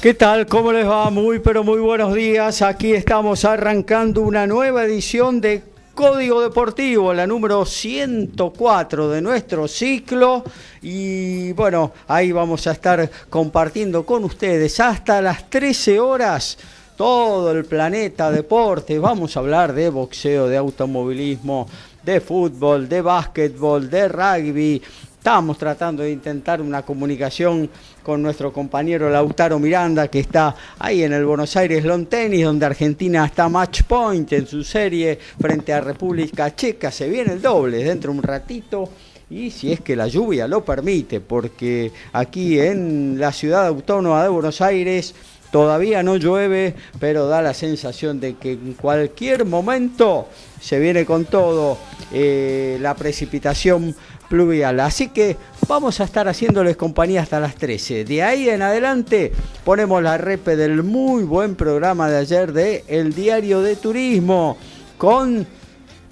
¿Qué tal? ¿Cómo les va? Muy pero muy buenos días. Aquí estamos arrancando una nueva edición de Código Deportivo, la número 104 de nuestro ciclo. Y bueno, ahí vamos a estar compartiendo con ustedes hasta las 13 horas todo el planeta deporte. Vamos a hablar de boxeo, de automovilismo, de fútbol, de básquetbol, de rugby, Estábamos tratando de intentar una comunicación con nuestro compañero Lautaro Miranda, que está ahí en el Buenos Aires Long Tennis, donde Argentina está match point en su serie frente a República Checa. Se viene el doble dentro de un ratito. Y si es que la lluvia lo permite, porque aquí en la ciudad autónoma de Buenos Aires todavía no llueve, pero da la sensación de que en cualquier momento se viene con todo eh, la precipitación pluvial. Así que vamos a estar haciéndoles compañía hasta las 13. De ahí en adelante ponemos la repe del muy buen programa de ayer de El Diario de Turismo con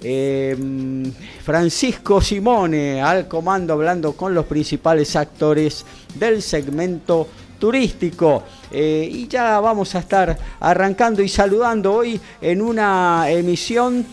em, Francisco Simone al comando hablando con los principales actores del segmento turístico. Eh, y ya vamos a estar arrancando y saludando hoy en una emisión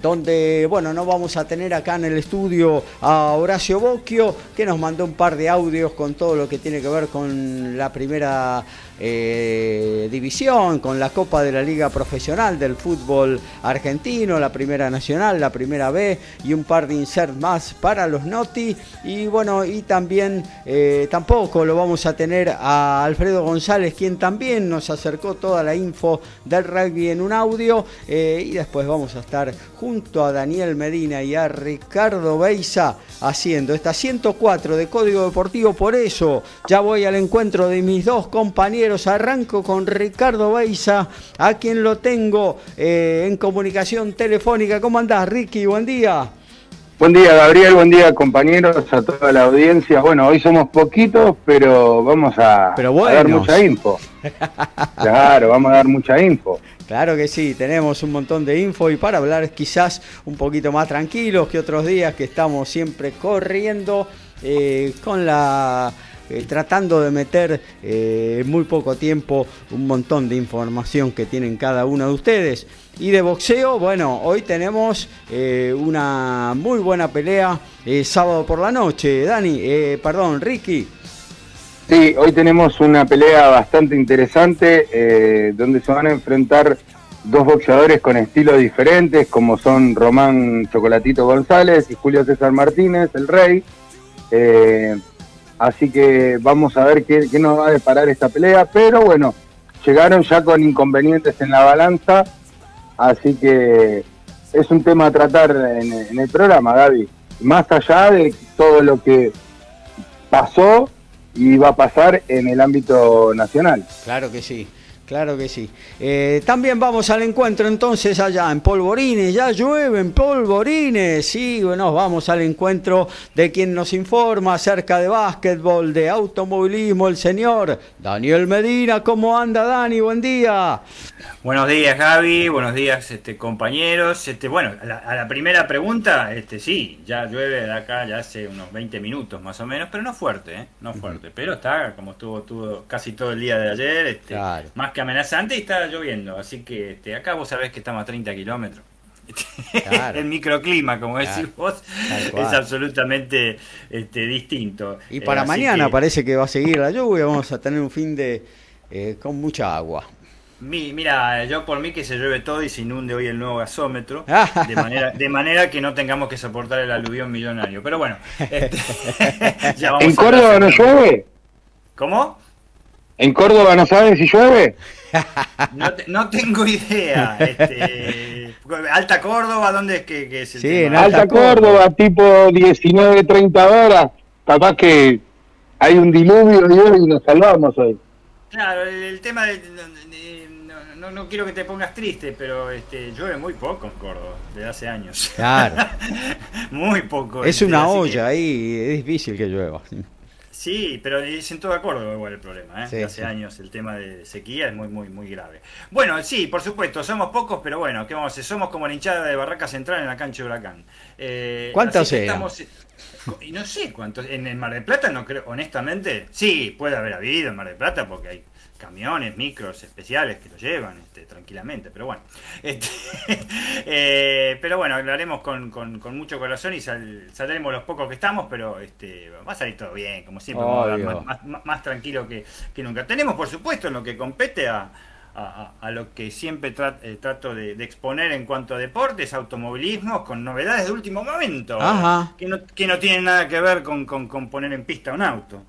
donde, bueno, no vamos a tener acá en el estudio a Horacio Bocchio, que nos mandó un par de audios con todo lo que tiene que ver con la primera eh, división, con la Copa de la Liga Profesional del Fútbol Argentino, la Primera Nacional, la Primera B y un par de insert más para los Noti. Y bueno, y también eh, tampoco lo vamos a tener a Alfredo González, quien también nos acercó toda la info del rugby en un audio. Eh, y después vamos a estar junto a Daniel Medina y a Ricardo Beisa haciendo esta 104 de Código Deportivo. Por eso ya voy al encuentro de mis dos compañeros Arranco con Ricardo Beiza, a quien lo tengo eh, en comunicación telefónica. ¿Cómo andás, Ricky? Buen día. Buen día, Gabriel. Buen día, compañeros, a toda la audiencia. Bueno, hoy somos poquitos, pero vamos a, dar mucha info. claro, vamos a dar mucha info. Claro que sí, tenemos un montón de info y para hablar quizás un poquito más tranquilos que otros días que estamos siempre corriendo eh, con la eh, tratando de meter eh, en muy poco tiempo un montón de información que tienen cada uno de ustedes. Y de boxeo, bueno, hoy tenemos eh, una muy buena pelea sábado por la noche. Dani, perdón, Ricky. Sí, hoy tenemos una pelea bastante interesante donde se van a enfrentar dos boxeadores con estilos diferentes, como son Román Chocolatito González y Julio César Martínez, el rey. Así que vamos a ver qué, nos va a deparar esta pelea. Pero bueno, llegaron ya con inconvenientes en la balanza. Así que es un tema a tratar en, el programa, Gaby. Más allá de todo lo que pasó y va a pasar en el ámbito nacional. Claro que sí. Claro que sí. Eh, también vamos al encuentro entonces allá en Polvorines, ya llueve en Polvorines, sí, bueno, vamos al encuentro de quien nos informa acerca de básquetbol, de automovilismo, el señor Daniel Medina. ¿Cómo anda Dani? Buen día. Buenos días Gaby, buenos días este, compañeros. Este, bueno, a la, primera pregunta, este, sí, ya llueve de acá ya hace unos 20 minutos más o menos, pero no fuerte, ¿eh? no fuerte, pero está como estuvo, estuvo casi todo el día de ayer, este, más que amenazante y está lloviendo. Así que este, acá vos sabés que estamos a 30 kilómetros. el microclima, como decís vos, es absolutamente este, distinto. Y para mañana parece que va a seguir la lluvia, vamos a tener un fin de eh, con mucha agua. mira, yo por mí que se llueve todo y se inunde hoy el nuevo gasómetro, de manera, de manera que no tengamos que soportar el aluvión millonario. Pero bueno, este, ¿en Córdoba no llueve? ¿Cómo? ¿En Córdoba no sabes si llueve? No, tengo idea. Este, Alta Córdoba, ¿dónde es que, es el sí, en Alta, Córdoba, tipo 19, 30 horas. Capaz que hay un diluvio y nos salvamos hoy. Claro, el, tema de, no, no, quiero que te pongas triste, pero este, llueve muy poco en Córdoba, desde hace años. Claro. muy poco. Es este, una olla ahí, es difícil que llueva. Sí, pero es en todo acuerdo igual el problema. ¿eh? hace años el tema de sequía es muy, muy, muy grave. Bueno, sí, por supuesto, somos pocos, pero bueno, ¿qué vamos a hacer? Somos como la hinchada de Barraca Central en la cancha de Huracán. Eh, ¿Cuántos estamos, y no sé cuántos. En el Mar del Plata no creo, honestamente, sí, puede haber habido en Mar del Plata porque hay camiones, micros especiales que lo llevan este, tranquilamente, pero bueno. Este, eh, pero bueno, lo haremos con, con, mucho corazón y saldremos los pocos que estamos, pero este, va a salir todo bien, como siempre, más, tranquilo que, nunca. Tenemos, por supuesto, en lo que compete a, a, lo que siempre eh, trato de, exponer en cuanto a deportes, automovilismo, con novedades de último momento, Que, no, que no tienen nada que ver con, con, con poner en pista un auto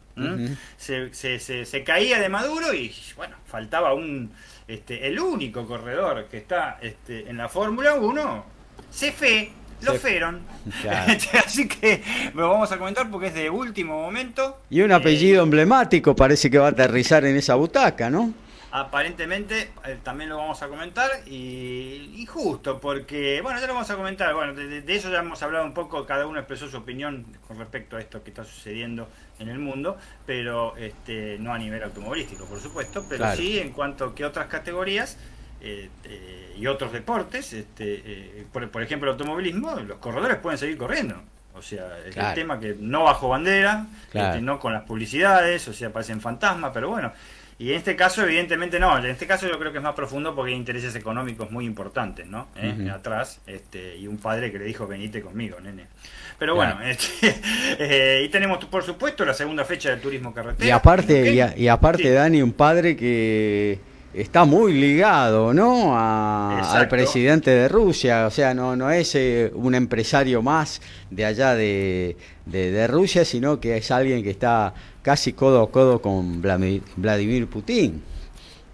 se, se, se, caía de Maduro y bueno, faltaba un este, el único corredor que está este, en la Fórmula 1, se fe, lo fueron. Así que lo vamos a comentar porque es de último momento. Y un apellido eh, emblemático parece que va a aterrizar en esa butaca, ¿no? aparentemente eh, también lo vamos a comentar y, justo porque, bueno, ya lo vamos a comentar, bueno, de, eso ya hemos hablado un poco, cada uno expresó su opinión con respecto a esto que está sucediendo en el mundo, pero este, no a nivel automovilístico, por supuesto, pero sí en cuanto a que otras categorías este, y otros deportes, este, eh, por, ejemplo el automovilismo, los corredores pueden seguir corriendo. O sea, el tema que no bajo bandera, este, no con las publicidades, o sea, parecen fantasmas, pero bueno, y en este caso, evidentemente no. En este caso yo creo que es más profundo porque hay intereses económicos muy importantes, ¿no? ¿Eh? Atrás, este, y un padre que le dijo, venite conmigo, nene. Pero bueno, este, eh, y tenemos por supuesto la segunda fecha del turismo carretera. Y aparte, y, aparte Dani, un padre que está muy ligado, ¿no? al presidente de Rusia, o sea, no, no es eh, un empresario más de allá de, de Rusia, sino que es alguien que está casi codo a codo con Vladimir Putin.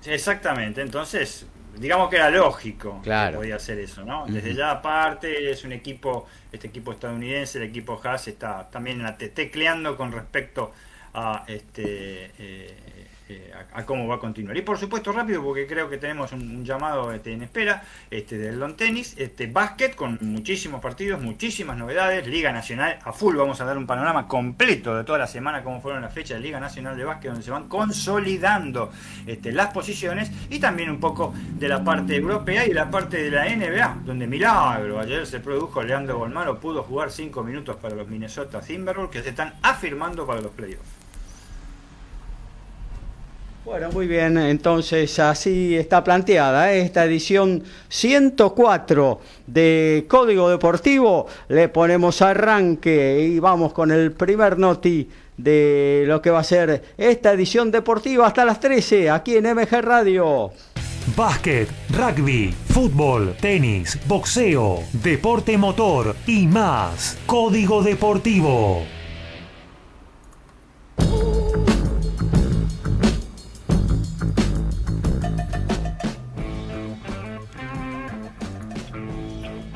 Exactamente, entonces digamos que era lógico que podía hacer eso, ¿no? Desde ya aparte es un equipo, este equipo estadounidense, el equipo Haas está también tecleando con respecto a este eh, eh, a, cómo va a continuar. Y por supuesto rápido, porque creo que tenemos un, llamado este, en espera este, del Don Tenis, este, básquet con muchísimos partidos, muchísimas novedades, Liga Nacional a full, vamos a dar un panorama completo de toda la semana, cómo fueron las fechas de Liga Nacional de Básquet, donde se van consolidando este, las posiciones, y también un poco de la parte europea y la parte de la NBA, donde milagro, ayer se produjo Leandro Bolmaro, pudo jugar 5 minutos para los Minnesota Timberwolves, que se están afirmando para los playoffs. Bueno, muy bien, entonces así está planteada ¿eh? esta edición 104 de Código Deportivo. Le ponemos arranque y vamos con el primer noti de lo que va a ser esta edición deportiva hasta las 13 aquí en MG Radio. Básquet, rugby, fútbol, tenis, boxeo, deporte motor y más. Código Deportivo.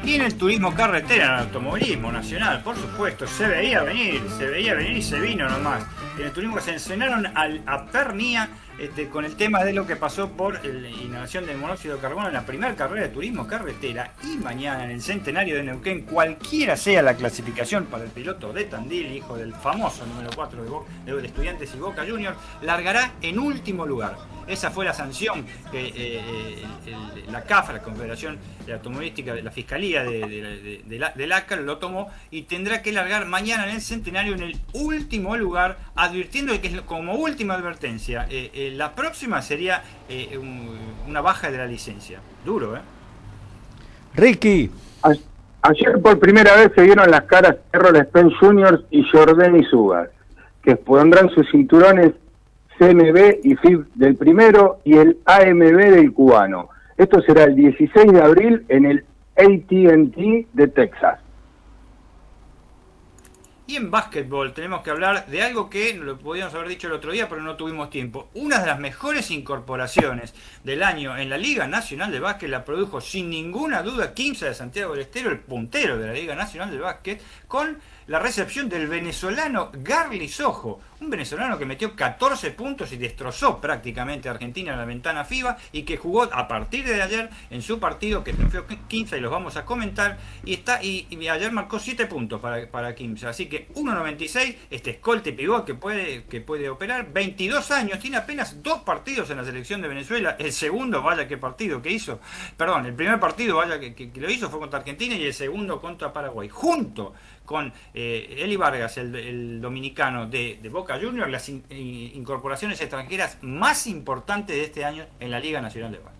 Tiene el turismo carretera en el automovilismo nacional, por supuesto, se veía venir, se veía venir y se vino nomás. En el turismo se enseñaron a Pernia este, con el tema de lo que pasó por la inhalación del monóxido de carbono en la primera carrera de turismo carretera y mañana en el centenario de Neuquén, cualquiera sea la clasificación para el piloto de Tandil, hijo del famoso número 4 de, Estudiantes y Boca Juniors, largará en último lugar. Esa fue la sanción que eh, la CAF, la Confederación de Automovilística, la Fiscalía de, del ACA lo tomó y tendrá que largar mañana en el centenario en el último lugar, advirtiendo que como última advertencia, eh, eh, la próxima sería una baja de la licencia. Duro, ¿eh? Ricky. Ayer por primera vez se vieron las caras Errol Spence Jr. y Jordan Sugar, que pondrán sus cinturones CMB y FIB del primero y el AMB del cubano. Esto será el 16 de abril en el ATT de Texas. Y en básquetbol tenemos que hablar de algo que lo podíamos haber dicho el otro día, pero no tuvimos tiempo. Una de las mejores incorporaciones del año en la Liga Nacional de Básquet la produjo sin ninguna duda Quimsa de Santiago del Estero, el puntero de la Liga Nacional de Básquet, con la recepción del venezolano Garly Sojo, un venezolano que metió 14 puntos y destrozó prácticamente a Argentina en la ventana FIBA y que jugó a partir de ayer en su partido que triunfó 15 y los vamos a comentar y está y, ayer marcó 7 puntos para, para Kimsa, así que 1.96, este escolte pivot que puede, que puede operar, 22 años, tiene apenas dos partidos en la selección de Venezuela, el segundo, vaya qué partido que hizo, perdón, el primer partido, vaya que, que lo hizo fue contra Argentina y el segundo contra Paraguay, junto con eh, Eli Vargas, el, dominicano de, Boca Juniors, las incorporaciones extranjeras más importantes de este año en la Liga Nacional de Básquet.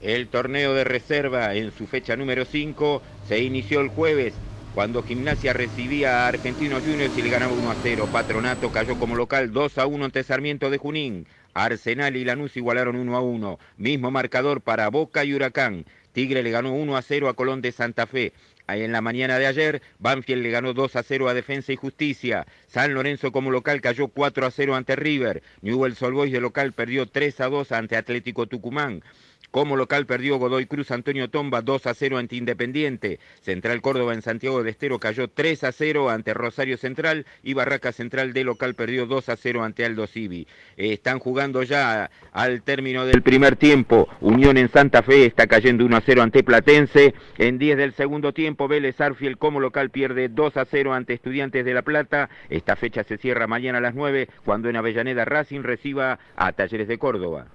El torneo de reserva en su fecha número 5 se inició el jueves cuando Gimnasia recibía a Argentinos Juniors y le ganaba 1 a 0. Patronato cayó como local 2 a 1 ante Sarmiento de Junín. Arsenal y Lanús igualaron 1 a 1. Mismo marcador para Boca y Huracán. Tigre le ganó 1 a 0 a Colón de Santa Fe. En la mañana de ayer, Banfield le ganó 2 a 0 a Defensa y Justicia. San Lorenzo como local cayó 4 a 0 ante River. Newell's Old Boys de local perdió 3 a 2 ante Atlético Tucumán. Como local perdió Godoy Cruz Antonio Tomba 2 a 0 ante Independiente. Central Córdoba en Santiago de Estero cayó 3 a 0 ante Rosario Central y Barraca Central de local perdió 2 a 0 ante Aldo Civi. están jugando ya al término del primer tiempo. Unión en Santa Fe está cayendo 1 a 0 ante Platense. En 10 del segundo tiempo Vélez Arfiel como local pierde 2 a 0 ante Estudiantes de La Plata. Esta fecha se cierra mañana a las 9 cuando en Avellaneda Racing reciba a Talleres de Córdoba.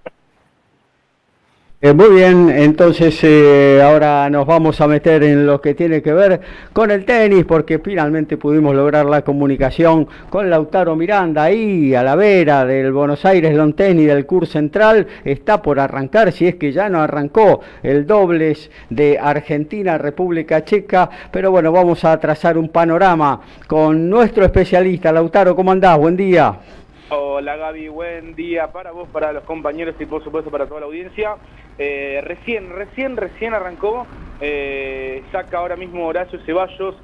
Eh, muy bien, entonces eh, ahora nos vamos a meter en lo que tiene que ver con el tenis, porque finalmente pudimos lograr la comunicación con Lautaro Miranda, ahí a la vera del Buenos Aires Long Tenis del Curso Central, está por arrancar, si es que ya no arrancó el dobles de Argentina-República Checa, pero bueno, vamos a trazar un panorama con nuestro especialista. Lautaro, ¿cómo andás? Buen día. Hola Gaby, buen día para vos, para los compañeros y por supuesto para toda la audiencia. Eh, recién, recién, recién arrancó. Eh, saca ahora mismo Horacio Ceballos.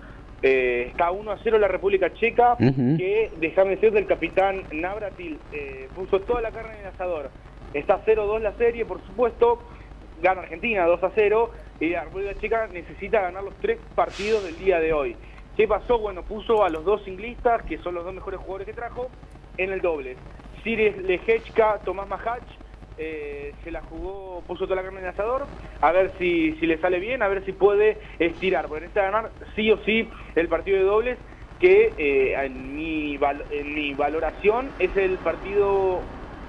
Eh, está 1 a 0 la República Checa. Que, déjame decirte, el capitán Navratil puso toda la carne en el asador. Está 0-2 la serie, por supuesto. Gana Argentina 2 a 0. Y la República Checa necesita ganar los tres partidos del día de hoy. ¿Qué pasó? Bueno, puso a los dos inglistas, que son los dos mejores jugadores que trajo, en el doble. Sirius Lejechka, Tomás Majach eh, se la jugó, puso toda la carne en el asador, a ver si, si le sale bien, a ver si puede estirar, porque necesita ganar sí o sí el partido de dobles, que eh, en, mi en mi valoración es el partido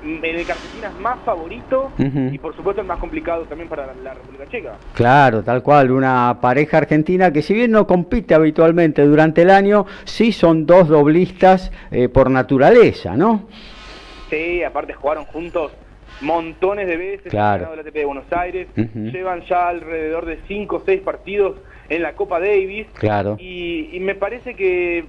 en el que Argentina es más favorito y por supuesto el más complicado también para la, República Checa. Claro, tal cual, una pareja argentina que si bien no compite habitualmente durante el año, sí son dos doblistas eh, por naturaleza, ¿no? Sí, aparte jugaron juntos montones de veces claro. ATP de Buenos Aires, llevan ya alrededor de 5 o 6 partidos en la Copa Davis. Claro. Y, me parece que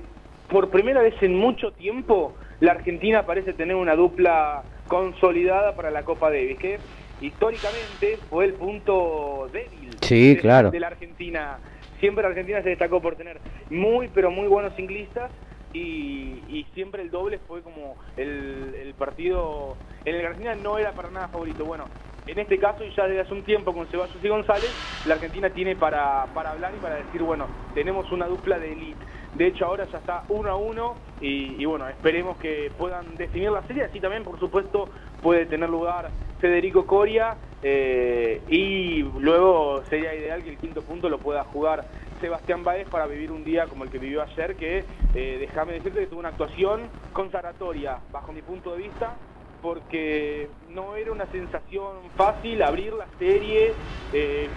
por primera vez en mucho tiempo la Argentina parece tener una dupla consolidada para la Copa Davis, que históricamente fue el punto débil sí, de, claro. de la Argentina. Siempre la Argentina se destacó por tener muy, pero muy buenos inglistas y, siempre el doble fue como el, partido en el Argentina no era para nada favorito. Bueno, en este caso y ya desde hace un tiempo con Ceballos y González, la Argentina tiene para, para hablar y para decir, bueno, tenemos una dupla de elite. De hecho ahora ya está uno a uno y, bueno, esperemos que puedan definir la serie. Así también, por supuesto, puede tener lugar Federico Coria eh, y luego sería ideal que el quinto punto lo pueda jugar Sebastián Baez para vivir un día como el que vivió ayer, que eh, déjame decirte que tuvo una actuación consagratoria, bajo mi punto de vista, porque no era una sensación fácil abrir la serie. Eh,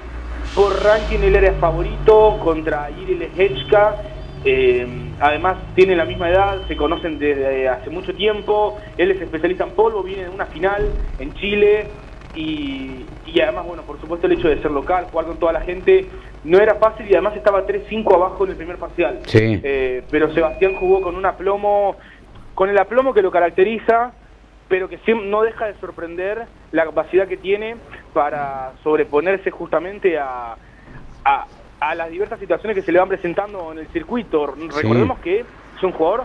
por ranking él era favorito contra Iril Hechka. Eh, además tiene la misma edad, se conocen desde hace mucho tiempo. Él es especialista en polvo, viene de una final en Chile. Y, y además, bueno, por supuesto el hecho de ser local, jugar con toda la gente, no era fácil y además estaba 3-5 abajo en el primer parcial. Sí. Eh, pero Sebastián jugó con un aplomo, con el aplomo que lo caracteriza, pero que no deja de sorprender la capacidad que tiene para sobreponerse justamente a, a las diversas situaciones que se le van presentando en el circuito. Recordemos que es un jugador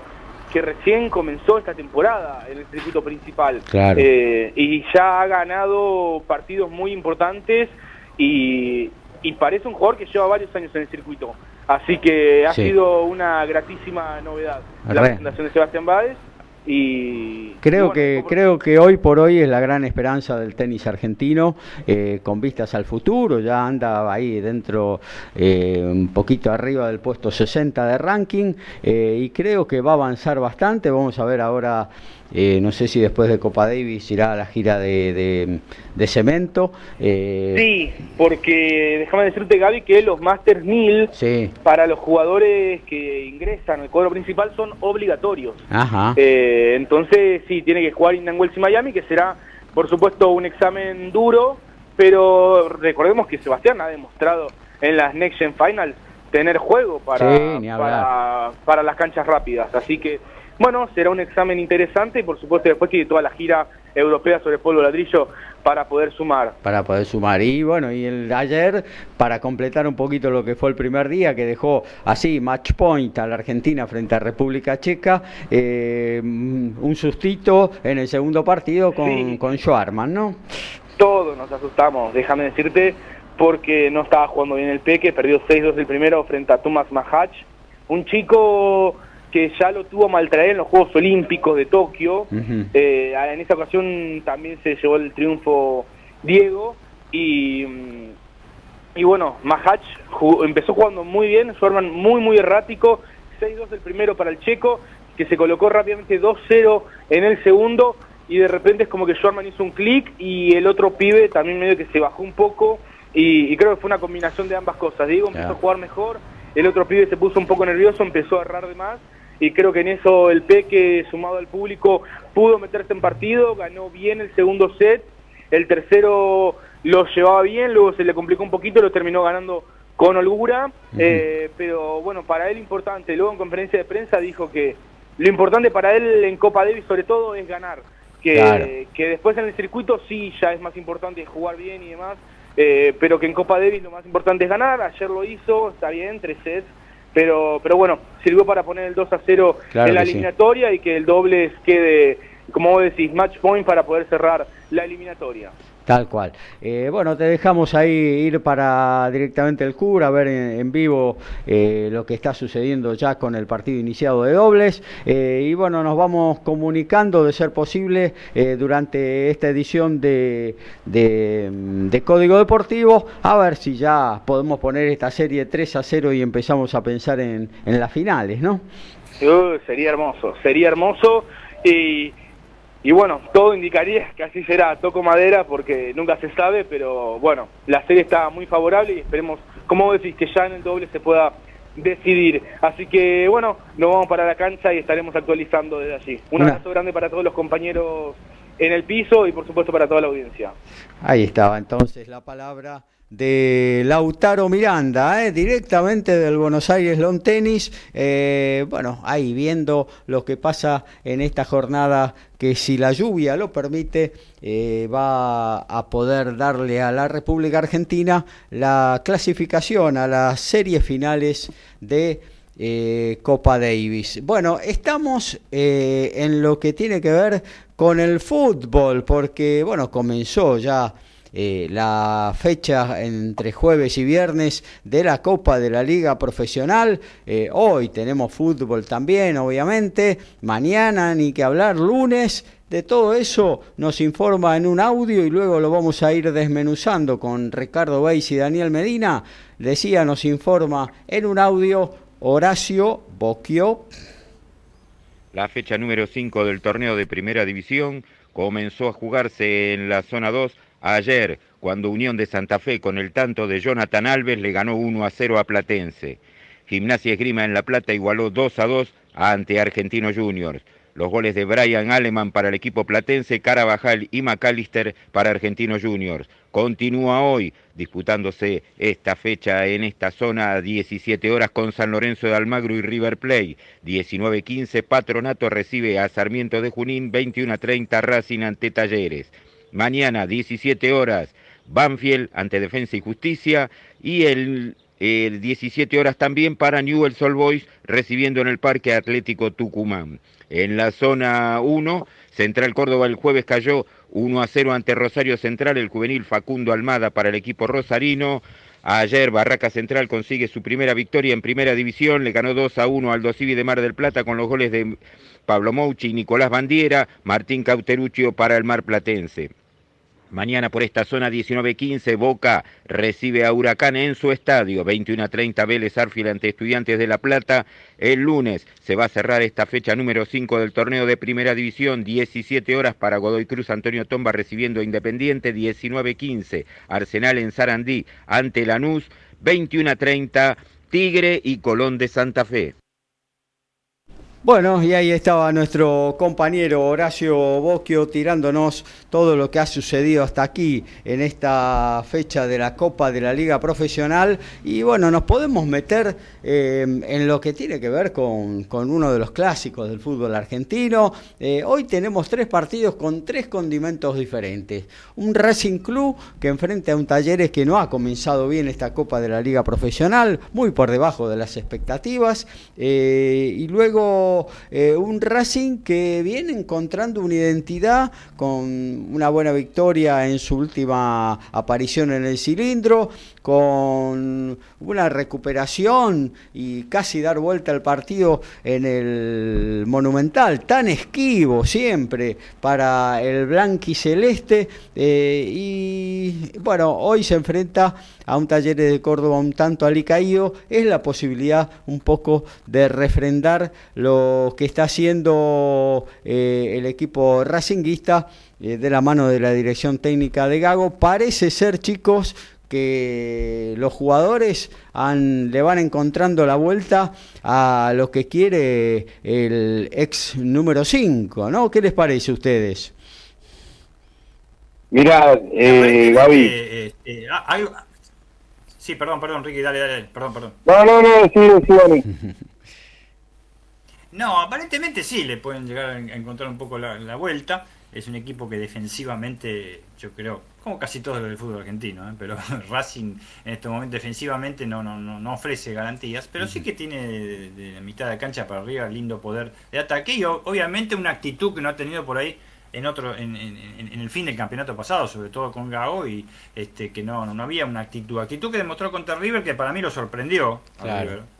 que recién comenzó esta temporada en el circuito principal eh, y ya ha ganado partidos muy importantes y, parece un jugador que lleva varios años en el circuito. Así que ha sido una gratísima novedad. La presentación de Sebastián Báez y creo que creo que hoy por hoy es la gran esperanza del tenis argentino eh, con vistas al futuro ya anda ahí dentro eh, un poquito arriba del puesto 60 de ranking eh, y creo que va a avanzar bastante vamos a ver ahora eh, no sé si después de Copa Davis irá a la gira de, cemento. Eh, sí, porque déjame decirte, Gaby, que los Masters 1000 para los jugadores que ingresan al cuadro principal son obligatorios. Ajá. Eh, entonces, sí, tiene que jugar Indian Wells y Miami, que será, por supuesto, un examen duro, pero recordemos que Sebastián ha demostrado en las Next Gen Finals tener juego para, para, para las canchas rápidas. Así que bueno, será un examen interesante y por supuesto después tiene toda la gira europea sobre polvo ladrillo para poder sumar. Para poder sumar. Y bueno, y el ayer, para completar un poquito lo que fue el primer día, que dejó así match point a la Argentina frente a República Checa, eh, un sustito en el segundo partido con, con Schwarman, ¿no? Todos nos asustamos, déjame decirte, porque no estaba jugando bien el Peque, perdió 6-2 el primero frente a Thomas Mahach, un chico que ya lo tuvo maltraer en los Juegos Olímpicos de Tokio. Eh, en esta ocasión también se llevó el triunfo Diego y, mm, y bueno, Mahach empezó jugando muy bien, Schwarman muy muy errático, 6-2 el primero para el checo, que se colocó rápidamente 2-0 en el segundo y de repente es como que Schwarman hizo un clic y el otro pibe también medio que se bajó un poco y, creo que fue una combinación de ambas cosas. Diego empezó a jugar mejor, el otro pibe se puso un poco nervioso, empezó a errar de más y creo que en eso el Peque, sumado al público, pudo meterse en partido, ganó bien el segundo set, el tercero lo llevaba bien, luego se le complicó un poquito, lo terminó ganando con holgura, eh, pero bueno, para él importante, luego en conferencia de prensa dijo que lo importante para él en Copa Davis sobre todo es ganar, que, que después en el circuito sí ya es más importante jugar bien y demás, eh, pero que en Copa Davis lo más importante es ganar, ayer lo hizo, está bien, tres sets, pero, pero bueno, sirvió para poner el 2 a 0 en la eliminatoria y que el doble quede, como vos decís, match point para poder cerrar la eliminatoria. Tal cual. Eh, bueno, te dejamos ahí ir para directamente el CUR a ver en, vivo eh, lo que está sucediendo ya con el partido iniciado de dobles. Eh, y bueno, nos vamos comunicando de ser posible durante esta edición de, de, Código Deportivo a ver si ya podemos poner esta serie 3 a 0 y empezamos a pensar en, en las finales, ¿no? Sería hermoso, sería hermoso. Y y bueno, todo indicaría que así será, toco madera porque nunca se sabe, pero bueno, la serie está muy favorable y esperemos, como decís, que ya en el doble se pueda decidir. Así que bueno, nos vamos para la cancha y estaremos actualizando desde allí. Un abrazo grande para todos los compañeros en el piso y por supuesto para toda la audiencia. Ahí estaba entonces la palabra de Lautaro Miranda, ¿eh? directamente del Buenos Aires Long Tennis. Eh, bueno, ahí viendo lo que pasa en esta jornada, que si la lluvia lo permite, eh, va a poder darle a la República Argentina la clasificación a las series finales de Copa Davis. Bueno, estamos en lo que tiene que ver con el fútbol, porque bueno, comenzó ya eh, la fecha entre jueves y viernes de la Copa de la Liga Profesional. Eh, hoy tenemos fútbol también, obviamente. Mañana, ni que hablar, lunes. De todo eso nos informa en un audio y luego lo vamos a ir desmenuzando con Ricardo Beis y Daniel Medina. Decía, nos informa en un audio Horacio Bocchio. La fecha número 5 del torneo de Primera División comenzó a jugarse en la zona 2 ayer, cuando Unión de Santa Fe con el tanto de Jonathan Alves le ganó 1 a 0 a Platense. Gimnasia Esgrima en La Plata igualó 2 a 2 ante Argentinos Juniors. Los goles de Brian Aleman para el equipo platense, Carabajal y McAllister para Argentinos Juniors. Continúa hoy disputándose esta fecha en esta zona a 17 horas con San Lorenzo de Almagro y River Play. 19-15 Patronato recibe a Sarmiento de Junín, 21-30 Racing ante Talleres. Mañana, 17 horas, Banfield ante Defensa y Justicia y el eh, 17 horas también para Newell's Old Boys recibiendo en el Parque Atlético Tucumán. En la zona 1, Central Córdoba el jueves cayó 1 a 0 ante Rosario Central, el juvenil Facundo Almada para el equipo rosarino. Ayer Barraca Central consigue su primera victoria en primera división, le ganó 2 a 1 al Dosivi de Mar del Plata con los goles de Pablo Mouchi y Nicolás Bandiera, Martín Cauteruccio para el Mar Platense. Mañana por esta zona 19-15, Boca recibe a Huracán en su estadio. 21-30 Vélez Arfield ante Estudiantes de La Plata. El lunes se va a cerrar esta fecha número 5 del torneo de Primera División. 17 horas para Godoy Cruz. Antonio Tomba recibiendo a Independiente. 19-15 Arsenal en Sarandí ante Lanús. 21-30 Tigre y Colón de Santa Fe. Bueno, y ahí estaba nuestro compañero Horacio Bocchio tirándonos todo lo que ha sucedido hasta aquí en esta fecha de la Copa de la Liga Profesional. Y bueno, nos podemos meter eh, en lo que tiene que ver con, con, uno de los clásicos del fútbol argentino. Eh, hoy tenemos tres partidos con tres condimentos diferentes. Un Racing Club que enfrenta a un Talleres que no ha comenzado bien esta Copa de la Liga Profesional, muy por debajo de las expectativas. Eh, y luego eh, un Racing que viene encontrando una identidad con una buena victoria en su última aparición en el cilindro, con una recuperación y casi dar vuelta al partido en el Monumental, tan esquivo siempre para el blanqui celeste. Eh, y bueno, hoy se enfrenta a un taller de Córdoba un tanto alicaído, es la posibilidad un poco de refrendar lo que está haciendo eh, el equipo racinguista eh, de la mano de la dirección técnica de Gago. Parece ser, chicos, que los jugadores le van encontrando la vuelta a lo que quiere el ex número 5, ¿no? ¿Qué les parece a ustedes? Mira, eh, Gaby. Este, Sí, perdón, perdón, Ricky, dale, dale, perdón, perdón. No, no, no, sí, sí, Dani. No, aparentemente sí, le pueden llegar a encontrar un poco la, vuelta. Es un equipo que defensivamente, yo creo, como casi todo el fútbol argentino, ¿eh? pero Racing en este momento defensivamente no, no, no, ofrece garantías, pero sí que tiene de, mitad de cancha para arriba lindo poder de ataque y obviamente una actitud que no ha tenido por ahí en otro en, en, el fin del campeonato pasado, sobre todo con Gago, y este que no, no, había una actitud. Actitud que demostró contra River que para mí lo sorprendió.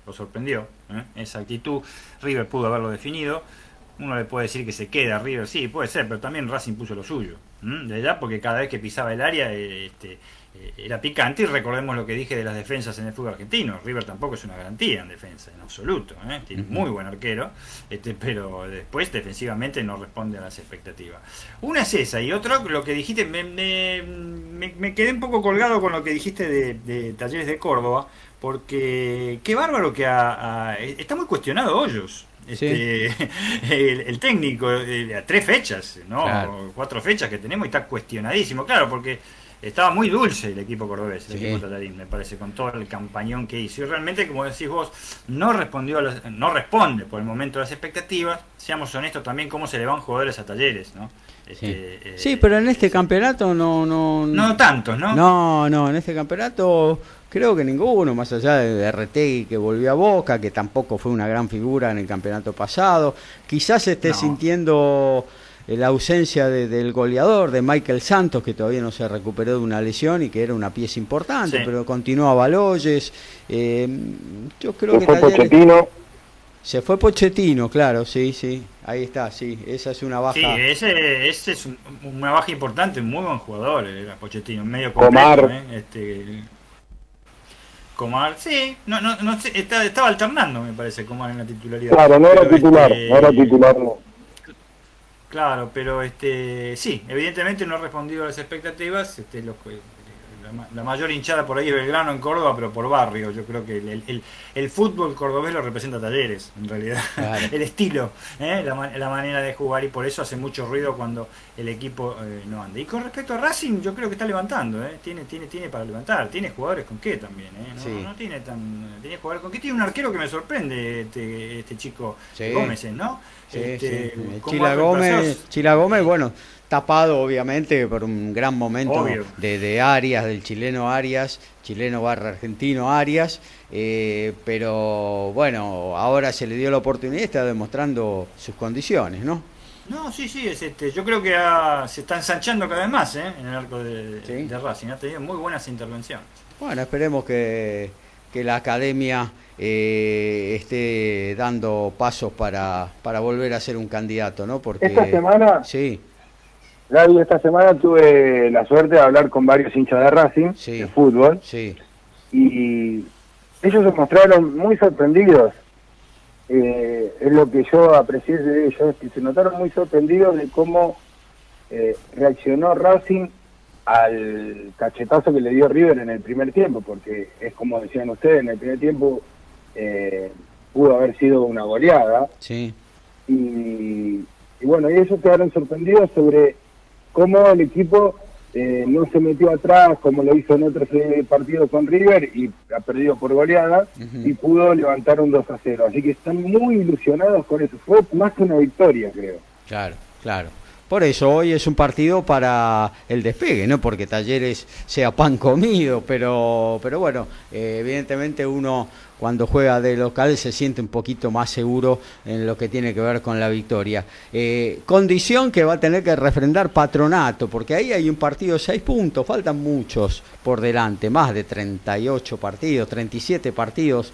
lo sorprendió. ¿eh? Esa actitud, River pudo haberlo definido. Uno le puede decir que se queda River, sí, puede ser, pero también Racing puso lo suyo. De allá, porque cada vez que pisaba el área, este, era picante y recordemos lo que dije de las defensas en el fútbol argentino. River tampoco es una garantía en defensa, en absoluto. ¿eh? Tiene muy buen arquero, este, pero después defensivamente no responde a las expectativas. Una es esa y otro, lo que dijiste, me, me, quedé un poco colgado con lo que dijiste de, Talleres de Córdoba, porque qué bárbaro que está muy cuestionado Hoyos. Este, el, técnico, eh, a tres fechas, ¿no? Cuatro fechas que tenemos y está cuestionadísimo, claro, porque estaba muy dulce el equipo cordobés, el equipo tatarín, me parece, con todo el campañón que hizo. Y realmente, como decís vos, no respondió no responde por el momento a las expectativas. Seamos honestos también cómo se le van jugadores a talleres, ¿no? Este, sí. Eh, pero en este campeonato no, no... No tantos, ¿no? No, no, en este campeonato creo que ninguno, más allá de RT que volvió a Boca, que tampoco fue una gran figura en el campeonato pasado. Quizás esté sintiendo la ausencia del goleador, de Michael Santos, que todavía no se recuperó de una lesión y que era una pieza importante, pero continúa Baloyes. Eh, yo creo se fue Pochettino. Se fue Pochettino, claro, sí, sí. Ahí está, sí. Esa es una baja. Sí, ese, ese es una baja importante, muy buen jugador, era Pochettino, medio completo, ¿eh? este, Comar, sí, no, no, no estaba alternando, me parece, Comar en la titularidad. Claro, no era titular, este, no era titular, no. Claro, pero este sí, evidentemente no ha respondido a las expectativas. Este, los, la, mayor hinchada por ahí es Belgrano en Córdoba, pero por barrio. Yo creo que el, el, fútbol cordobés lo representa Talleres, en realidad. el estilo, ¿eh? la, la, manera de jugar y por eso hace mucho ruido cuando el equipo eh, no anda. Y con respecto a Racing, yo creo que está levantando, ¿eh? tiene, tiene, tiene para levantar, tiene jugadores con qué también, ¿eh? no, tiene tan, tiene jugadores con qué, tiene un arquero que me sorprende este, este chico Gómez, ¿no? Este, Chila Gómez, Chila Gómez, bueno, tapado obviamente por un gran momento de, de Arias, del chileno Arias, chileno barra argentino Arias, eh, pero bueno, ahora se le dio la oportunidad y está demostrando sus condiciones, ¿no? No, sí, sí, es este, yo creo que ha- se está ensanchando cada vez más ¿eh? en el arco de, Sí. de Racing. Ha tenido muy buenas intervenciones. Bueno, esperemos que, que la academia eh, esté dando pasos para, para volver a ser un candidato, ¿no? Porque Esta semana, sí, Gaby, esta semana tuve la suerte de hablar con varios hinchas de Racing, Sí. de fútbol, sí, y ellos se mostraron muy sorprendidos. Eh, es lo que yo aprecié de ellos, que se notaron muy sorprendidos de cómo eh, reaccionó Racing al cachetazo que le dio River en el primer tiempo, porque es como decían ustedes, en el primer tiempo eh, pudo haber sido una goleada, sí, y, y bueno, y ellos quedaron sorprendidos sobre cómo el equipo eh, no se metió atrás como lo hizo en otros eh, partidos con River y ha perdido por goleada y pudo levantar un 2 a 0. Así que están muy ilusionados con eso. Fue más que una victoria, creo. claro, claro. Por eso hoy es un partido para el despegue, no porque Talleres sea pan comido, pero, pero bueno, eh, evidentemente uno cuando juega de local se siente un poquito más seguro en lo que tiene que ver con la victoria. Eh, condición que va a tener que refrendar Patronato, porque ahí hay un partido de 6 puntos, faltan muchos por delante, más de 38 partidos, 37 partidos,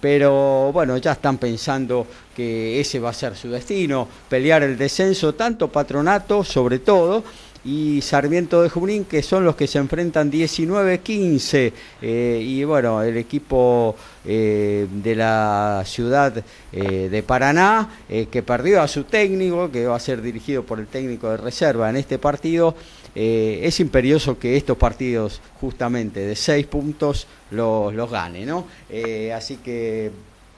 pero bueno, ya están pensando que ese va a ser su destino, pelear el descenso, tanto Patronato sobre todo, y Sarmiento de Junín, que son los que se enfrentan 19-15. eh, y bueno, el equipo eh, de la ciudad eh, de Paraná, que perdió a su técnico, que va a ser dirigido por el técnico de reserva en este partido. es imperioso que estos partidos, justamente de seis puntos, los, los gane, ¿no? Así que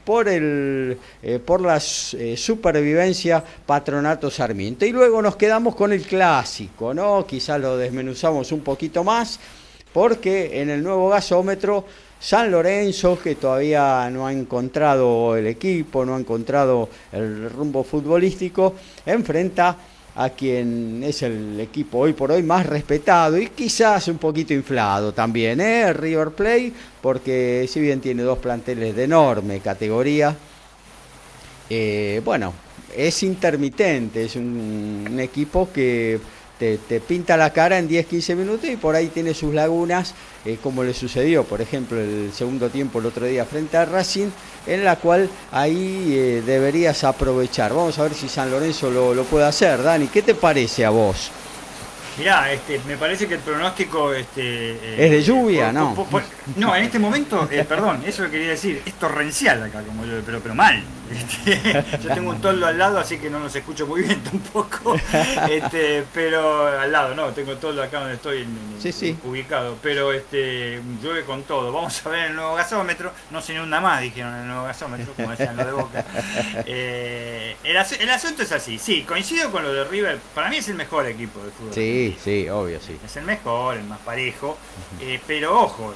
por el eh, por la eh, supervivencia Patronato Sarmiento. Y luego nos quedamos con el clásico no quizás lo desmenuzamos un poquito más porque en el nuevo gasómetro San Lorenzo que todavía no ha encontrado el equipo no ha encontrado el rumbo futbolístico enfrenta a quien es el equipo hoy por hoy más respetado y quizás un poquito inflado también, ¿eh? River Plate, porque si bien tiene dos planteles de enorme categoría, eh, bueno, es intermitente, es un, un equipo que te, te pinta la cara en 10-15 minutos y por ahí tiene sus lagunas, eh, como le sucedió, por ejemplo, el segundo tiempo el otro día frente a Racing, en la cual ahí eh, deberías aprovechar. Vamos a ver si San Lorenzo lo, lo puede hacer. Dani, ¿qué te parece a vos? Mirá, este, me parece que el pronóstico... Este, eh, Es de lluvia, por- ¿no? por- por- no, en este momento, perdón, eso lo quería decir, es torrencial acá, como yo, pero, pero mal. Este, yo tengo un toldo al lado, así que no los escucho muy bien tampoco. Este, pero al lado, no, tengo toldo acá donde estoy Sí, sí. ubicado. Pero este, llueve con todo. Vamos a ver el nuevo gasómetro. No se inunda más, dijeron el nuevo gasómetro, como decían los de Boca. Eh, el, asu- el asunto es así, sí, coincido con lo de River. Para mí es el mejor equipo de fútbol. Sí, sí, obvio, sí. Es el mejor, el más parejo. eh, pero ojo,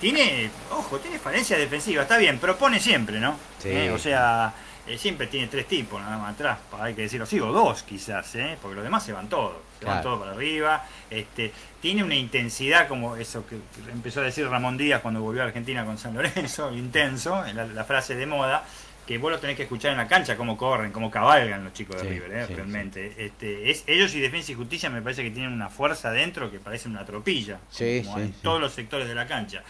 tiene, ojo, tiene falencia defensiva, está bien, propone siempre, ¿no? Sí. Eh, o sea, eh, siempre tiene tres tipos nada más atrás, hay que decirlo así, o dos quizás, ¿eh? porque los demás se van todos, se van todos para arriba. Este, tiene una intensidad como eso que, que empezó a decir Ramón Díaz cuando volvió a Argentina con San Lorenzo, intenso, la, la frase de moda. Que vos lo tenés que escuchar en la cancha, cómo corren, cómo cabalgan los chicos de Sí, River, ¿eh? sí, realmente. Este, es, ellos y Defensa y Justicia me parece que tienen una fuerza dentro que parece una tropilla, como en todos los sectores de la cancha.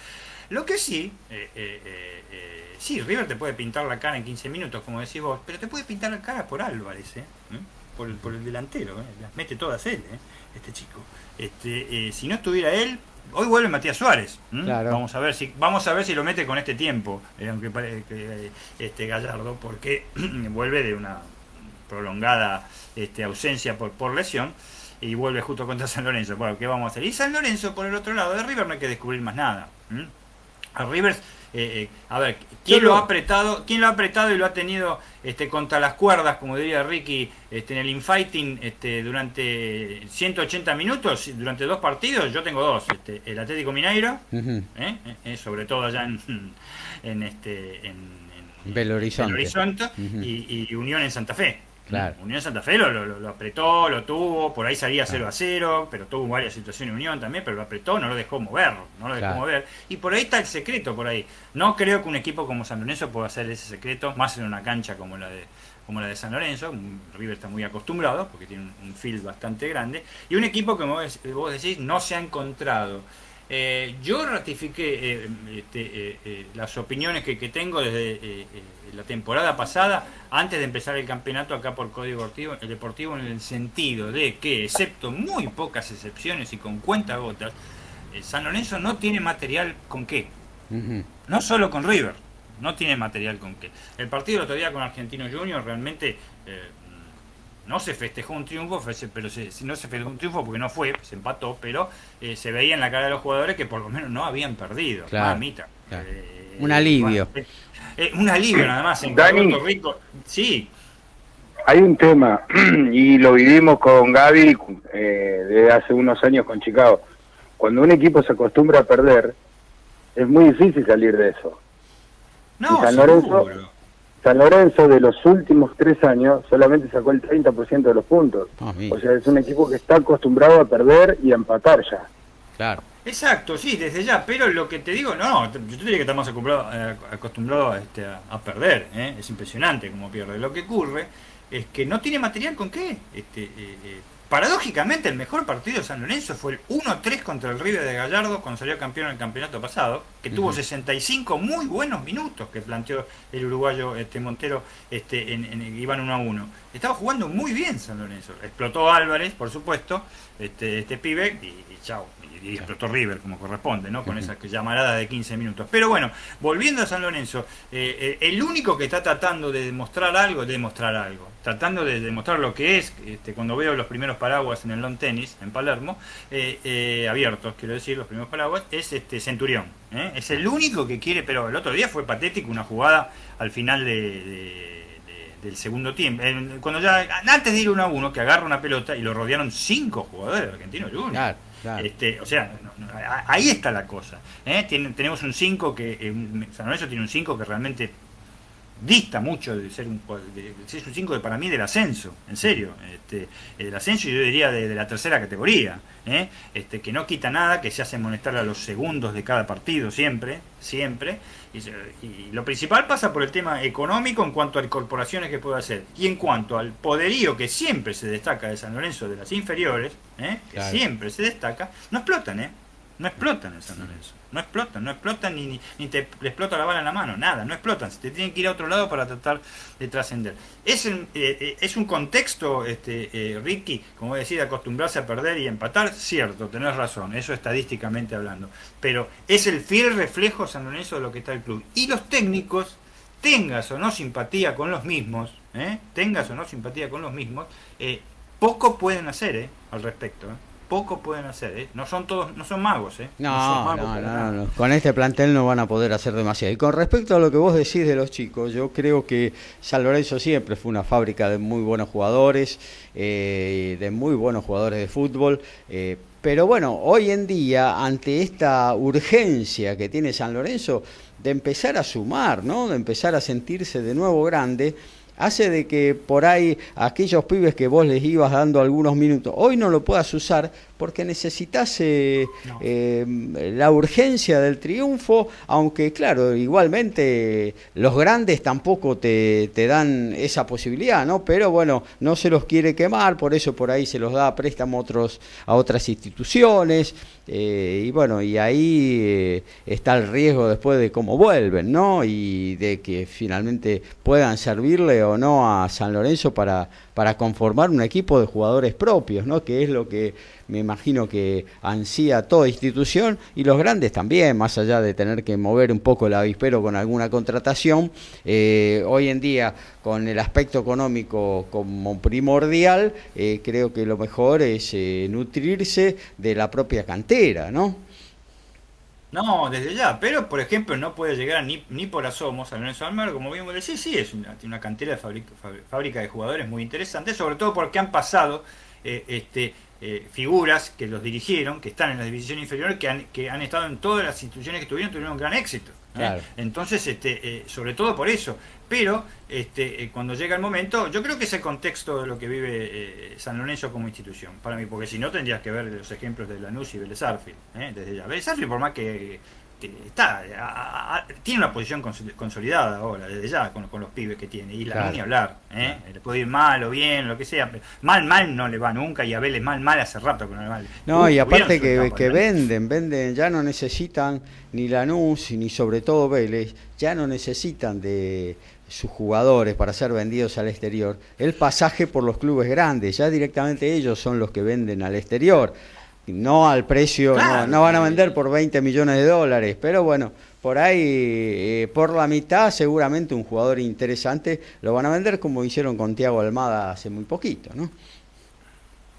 Lo que sí, eh, eh, eh, sí, River te puede pintar la cara en 15 minutos, como decís vos, pero te puede pintar la cara por Álvarez, ¿eh? ¿Mm? Por, el, por el delantero, las mete todas él, ¿eh? este chico. Este, si no estuviera él, hoy vuelve Matías Suárez. Vamos a ver si vamos a ver si lo mete con este tiempo, eh, aunque eh, este Gallardo, porque vuelve de una prolongada este, ausencia por, por lesión y vuelve justo contra San Lorenzo. Bueno, ¿qué vamos a hacer? Y San Lorenzo, por el otro lado de River, no hay que descubrir más nada. A River, eh, eh, a ver, ¿quién lo- lo ha apretado? ¿Quién lo ha apretado y lo ha tenido este, contra las cuerdas, como diría Ricky, este, en el infighting este, durante 180 minutos, durante dos partidos? Yo tengo dos, este, el Atlético Mineiro. ¿eh? Eh, sobre todo allá en, en este en, en- Belo Horizonte. Belo Horizonte Ujú. y, y Unión en Santa Fe. Unión Santa Fe lo, lo, apretó, lo tuvo, por ahí salía 0 a 0, pero tuvo varias situaciones Unión también, pero lo apretó, no lo dejó mover, no lo dejó mover. Y por ahí está el secreto, por ahí. No creo que un equipo como San Lorenzo pueda hacer ese secreto, más en una cancha como la de como la de San Lorenzo, River está muy acostumbrado porque tiene un, field bastante grande, y un equipo que vos decís no se ha encontrado. Eh, yo ratifiqué eh, este, eh, las opiniones que, tengo desde la temporada pasada, antes de empezar el campeonato acá por Código Deportivo, el Deportivo, en el sentido de que, excepto muy pocas excepciones y con cuentagotas, San Lorenzo no tiene material con qué. No solo con River no tiene material con qué. El partido el otro día con Argentino Junior realmente eh, no se festejó un triunfo, pero si no se festejó un triunfo porque no fue, se empató, pero eh, se veía en la cara de los jugadores que por lo menos no habían perdido. Mamita. Eh, un alivio. un alivio nada más. En Dani, Rico. Sí. Hay un tema, y lo vivimos con Gaby desde hace unos años con Chicago. Cuando un equipo se acostumbra a perder, es muy difícil salir de eso. San Lorenzo, San Lorenzo de los últimos tres años solamente sacó el 30% de los puntos. Ah, o sea, es un equipo que está acostumbrado a perder y a empatar ya. Claro. Exacto, sí, desde ya, pero lo que te digo, no, yo te diría que estamos acostumbrados acostumbrado este, a, perder, ¿eh? es impresionante como pierde. Lo que ocurre es que no tiene material con qué. Este, eh, eh, Paradójicamente, el mejor partido de San Lorenzo fue el 1-3 contra el River de Gallardo cuando salió campeón en el campeonato pasado, que tuvo 65 muy buenos minutos que planteó el uruguayo este Montero, este, en, iban 1 1. Estaba jugando muy bien San Lorenzo. Explotó Álvarez, por supuesto, este, este pibe, y, y chao, y explotó River como corresponde, ¿no? Con esa llamarada de 15 minutos. Pero bueno, volviendo a San Lorenzo, eh, eh, el único que está tratando de demostrar algo, de demostrar algo, tratando de demostrar lo que es, este, cuando veo los primeros paraguas en el long tenis, en Palermo, eh, abiertos, quiero decir, los primeros paraguas, es este Centurión. Es el único que quiere, pero el otro día fue patético, una jugada al final del segundo tiempo. Cuando ya, antes de ir uno a uno, que agarra una pelota y lo rodearon cinco jugadores argentinos Este, o sea, ahí está la cosa. ¿eh? tenemos un 5 que, eh, San Lorenzo tiene un 5 que realmente dista mucho de ser un de, es un 5 para mí del ascenso, en serio, este, el ascenso yo diría de, la tercera categoría, ¿eh? este, que no quita nada, que se hace molestar a los segundos de cada partido siempre, siempre, y, lo principal pasa por el tema económico en cuanto a corporaciones que puede hacer. Y en cuanto al poderío que siempre se destaca de San Lorenzo de las inferiores, ¿eh? que siempre se destaca, no explotan, ¿eh? No explotan en San Lorenzo. No explotan, no explotan ni, ni, te le explota la bala en la mano, nada, no explotan. Te tienen que ir a otro lado para tratar de trascender. Es, eh, eh, es un contexto, este, eh, Ricky, como decir, acostumbrarse a perder y empatar, cierto, tenés razón, eso estadísticamente hablando. Pero es el fiel reflejo San Lorenzo de lo que está el club. Y los técnicos, tengas o no simpatía con los mismos, tengas o no simpatía con los mismos, poco pueden hacer al respecto poco pueden hacer, ¿eh? No son todos, no son magos, ¿eh? No, no, no, no, Con este plantel no van a poder hacer demasiado. Y con respecto a lo que vos decís de los chicos, yo creo que San Lorenzo siempre fue una fábrica de muy buenos jugadores, eh, de muy buenos jugadores de fútbol. Eh, pero bueno, hoy en día, ante esta urgencia que tiene San Lorenzo de empezar a sumar, ¿no? De empezar a sentirse de nuevo grande hace de que por ahí aquellos pibes que vos les ibas dando algunos minutos, hoy no lo puedas usar porque necesitas eh, eh, la urgencia del triunfo, aunque claro, igualmente los grandes tampoco te, dan esa posibilidad, ¿no? Pero bueno, no se los quiere quemar, por eso por ahí se los da a préstamo a, otros, a otras instituciones, eh, y bueno, y ahí está el riesgo después de cómo vuelven, ¿no? Y de que finalmente puedan servirle o no a San Lorenzo para, para conformar un equipo de jugadores propios, ¿no? Que es lo que me imagino que ansía toda institución y los grandes también, más allá de tener que mover un poco el avispero con alguna contratación, eh, hoy en día con el aspecto económico como primordial, eh, creo que lo mejor es eh, nutrirse de la propia cantera, ¿no? No, desde ya, pero por ejemplo no puede llegar ni, ni por asomos a Lorenzo Almagro, como bien vos decís, sí, es una, una cantera de fábrica, fábrica de jugadores muy interesante, sobre todo porque han pasado este, eh, figuras que los dirigieron, que están en las divisiones inferiores, que han, que han estado en todas las instituciones que tuvieron, tuvieron gran éxito. Claro. Entonces, este, eh, sobre todo por eso. Pero este, eh, cuando llega el momento, yo creo que es el contexto de lo que vive eh, San Lorenzo como institución, para mí, porque si no tendrías que ver los ejemplos de Lanús y Vélez Arfield, ¿eh? desde ya. Vélez Arfield, por más que está a- a- tiene una posición cons- consolidada ahora, desde ya, con, con los pibes que tiene, y la Claro. ni hablar, ¿eh? le puede ir mal o bien, lo que sea, pero mal, mal no le va nunca, y a Vélez mal, mal hace rato que no le va. No, y aparte que, que venden, venden, ya no necesitan ni Lanús ni sobre todo Vélez, ya no necesitan de sus jugadores para ser vendidos al exterior. El pasaje por los clubes grandes, ya directamente ellos son los que venden al exterior. No al precio, no- Claro. no, van a vender por 20 millones de dólares, pero bueno, por ahí, eh, por la mitad, seguramente un jugador interesante lo van a vender como hicieron con Tiago Almada hace muy poquito, ¿no?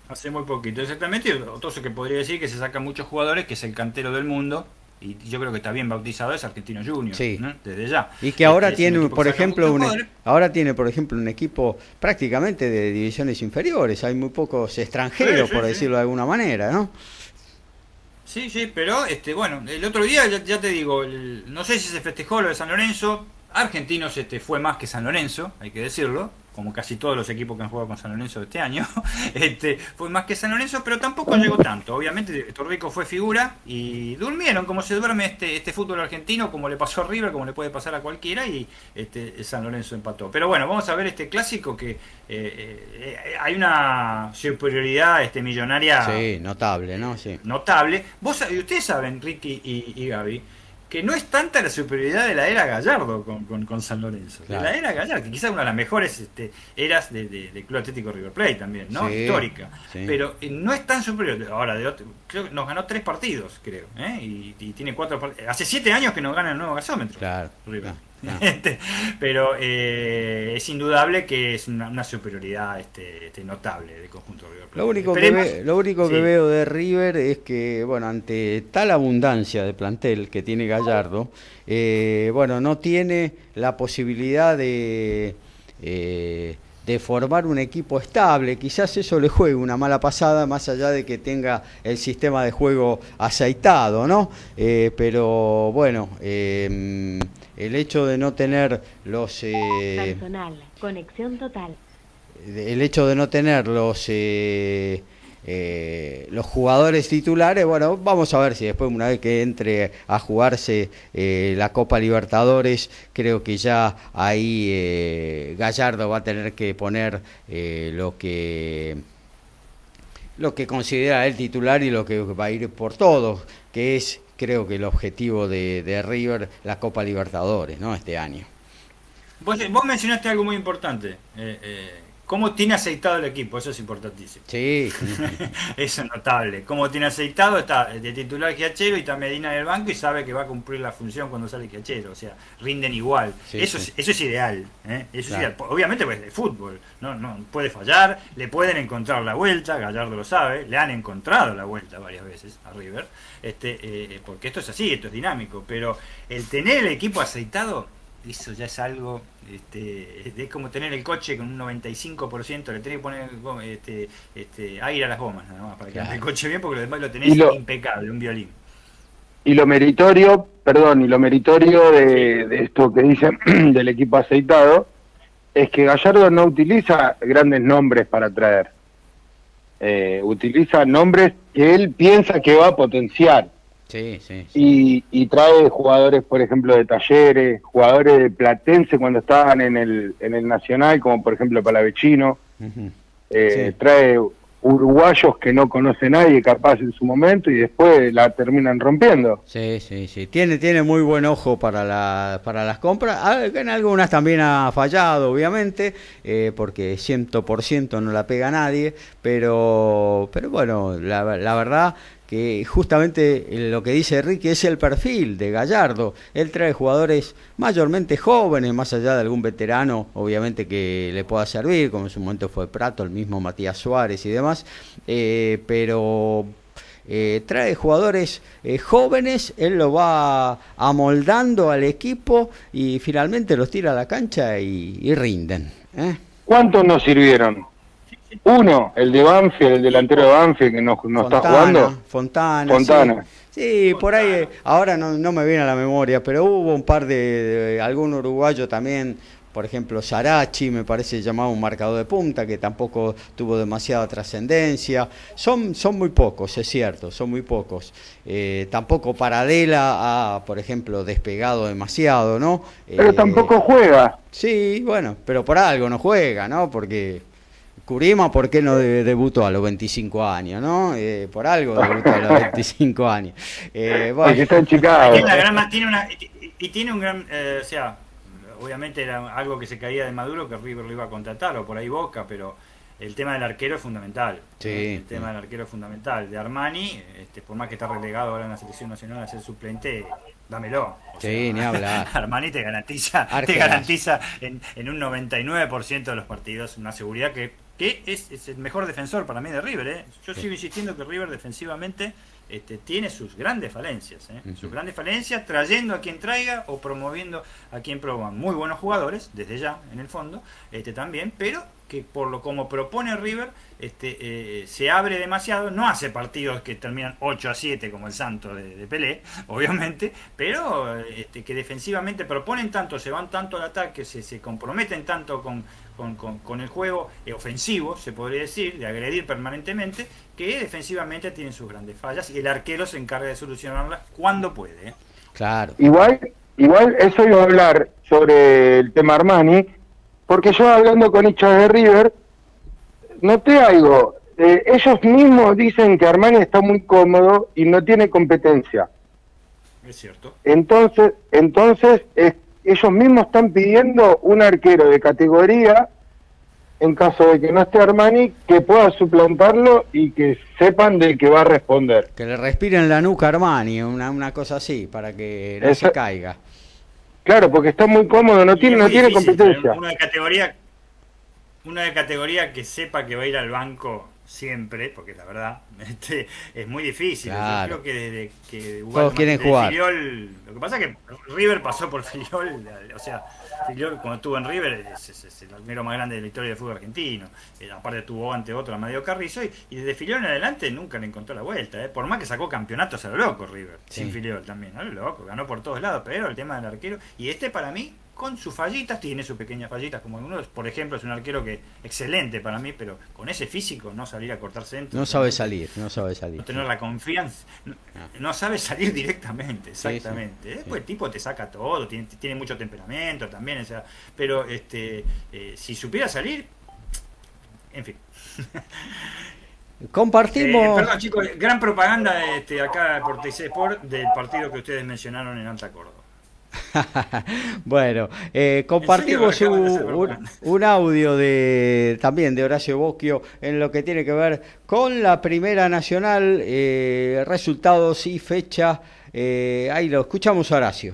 Hace muy poquito, exactamente. Otro que podría decir que se sacan muchos jugadores, que es el cantero del mundo, y yo creo que está bien bautizado, es Argentino Junior, Sí. ¿no? desde ya. Y que ahora Este, es un tiene, equipo por ejemplo, un, e- ahora tiene, por ejemplo, un equipo prácticamente de divisiones inferiores. Hay muy pocos extranjeros, sí, por sí. decirlo de alguna manera, ¿no? Sí, sí, pero este, bueno, el otro día ya, ya te digo, el- no sé si se festejó lo de San Lorenzo. Argentinos este, fue más que San Lorenzo, hay que decirlo, como casi todos los equipos que han jugado con San Lorenzo este año. este, fue más que San Lorenzo, pero tampoco llegó tanto. Obviamente Torrico fue figura y durmieron como se duerme este, este fútbol argentino, como le pasó a River, como le puede pasar a cualquiera, y este, San Lorenzo empató. Pero bueno, vamos a ver este clásico que eh, eh, hay una superioridad este, millonaria Sí, notable, ¿no? Sí. notable. Vos, sab- ustedes saben, Ricky y, y Gaby, que no es tanta la superioridad de la era Gallardo con, con- con San Lorenzo. Claro. De la era Gallardo, que quizás una de las mejores este, eras de- de- del Club Atlético River Plate también, ¿no? Sí, Histórica. sí. Pero eh, no es tan superior. Ahora, de otro- creo que nos ganó tres partidos, creo. ¿eh? Y, y tiene cuatro partidos. Hace siete años que nos gana el nuevo gasómetro. Claro. River. claro, claro. Este, pero eh, es indudable que es una, una superioridad este, este, notable del conjunto River Plate. Lo único, que, ve- lo único que veo de River es que, bueno, ante tal abundancia de plantel que tiene Gallardo, eh, bueno, no tiene la posibilidad de, eh, de formar un equipo estable. Quizás eso le juegue una mala pasada, más allá de que tenga el sistema de juego aceitado, ¿no? Eh, pero bueno, eh, el hecho de no tener los... eh, Personal, conexión total. el hecho de no tener los eh, eh, los jugadores titulares, bueno, vamos a ver si después una vez que entre a jugarse eh, la Copa Libertadores, creo que ya ahí eh, Gallardo va a tener que poner lo que lo que considera el titular y lo que va a ir por todos, que es creo que el objetivo de, de River, la Copa Libertadores, ¿no? Este año. Vos, mencionaste algo muy importante. Eh, eh, ¿Cómo tiene aceitado el equipo? Eso es importantísimo. Sí, Eso es notable. Cómo tiene aceitado, está de titular Giachero y está Medina en el banco y sabe que va a cumplir la función cuando sale Giachero. O sea, rinden igual. Sí, eso, sí. Es, eso es ideal. ¿eh? Eso Claro. es ideal. Obviamente, pues de fútbol. No, no puede fallar. Le pueden encontrar la vuelta. Gallardo lo sabe. Le han encontrado la vuelta varias veces a River. Este, eh, porque esto es así, esto es dinámico. Pero el tener el equipo aceitado eso ya es algo, este, es como tener el coche con un 95%, le tenés que poner este, este, aire a las gomas nada más para que ande el Claro. coche bien, porque lo demás lo tenés lo- impecable, un violín. Y lo meritorio, perdón, y lo meritorio de, de esto que dicen del equipo aceitado, es que Gallardo no utiliza grandes nombres para traer. Eh, utiliza nombres que él piensa que va a potenciar. Sí, sí. sí. Y, y trae jugadores, por ejemplo, de talleres, jugadores de Platense cuando estaban en el, en el Nacional, como por ejemplo Palavecino. Eh, Sí. Trae uruguayos que no conoce nadie capaz en su momento y después la terminan rompiendo. Sí, sí, sí. Tiene, tiene muy buen ojo para, la, para las compras. Ah, En algunas también ha fallado, obviamente, eh, porque 100% no la pega nadie. Pero, pero bueno, la, la verdad que justamente lo que dice Ricky es el perfil de Gallardo. Él trae jugadores mayormente jóvenes, más allá de algún veterano, obviamente que le pueda servir, como en su momento fue Prato, el mismo Matías Suárez y demás. Eh, pero eh, trae jugadores eh, jóvenes, él lo va amoldando al equipo y finalmente los tira a la cancha y, y rinden. ¿eh? ¿Cuántos nos sirvieron? Uno, el de Banfield, el delantero de Banfield que no, no está jugando. Fontana. Fontana. Sí, Sí, por ahí, eh, ahora no, no me viene a la memoria, pero hubo un par de, de- algún uruguayo también, por ejemplo, Sarachi, me parece llamado un marcador de punta, que tampoco tuvo demasiada trascendencia. Son, son muy pocos, es cierto, son muy pocos. Eh, tampoco Paradela ha, por ejemplo, despegado demasiado, ¿no? Pero Eh, tampoco juega. Sí, bueno, pero por algo no juega, ¿no? Porque Curima, ¿por qué no de- debutó a los 25 años, no? Eh, por algo debutó a los 25 años. Eh, bueno. Porque está en Chicago. Tiene, una gran- tiene una- y, tiene un gran, eh, o sea, obviamente era algo que se caía de Maduro que River lo iba a contratar o por ahí Boca, pero el tema del arquero es fundamental. Sí, el tema del arquero es fundamental. De Armani, este, por más que está relegado ahora en la selección nacional a ser suplente, dámelo. O Sí, ni hablar. Armani te garantiza, te garantiza en, en un 99% de los partidos una seguridad que, que es, es el mejor defensor para mí de River. ¿eh? Yo sigo insistiendo que River defensivamente este, tiene sus grandes falencias. ¿eh? Sus grandes falencias trayendo a quien traiga o promoviendo a quien promueva. Muy buenos jugadores, desde ya, en el fondo, este, también, pero que por lo como propone River, este, eh, se abre demasiado, no hace partidos que terminan 8 a 7 como el Santo de, de Pelé, obviamente, pero este, que defensivamente proponen tanto, se van tanto al ataque, se, se comprometen tanto con, con, con- con el juego eh, ofensivo, se podría decir, de agredir permanentemente, que defensivamente tienen sus grandes fallas y el arquero se encarga de solucionarlas cuando puede. ¿eh? Claro. Igual, igual eso iba a hablar sobre el tema Armani, porque yo hablando con hinchas de River, noté algo. Eh, ellos mismos dicen que Armani está muy cómodo y no tiene competencia. Es cierto. Entonces, entonces es- ellos mismos están pidiendo un arquero de categoría, en caso de que no esté Armani, que pueda suplantarlo y que sepan de que va a responder. Que le respiren la nuca a Armani, una, una cosa así, para que no Esa- se caiga. Claro, porque está muy cómodo, no Y tiene, no tiene difícil competencia. Uno de categoría, uno de categoría que sepa que va a ir al banco siempre, porque la verdad este, es muy difícil. Claro. Yo creo que desde que Todos quieren desde jugar. Filiol- lo que pasa es que River pasó por Filiol, o sea, Filiol cuando estuvo en River es, es- es el arquero más grande de la historia del fútbol argentino. Eh, aparte tuvo ante otro, Amadeo Carrizo, y, y desde Filiol en adelante nunca le encontró la vuelta. eh. Por más que sacó campeonatos a lo loco River, Sí. sin Filiol también, a lo loco, ganó por todos lados, pero el tema del arquero, y este para mí, con sus fallitas, tiene sus pequeñas fallitas, como algunos, por ejemplo, es un arquero que excelente para mí, pero con ese físico, no salir a cortar centro. No sabe salir, no sabe salir. No tener la confianza, no, Ah. no sabe salir directamente, exactamente. sí, Después el tipo te saca todo, tiene, tiene mucho temperamento también, o sea, pero este, eh, si supiera salir, en fin. Compartimos. Eh, perdón chicos, gran propaganda este, acá por TC Sport del partido que ustedes mencionaron en Alta Córdoba. bueno, eh, compartimos un audio de también de Horacio Bocchio en lo que tiene que ver con la Primera Nacional, eh, resultados y fecha. Eh, ahí lo escuchamos, Horacio.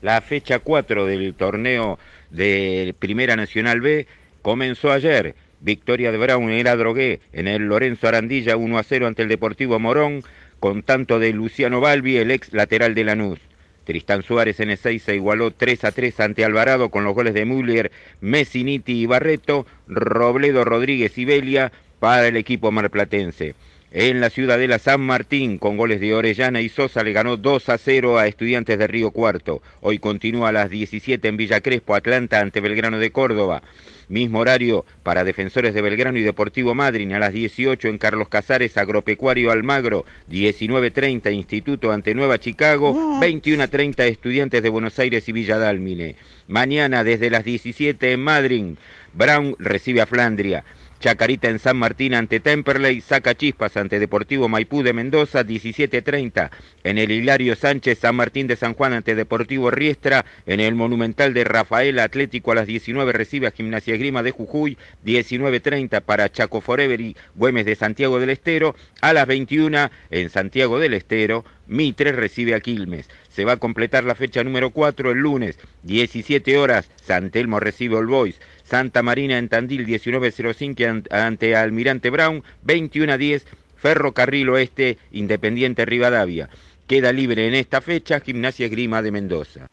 La fecha 4 del torneo de Primera Nacional B comenzó ayer. Victoria de Brown en el Drogué en el Lorenzo Arandilla 1 a 0 ante el Deportivo Morón, con tanto de Luciano Balbi, el ex lateral de Lanús. Tristán Suárez en el 6 se igualó 3 a 3 ante Alvarado con los goles de Müller, Messiniti y Barreto, Robledo Rodríguez y Belia para el equipo marplatense. En la ciudadela San Martín, con goles de Orellana y Sosa, le ganó 2 a 0 a Estudiantes de Río Cuarto. Hoy continúa a las 17 en Villa Crespo, Atlanta ante Belgrano de Córdoba. Mismo horario para Defensores de Belgrano y Deportivo Madryn a las 18 en Carlos Casares, Agropecuario Almagro, 19.30 Instituto ante Nueva Chicago, 21.30 Estudiantes de Buenos Aires y Villa Dálmine. Mañana desde las 17 en Madryn, Brown recibe a Flandria. Chacarita en San Martín ante Temperley, saca chispas ante Deportivo Maipú de Mendoza, 17.30. En el Hilario Sánchez, San Martín de San Juan ante Deportivo Riestra. En el Monumental de Rafael Atlético a las 19 recibe a Gimnasia Grima de Jujuy, 19.30 para Chaco Forever y Güemes de Santiago del Estero. A las 21 en Santiago del Estero, Mitre recibe a Quilmes. Se va a completar la fecha número 4 el lunes, 17 horas, San Telmo recibe All Boys. Santa Marina en Tandil 19.05 an- ante Almirante Brown, 21 a 10, Ferrocarril Oeste, Independiente Rivadavia. Queda libre en esta fecha Gimnasia Grima de Mendoza.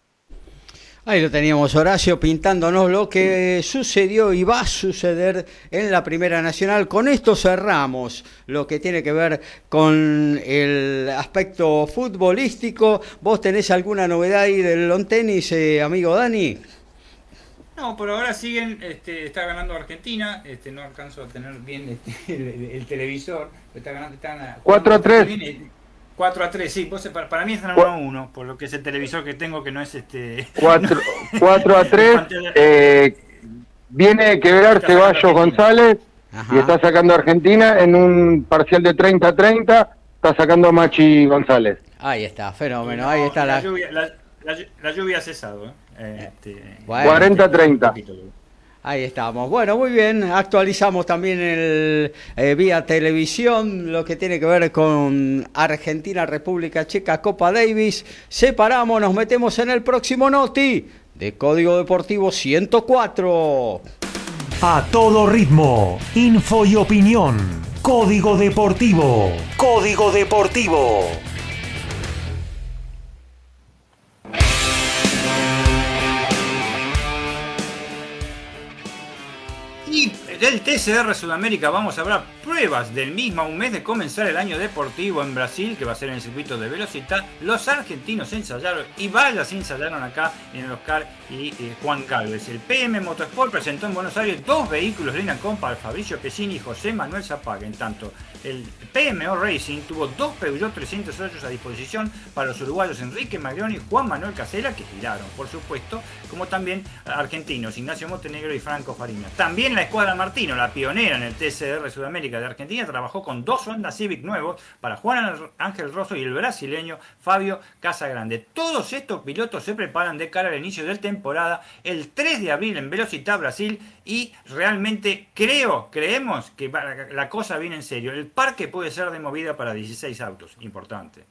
Ahí lo teníamos Horacio pintándonos lo que sucedió y va a suceder en la Primera Nacional. Con esto cerramos lo que tiene que ver con el aspecto futbolístico. ¿Vos tenés alguna novedad ahí del long tenis, eh, amigo Dani? No, por ahora siguen, este, está ganando Argentina, este, no alcanzo a tener bien este, el, televisor, está ganando, están 4 a 3. 4 a 3, sí, para, para, mí están 1 a 1, por lo que es el televisor que tengo que no es este... 4, 4 a 3, eh, viene quebrar Ceballos González Ajá. y está sacando a Argentina en un parcial de 30 a 30, está sacando a Machi González. Ahí está, fenómeno, ahí está la... La lluvia, la, la lluvia ha cesado, ¿eh? Este, 40-30. Ahí estamos. Bueno, muy bien. Actualizamos también el eh, vía televisión lo que tiene que ver con Argentina, República Checa, Copa Davis. Separamos, nos metemos en el próximo Noti de Código Deportivo 104. A todo ritmo, info y opinión. Código Deportivo. Código Deportivo. Del TCR Sudamérica vamos a hablar pruebas del mismo a un mes de comenzar el año deportivo en Brasil, que va a ser en el circuito de velocidad. Los argentinos ensayaron y se ensayaron acá en el Oscar y eh, Juan Calves. El PM Motorsport presentó en Buenos Aires dos vehículos de Compa para Fabricio Pesini y José Manuel Zapaga. En el PMO Racing tuvo dos Peugeot 308 a disposición para los uruguayos Enrique Maglioni y Juan Manuel Casela, que giraron, por supuesto, como también argentinos, Ignacio Montenegro y Franco Farina. También la escuadra Martino, la pionera en el TCR Sudamérica de Argentina, trabajó con dos Honda Civic nuevos para Juan Ángel Rosso y el brasileño Fabio Casagrande. Todos estos pilotos se preparan de cara al inicio de temporada el 3 de abril en Velocidad Brasil y realmente creo, creemos que la cosa viene en serio. Parque puede ser de movida para 16 autos, importante.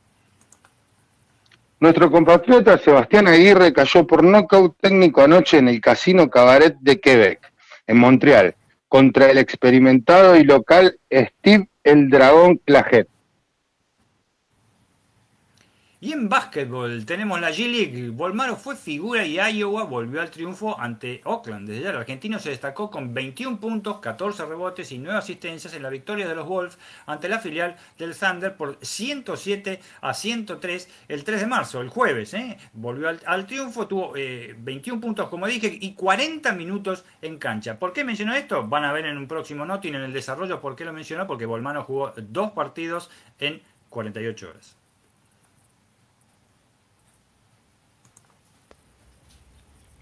Nuestro compatriota Sebastián Aguirre cayó por nocaut técnico anoche en el Casino Cabaret de Quebec, en Montreal, contra el experimentado y local Steve el Dragón Claget. Y en básquetbol tenemos la G-League. Volmaro fue figura y Iowa volvió al triunfo ante Oakland. Desde ya el argentino se destacó con 21 puntos, 14 rebotes y 9 asistencias en la victoria de los Wolves ante la filial del Thunder por 107 a 103 el 3 de marzo, el jueves. ¿eh? Volvió al, triunfo, tuvo 21 eh, puntos como dije y 40 minutos en cancha. ¿Por qué mencionó esto? Van a ver en un próximo notin en el desarrollo por qué lo mencionó, porque Volmaro jugó dos partidos en 48 horas.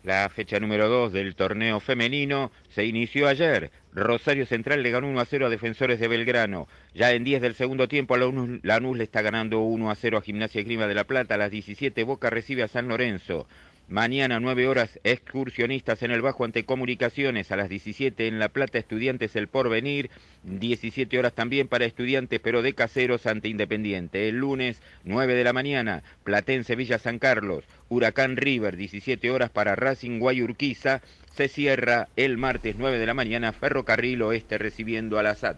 La fecha número 2 del torneo femenino se inició ayer. Rosario Central le ganó 1 a 0 a Defensores de Belgrano. Ya en 10 del segundo tiempo, Lanús le está ganando 1 a 0 a Gimnasia Grima de la Plata. A las 17, Boca recibe a San Lorenzo. Mañana, 9 horas, excursionistas en el Bajo ante Comunicaciones. A las 17 en La Plata, Estudiantes El Porvenir. 17 horas también para Estudiantes, pero de caseros ante Independiente. El lunes, 9 de la mañana, Platense Villa San Carlos. Huracán River, 17 horas para Racing Guayurquiza. Se cierra el martes 9 de la mañana, Ferrocarril Oeste recibiendo al Azad.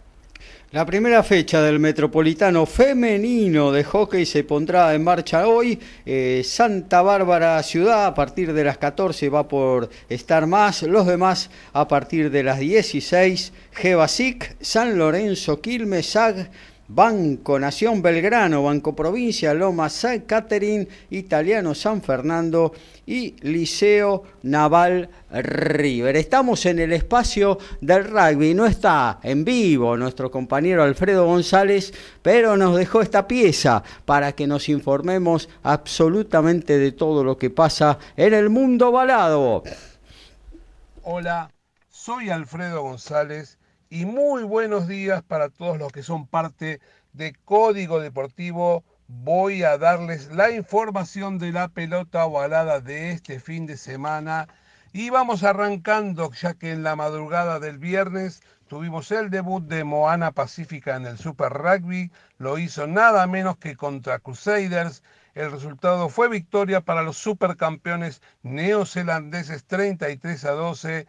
La primera fecha del Metropolitano femenino de hockey se pondrá en marcha hoy. Eh, Santa Bárbara Ciudad a partir de las 14 va por estar más. Los demás a partir de las 16. Gebasic, San Lorenzo, Quilmes, Sag, Banco Nación Belgrano, Banco Provincia, Loma San Catherine, Italiano San Fernando y Liceo Naval River. Estamos en el espacio del rugby, no está en vivo nuestro compañero Alfredo González, pero nos dejó esta pieza para que nos informemos absolutamente de todo lo que pasa en el mundo balado. Hola, soy Alfredo González y muy buenos días para todos los que son parte de Código Deportivo. Voy a darles la información de la pelota ovalada de este fin de semana y vamos arrancando ya que en la madrugada del viernes tuvimos el debut de Moana Pacífica en el Super Rugby, lo hizo nada menos que contra Crusaders. El resultado fue victoria para los supercampeones neozelandeses 33 a 12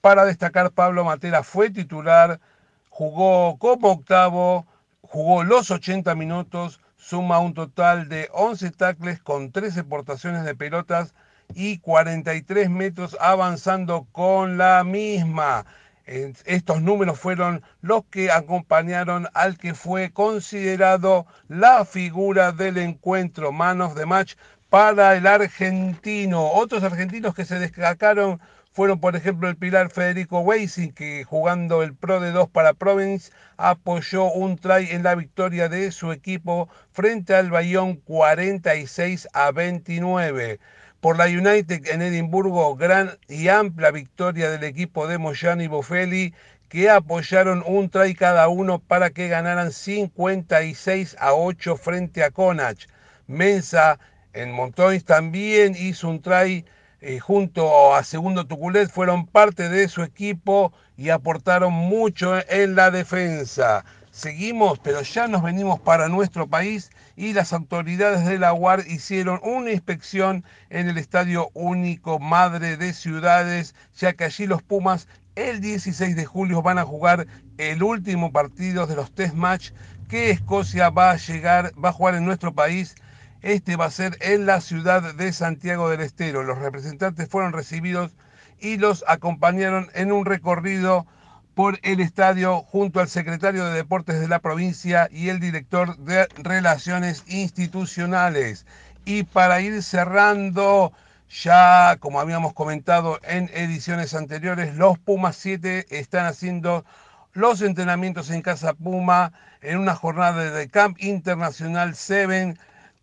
para destacar, Pablo Matera fue titular, jugó como octavo, jugó los 80 minutos, suma un total de 11 tacles con 13 portaciones de pelotas y 43 metros avanzando con la misma. Estos números fueron los que acompañaron al que fue considerado la figura del encuentro, manos de match para el argentino. Otros argentinos que se destacaron fueron, por ejemplo, el Pilar Federico Weising, que jugando el Pro de 2 para Province apoyó un try en la victoria de su equipo frente al Bayón 46 a 29 por la United en Edimburgo, gran y amplia victoria del equipo de Moyano y Boffelli, que apoyaron un try cada uno para que ganaran 56 a 8 frente a Conach. Mensa en Montois también hizo un try eh, junto a Segundo Tuculet, fueron parte de su equipo y aportaron mucho en la defensa. Seguimos, pero ya nos venimos para nuestro país y las autoridades de la UAR hicieron una inspección en el Estadio Único Madre de Ciudades, ya que allí los Pumas el 16 de julio van a jugar el último partido de los test match que Escocia va a llegar, va a jugar en nuestro país. Este va a ser en la ciudad de Santiago del Estero. Los representantes fueron recibidos y los acompañaron en un recorrido por el estadio junto al secretario de Deportes de la provincia y el director de Relaciones Institucionales. Y para ir cerrando, ya como habíamos comentado en ediciones anteriores, los Pumas 7 están haciendo los entrenamientos en Casa Puma en una jornada de Camp Internacional 7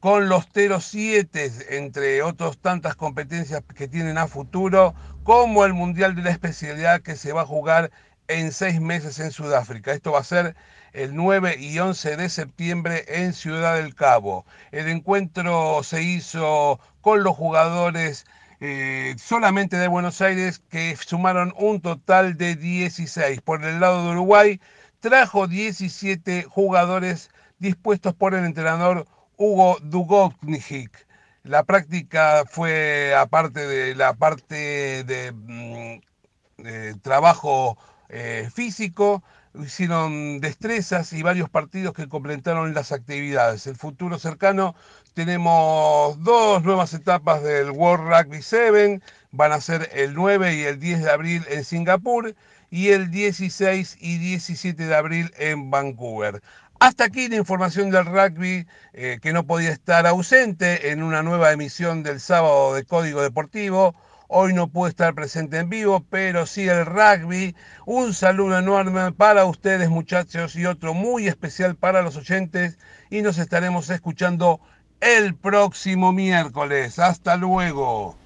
con los Tero 7, entre otras tantas competencias que tienen a futuro, como el Mundial de la Especialidad que se va a jugar en seis meses en Sudáfrica. Esto va a ser el 9 y 11 de septiembre en Ciudad del Cabo. El encuentro se hizo con los jugadores eh, solamente de Buenos Aires que sumaron un total de 16. Por el lado de Uruguay trajo 17 jugadores dispuestos por el entrenador Hugo Dugovnik. La práctica fue aparte de la parte de, mm, de trabajo eh, físico, hicieron destrezas y varios partidos que completaron las actividades. El futuro cercano tenemos dos nuevas etapas del World Rugby 7, van a ser el 9 y el 10 de abril en Singapur y el 16 y 17 de abril en Vancouver. Hasta aquí la información del rugby eh, que no podía estar ausente en una nueva emisión del sábado de Código Deportivo. Hoy no pude estar presente en vivo, pero sí el rugby. Un saludo enorme para ustedes muchachos y otro muy especial para los oyentes. Y nos estaremos escuchando el próximo miércoles. Hasta luego.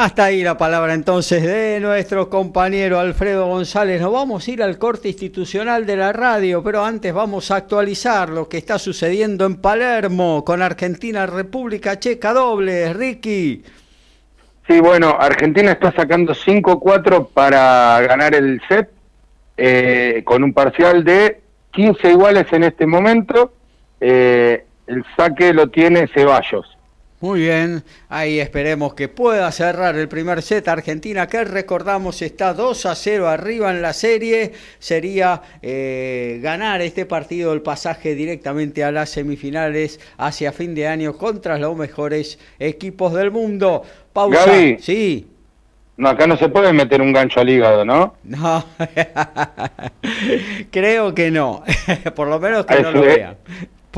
Hasta ahí la palabra entonces de nuestro compañero Alfredo González. Nos vamos a ir al corte institucional de la radio, pero antes vamos a actualizar lo que está sucediendo en Palermo con Argentina República Checa doble. Ricky. Sí, bueno, Argentina está sacando 5-4 para ganar el set eh, con un parcial de 15 iguales en este momento. Eh, el saque lo tiene Ceballos. Muy bien, ahí esperemos que pueda cerrar el primer set. Argentina, que recordamos está 2 a 0 arriba en la serie, sería eh, ganar este partido, el pasaje directamente a las semifinales hacia fin de año contra los mejores equipos del mundo. Pausa. sí. No, acá no se puede meter un gancho al hígado, ¿no? No, creo que no, por lo menos que no lo vean.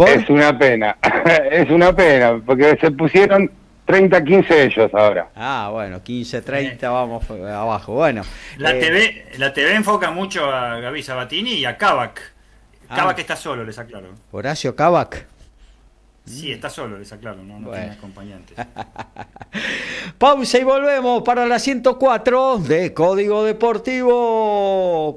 Es una pena, es una pena, porque se pusieron 30-15 ellos ahora. Ah, bueno, 15-30 vamos abajo. Bueno, la, eh, TV, la TV enfoca mucho a Gaby Sabatini y a Kavak. Ah. está solo, les aclaro. Horacio Kavak. Sí, está solo, les aclaro, no, no tiene acompañantes. Pausa y volvemos para la 104 de Código Deportivo.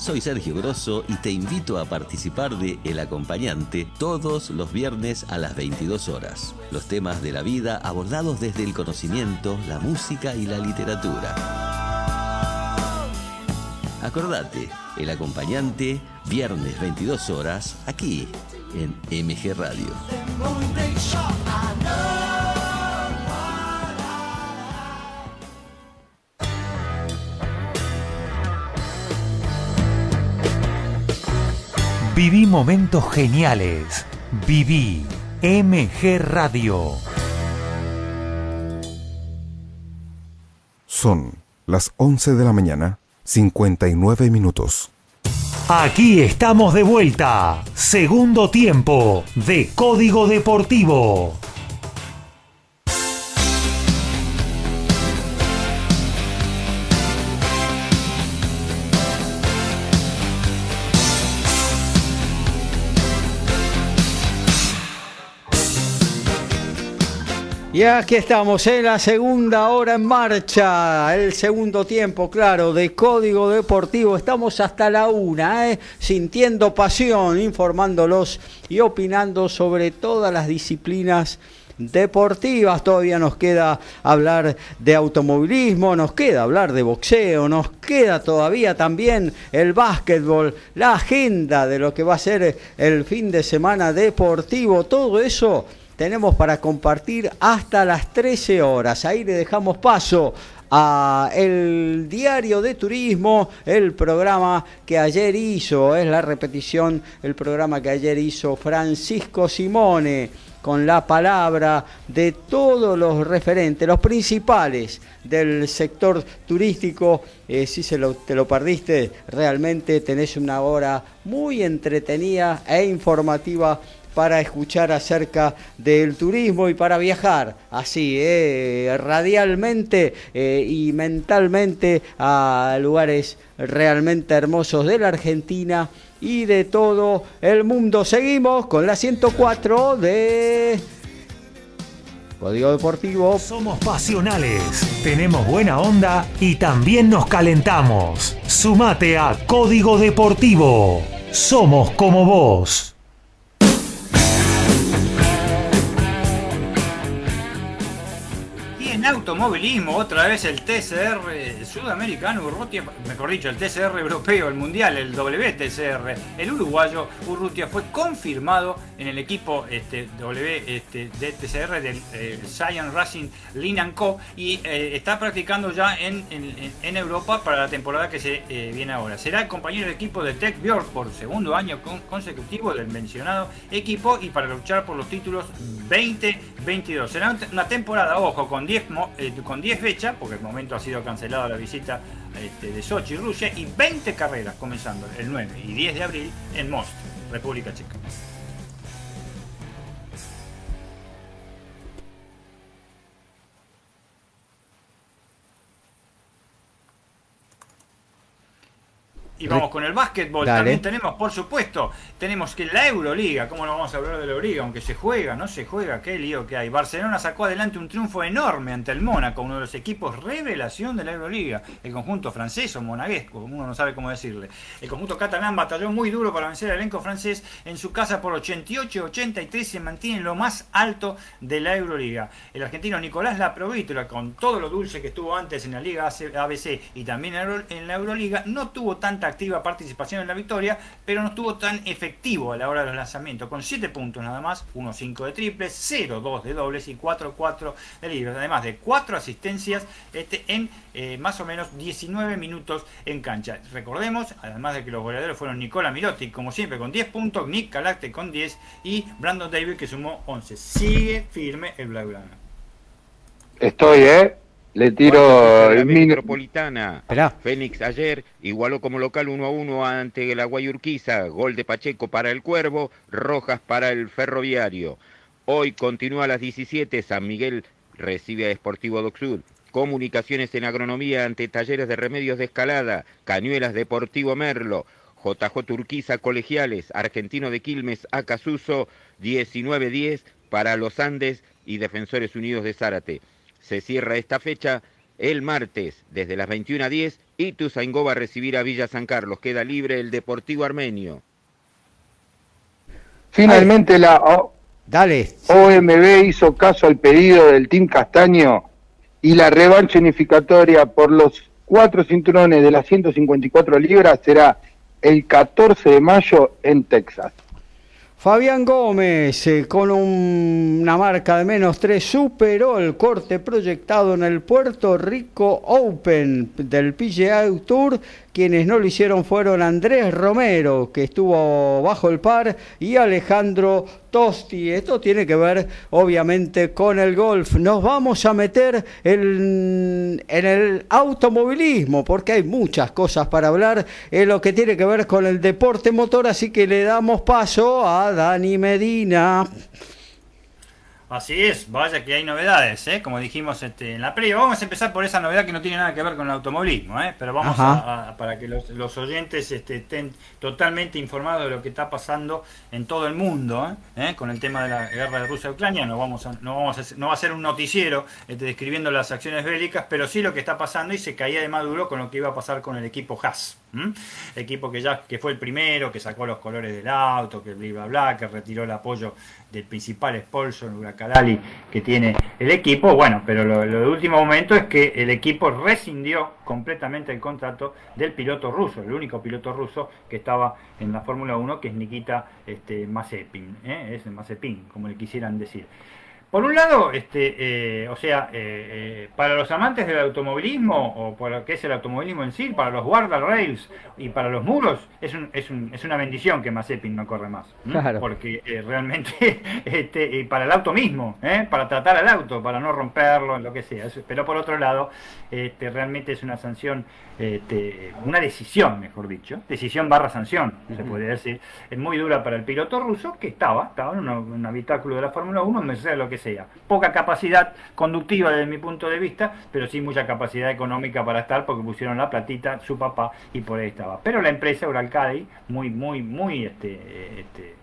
Soy Sergio Grosso y te invito a participar de El Acompañante todos los viernes a las 22 horas. Los temas de la vida abordados desde el conocimiento, la música y la literatura. Acordate, El Acompañante, viernes 22 horas, aquí en MG Radio. Viví momentos geniales. Viví MG Radio. Son las 11 de la mañana, 59 minutos. Aquí estamos de vuelta. Segundo tiempo de Código Deportivo. Y aquí estamos en la segunda hora en marcha, el segundo tiempo, claro, de Código Deportivo. Estamos hasta la una, ¿eh? sintiendo pasión, informándolos y opinando sobre todas las disciplinas deportivas. Todavía nos queda hablar de automovilismo, nos queda hablar de boxeo, nos queda todavía también el básquetbol, la agenda de lo que va a ser el fin de semana deportivo, todo eso tenemos para compartir hasta las 13 horas. Ahí le dejamos paso a el diario de turismo, el programa que ayer hizo, es la repetición, el programa que ayer hizo Francisco Simone con la palabra de todos los referentes, los principales del sector turístico. Eh, si se lo, te lo perdiste, realmente tenés una hora muy entretenida e informativa para escuchar acerca del turismo y para viajar así, eh, radialmente eh, y mentalmente a lugares realmente hermosos de la Argentina y de todo el mundo. Seguimos con la 104 de Código Deportivo. Somos pasionales, tenemos buena onda y también nos calentamos. Sumate a Código Deportivo. Somos como vos. En automovilismo, otra vez el TCR sudamericano, Urrutia, mejor dicho, el TCR europeo, el mundial, el WTCR, el uruguayo Urrutia fue confirmado en el equipo este, W este, de TCR del eh, Science Racing Linan Co. y eh, está practicando ya en, Europa para la temporada que se eh, viene ahora. Será el compañero de equipo de Tech Björk por segundo año consecutivo del mencionado equipo y para luchar por los títulos 2022. Será una temporada, ojo, con 10 eh, con 10 fechas, porque el momento ha sido cancelada la visita este, de Sochi, Rusia, y 20 carreras comenzando el 9 y 10 de abril en Most, República Checa. Y vamos con el básquetbol. También tenemos, por supuesto, tenemos que la Euroliga, ¿cómo no vamos a hablar de la Euroliga? Aunque se juega, no se juega, qué lío que hay. Barcelona sacó adelante un triunfo enorme ante el Mónaco, uno de los equipos revelación de la Euroliga. El conjunto francés o monaguesco, uno no sabe cómo decirle. El conjunto catalán batalló muy duro para vencer al elenco francés en su casa por 88-83 se mantiene en lo más alto de la Euroliga. El argentino Nicolás Laprovítola, con todo lo dulce que estuvo antes en la Liga ABC y también en la Euroliga, no tuvo tanta activa participación en la victoria, pero no estuvo tan efectivo a la hora de los lanzamientos, con 7 puntos nada más, 1-5 de triples, 0-2 de dobles y 4-4 de libres, además de 4 asistencias este, en eh, más o menos 19 minutos en cancha. Recordemos, además de que los goleadores fueron Nicola Mirotti, como siempre, con 10 puntos, Nick Calacte con 10 y Brandon David que sumó 11. Sigue firme el Blaugrana. Estoy, ¿eh? Le tiro el Metropolitana. Fénix ayer igualó como local 1 a 1 ante la Guayurquiza. Gol de Pacheco para el Cuervo, Rojas para el Ferroviario. Hoy continúa a las 17. San Miguel recibe a Esportivo Docsud. Comunicaciones en agronomía ante talleres de remedios de escalada. Cañuelas Deportivo Merlo. JJ Turquiza Colegiales. Argentino de Quilmes Acasuso. 19-10 para los Andes y Defensores Unidos de Zárate. Se cierra esta fecha el martes desde las 21 a 10. Ituzaingó va a recibir a Villa San Carlos. Queda libre el Deportivo Armenio. Finalmente la Dale. OMB hizo caso al pedido del Team Castaño y la revancha unificatoria por los cuatro cinturones de las 154 libras será el 14 de mayo en Texas. Fabián Gómez, eh, con una marca de menos 3, superó el corte proyectado en el Puerto Rico Open del PGA Tour quienes no lo hicieron fueron Andrés Romero, que estuvo bajo el par, y Alejandro Tosti. Esto tiene que ver, obviamente, con el golf. Nos vamos a meter en, el automovilismo, porque hay muchas cosas para hablar en lo que tiene que ver con el deporte motor, así que le damos paso a Dani Medina. Así es, vaya que hay novedades, ¿eh? como dijimos este, en la previa. Vamos a empezar por esa novedad que no tiene nada que ver con el automovilismo, ¿eh? pero vamos a, para que los, oyentes este, estén totalmente informados de lo que está pasando en todo el mundo, ¿eh? con el tema de la guerra de Rusia-Ucrania. No, vamos no, vamos no va a ser un noticiero este, describiendo las acciones bélicas, pero sí lo que está pasando y se caía de Maduro con lo que iba a pasar con el equipo Haas. Equipo que ya que fue el primero, que sacó los colores del auto, que bla, bla, que retiró el apoyo del principal sponsor, Huracalali, que tiene el equipo. Bueno, pero lo, de último momento es que el equipo rescindió completamente el contrato del piloto ruso, el único piloto ruso que estaba en la Fórmula 1, que es Nikita este, ¿eh? es Mazepin, como le quisieran decir. Por un lado, este, eh, o sea, eh, eh, para los amantes del automovilismo, o por lo que es el automovilismo en sí, para los guardrails y para los muros, es, un, es, un, es una bendición que Mazepin no corre más. Porque realmente, este, para el auto mismo, para tratar al auto, para no romperlo, lo que sea. Pero por otro lado, este, realmente es una sanción, este, una decisión, mejor dicho, decisión barra sanción, se puede decir, es muy dura para el piloto ruso que estaba, estaba en un, habitáculo de la Fórmula 1, no sé lo que sea. Poca capacidad conductiva desde mi punto de vista, pero sí mucha capacidad económica para estar porque pusieron la platita su papá y por ahí estaba. Pero la empresa Uralcadi, muy, muy, muy este, este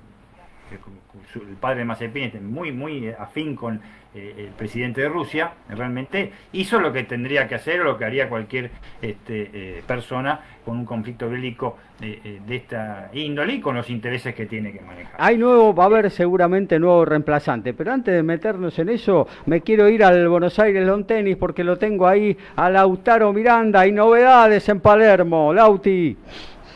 el padre de Mazepin es muy, muy afín con eh, el presidente de Rusia, realmente hizo lo que tendría que hacer o lo que haría cualquier este, eh, persona con un conflicto bélico eh, eh, de esta índole y con los intereses que tiene que manejar. Hay nuevo, va a haber seguramente nuevo reemplazante, pero antes de meternos en eso, me quiero ir al Buenos Aires Lawn Tennis porque lo tengo ahí a Lautaro Miranda. Hay novedades en Palermo, Lauti.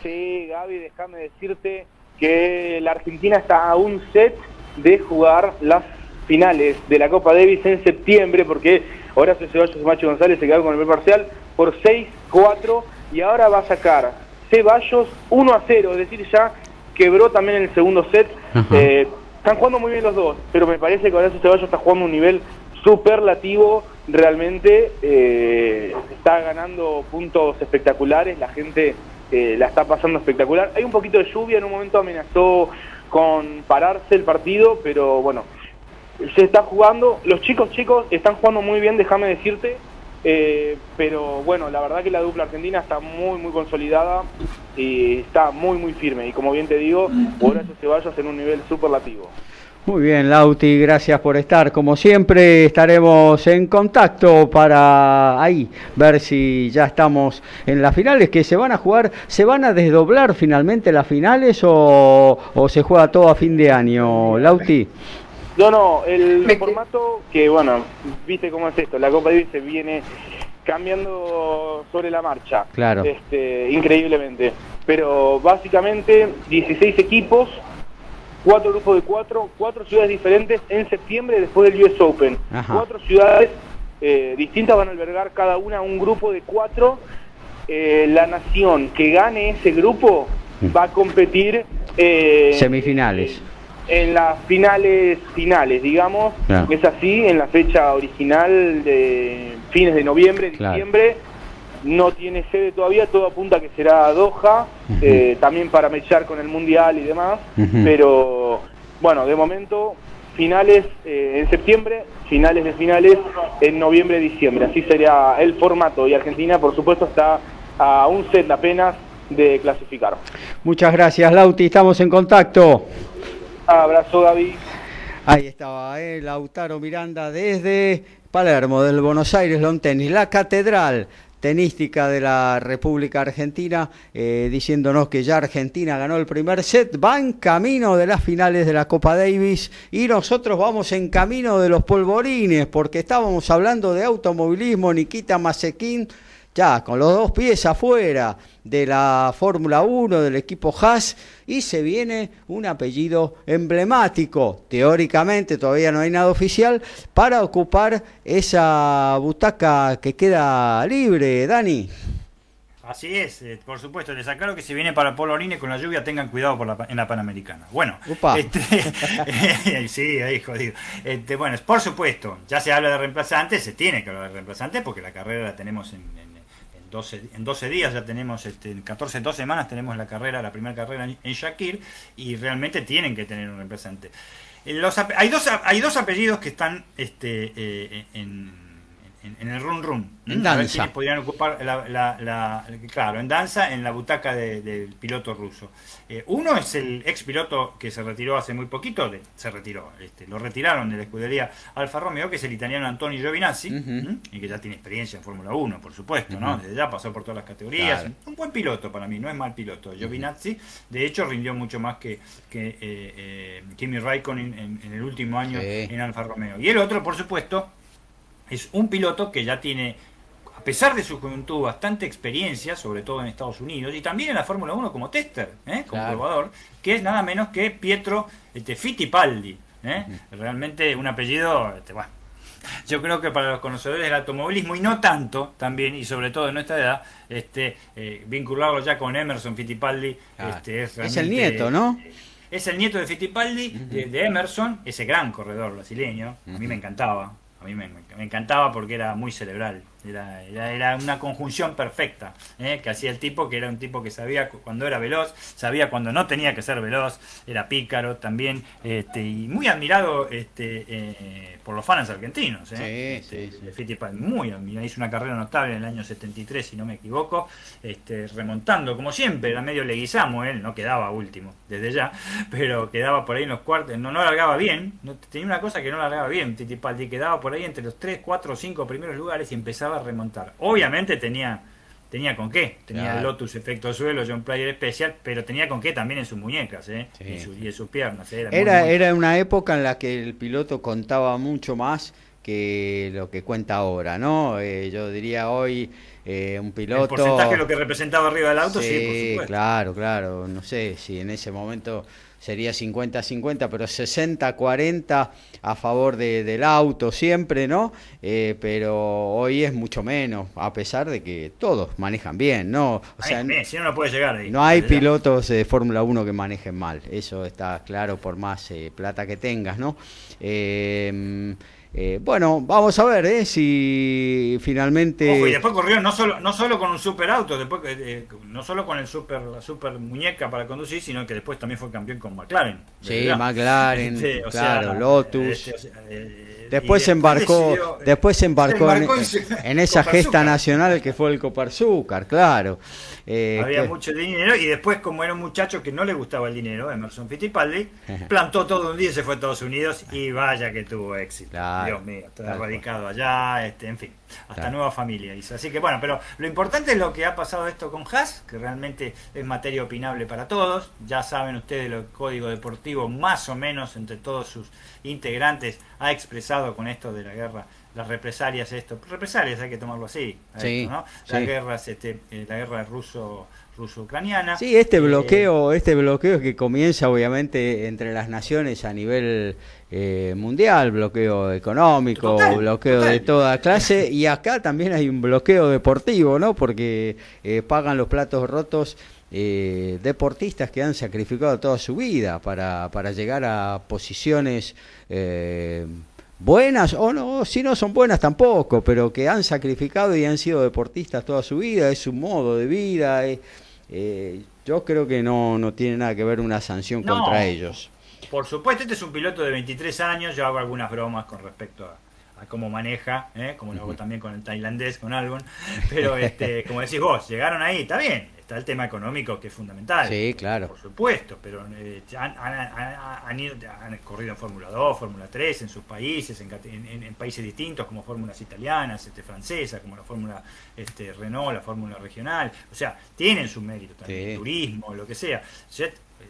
Sí, Gaby, déjame decirte que la Argentina está a un set de jugar las finales de la Copa Davis en septiembre, porque Horacio Ceballos y Macho González se quedaron con el primer parcial por 6-4 y ahora va a sacar Ceballos 1 a 0, es decir, ya quebró también en el segundo set. Eh, están jugando muy bien los dos, pero me parece que Horacio Ceballos está jugando un nivel superlativo, realmente eh, está ganando puntos espectaculares, la gente eh, la está pasando espectacular. Hay un poquito de lluvia, en un momento amenazó con pararse el partido, pero bueno, se está jugando, los chicos chicos están jugando muy bien, déjame decirte, eh, pero bueno, la verdad que la dupla argentina está muy muy consolidada y está muy muy firme y como bien te digo, Horacio Ceballos en un nivel superlativo. Muy bien, Lauti, gracias por estar. Como siempre, estaremos en contacto para ahí ver si ya estamos en las finales que se van a jugar. ¿Se van a desdoblar finalmente las finales o, o se juega todo a fin de año, Lauti? No, no, el formato que, bueno, viste cómo es esto, la Copa Davis se viene cambiando sobre la marcha. Claro. Este, increíblemente. Pero básicamente 16 equipos, cuatro grupos de cuatro, cuatro ciudades diferentes en septiembre después del US Open. Ajá. Cuatro ciudades eh, distintas van a albergar cada una un grupo de cuatro. Eh, la nación que gane ese grupo va a competir eh, Semifinales. En las finales finales, digamos, Claro. es así, en la fecha original de fines de noviembre, Claro. diciembre, no tiene sede todavía, todo apunta a que será Doha, eh, también para mechar con el Mundial y demás, pero bueno, de momento finales eh, en septiembre, finales de finales en noviembre, diciembre, así sería el formato y Argentina por supuesto está a un set apenas de clasificar. Muchas gracias, Lauti, estamos en contacto. Abrazo Gaby. Ahí estaba, eh, Lautaro Miranda desde Palermo, del Buenos Aires Tennis, la catedral tenística de la República Argentina, eh, diciéndonos que ya Argentina ganó el primer set, va en camino de las finales de la Copa Davis y nosotros vamos en camino de los polvorines, porque estábamos hablando de automovilismo, Nikita Masekin, ya con los dos pies afuera de la Fórmula 1 del equipo Haas y se viene un apellido emblemático, teóricamente todavía no hay nada oficial, para ocupar esa butaca que queda libre, Dani. Así es, eh, por supuesto. Les aclaro que si viene para Polorine con la lluvia, tengan cuidado por la en la Panamericana. Bueno, este, sí, ahí jodido. Este, bueno, por supuesto, ya se habla de reemplazantes, se tiene que hablar de reemplazantes porque la carrera la tenemos en, en- en 12, en 12 días, ya tenemos, este, en 14, 12 semanas tenemos la carrera, la primera carrera en, en Shakir y realmente tienen que tener un reemplazante. Eh, Los, hay, dos, hay dos apellidos que están este, eh, en, en- en el run run. En A ver danza. podrían ocupar la, la- la- claro, en danza, en la butaca de- del piloto ruso. Eh, uno es el ex piloto que se retiró hace muy poquito, de- se retiró, este, lo retiraron de la escudería Alfa Romeo, que es el italiano Antonio Giovinazzi, y que ya tiene experiencia en Fórmula 1, por supuesto, ¿no? Desde ya pasó por todas las categorías. Claro. Un buen piloto para mí, no es mal piloto. Giovinazzi, de hecho, rindió mucho más que, que eh, eh, Kimi Raikkonen en, en el último año Sí. en Alfa Romeo. Y el otro, por supuesto, es un piloto que ya tiene, a pesar de su juventud, bastante experiencia, sobre todo en Estados Unidos, y también en la Fórmula 1 como tester, ¿eh? como Claro. probador, que es nada menos que Pietro este, Fittipaldi. ¿eh? Realmente un apellido, este, bueno, yo creo que para los conocedores del automovilismo, y no tanto también, y sobre todo en nuestra edad, este, eh, vincularlo ya con Emerson Fittipaldi Claro. este, es, Es el nieto, ¿no? es el nieto de Fittipaldi, de, de Emerson, ese gran corredor brasileño. A mí me encantaba. A mí me, encantaba porque era muy cerebral. Era, era, era una conjunción perfecta ¿eh? que hacía el tipo, que era un tipo que sabía cu- cuando era veloz, sabía cuando no tenía que ser veloz, era pícaro también, este, y muy admirado este, eh, por los fans argentinos. ¿eh? Este, de Fittipaldi, muy admirado, hizo una carrera notable en el año 73, si no me equivoco, este, remontando como siempre, era medio leguizamo, él no quedaba último desde ya, pero quedaba por ahí en los cuartos, no, no largaba bien, no, tenía una cosa que no largaba bien, Fittipaldi quedaba por ahí entre los 3, 4, 5 primeros lugares y empezaba a remontar. Obviamente tenía tenía con qué, tenía Claro. el Lotus efecto suelo, John Player especial, pero tenía con qué también en sus muñecas, ¿eh? y, su- y en sus piernas. ¿eh? Era Era, muy- era una época en la que el piloto contaba mucho más que lo que cuenta ahora, ¿no? Eh, yo diría hoy eh, un piloto... el porcentaje de lo que representaba arriba del auto, sí, por Sí, supuesto. claro, claro. No sé si en ese momento sería 50-50, pero 60-40 a favor de- del auto siempre, ¿no? Eh, pero hoy es mucho menos, a pesar de que todos manejan bien, ¿no? O Ay, sea, bien, si no, no puede llegar ahí. no hay pilotos de Fórmula 1 que manejen mal, eso está claro por más eh, plata que tengas, ¿no? Eh, eh, bueno, vamos a ver eh, si finalmente... Ojo, y después corrió no solo, no solo con un super auto, después, eh, no solo con el super, la super muñeca para conducir, sino que después también fue campeón con McLaren. Sí, ¿verdad? McLaren, Este, o claro, sea, Lotus. este, Después se embarcó, decidió- después se embarcó, en- esa gesta nacional que fue el Coparzúcar, claro. Eh, Había que- mucho dinero y después como era un muchacho que no le gustaba el dinero, Emerson Fittipaldi, plantó todo un día y se fue a Estados Unidos y vaya que tuvo éxito. Claro, Dios mío, está tal radicado allá, este, en fin, hasta Claro. nueva familia hizo. Así que bueno, pero lo importante es lo que ha pasado esto con Haas, que realmente es materia opinable para todos. Ya saben ustedes el código deportivo más o menos entre todos sus integrantes ha expresado con esto de la guerra las represalias esto represalias hay que tomarlo así Sí, esto, ¿no? las sí. guerras este, eh, la guerra ruso ruso ucraniana Sí, este Eh, bloqueo, este bloqueo que comienza obviamente entre las naciones a nivel eh, mundial, bloqueo económico, Total, bloqueo total. de toda clase, y acá también hay un bloqueo deportivo, ¿no? Porque eh, pagan los platos rotos eh, deportistas que han sacrificado toda su vida para, para llegar a posiciones eh, buenas o no, si no son buenas tampoco, pero que han sacrificado y han sido deportistas toda su vida, es su modo de vida. eh, yo creo que no, no tiene nada que ver una sanción No. contra ellos. Por supuesto, este es un piloto de 23 años. Yo hago algunas bromas con respecto a, a cómo maneja, ¿eh? como lo hago también con el tailandés, con Albon. Pero, este, como decís vos, llegaron ahí, está bien. Está el tema económico que es fundamental. Sí, claro. Por supuesto, pero eh, han, han- han- ido- han corrido en Fórmula 2, Fórmula 3, en sus países, en, en- en países distintos, como fórmulas italianas, este, francesas, como la Fórmula este, Renault, la Fórmula regional. O sea, tienen su mérito también, Sí. turismo, lo que sea. O sea,